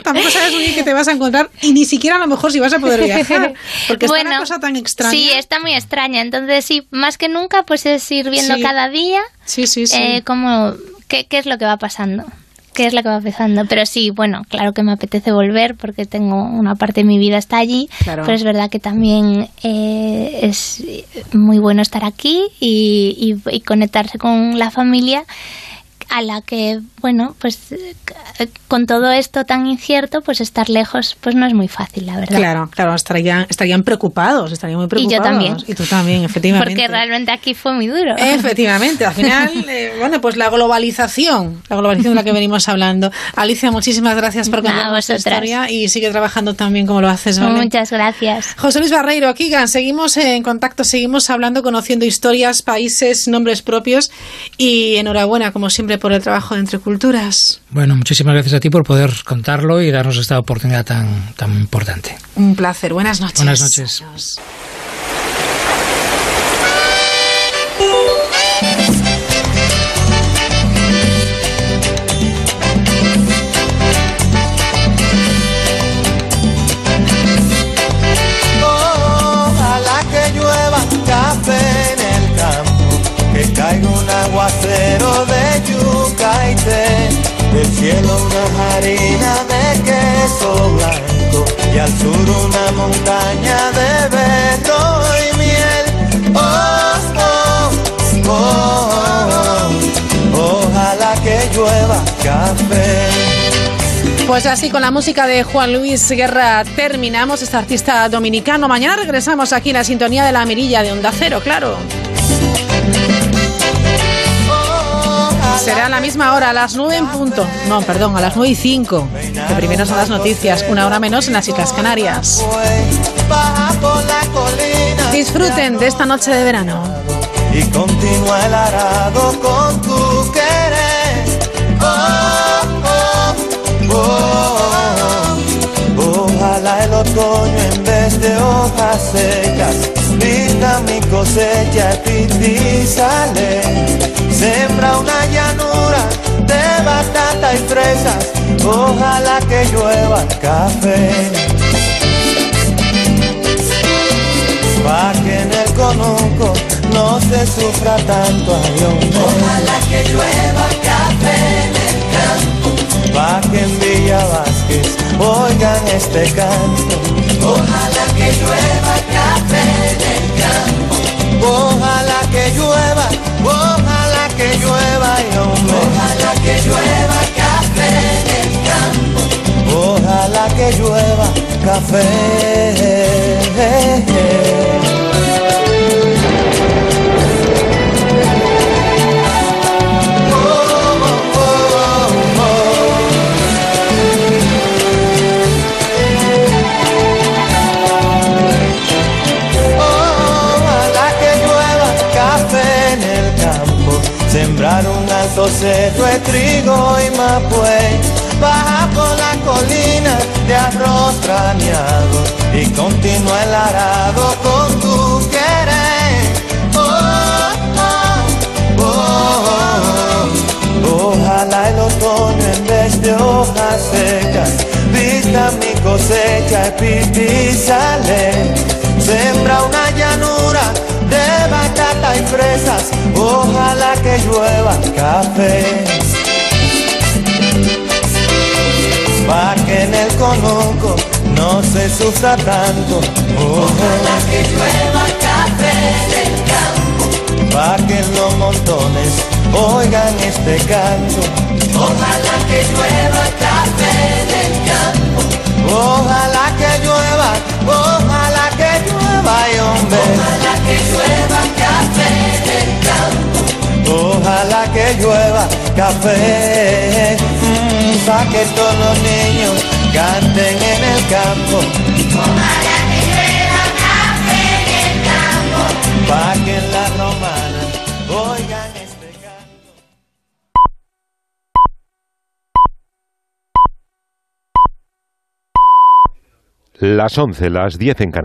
tampoco sabes muy bien qué te vas a encontrar y ni siquiera a lo mejor si vas a poder viajar, porque bueno, una cosa tan extraña. Sí, está muy extraña, entonces sí, más que nunca pues es ir viendo cada día. Sí, sí, sí. Eh, como, ¿qué, ¿qué es lo que va pasando? qué es lo que va pasando. Pero sí, bueno, claro que me apetece volver porque tengo una parte de mi vida está allí, pero es verdad que también eh, es muy bueno estar aquí y, y, conectarse con la familia a la que, bueno, pues con todo esto tan incierto, pues estar lejos, pues no es muy fácil, la verdad. Claro, claro, estarían, estarían preocupados, estarían muy preocupados. Y yo también. Y tú también, efectivamente. Porque realmente aquí fue muy duro. Efectivamente, al final, <laughs> eh, bueno, pues la globalización, la globalización de la que venimos hablando. Alicia, muchísimas gracias por contarnos tu historia y sigue trabajando también como lo haces, Muchas gracias. José Luis Barreiro, Kigan, seguimos en contacto, seguimos hablando, conociendo historias, países, nombres propios y enhorabuena, como siempre, por el trabajo de Entre Culturas. Bueno, muchísimas gracias a ti por poder contarlo y darnos esta oportunidad tan, tan importante. Un placer. Buenas noches. Buenas noches. Cielo una harina de queso blanco y al sur una montaña de berro y miel. Oh, oh, oh, ojalá que llueva café. Pues así con la música de Juan Luis Guerra terminamos este artista dominicano. Mañana regresamos aquí en la sintonía de la mirilla de Onda Cero, claro. Será a la misma hora, a las 9 en punto. No, perdón, a las 9 y 5. Que primero son las noticias, una hora menos en las Islas Canarias. Disfruten de esta noche de verano. Y continúa el arado con tu querer. Oh, oh, oh, Ojalá el otoño en vez de hojas secas vista mi cosecha sale Sembra una llanura de batata y fresas, ojalá que llueva café. Pa' que en el conuco no se sufra tanto ayón. Ojalá que llueva café en el campo. Pa' que en Villa Vázquez oigan este canto. Ojalá que llueva café Ojalá que llueva, ojalá que llueva y Ojalá que llueva café en el campo. Ojalá que llueva café. Cerro de trigo y mapuey, baja por la colina de arroz trañado y continúa el arado con tu querer. Oh, oh, oh, ojalá el otoño en vez de hojas secas. Vista mi cosecha, y sale. Llanura de batata y fresas. Ojalá que llueva café. Pa' que en el conuco no se sufra tanto. Ojalá que llueva café del campo. Pa' que los montones oigan este canto. Ojalá que llueva café del campo. Ojalá que llueva, ojalá que llueva, hombre. Ojalá que llueva llueva café, mm, pa' que todos los niños canten en el campo. Ojalá que llueva café en el. Pa' que oigan este canto. Las 11, las 10 en Canarias.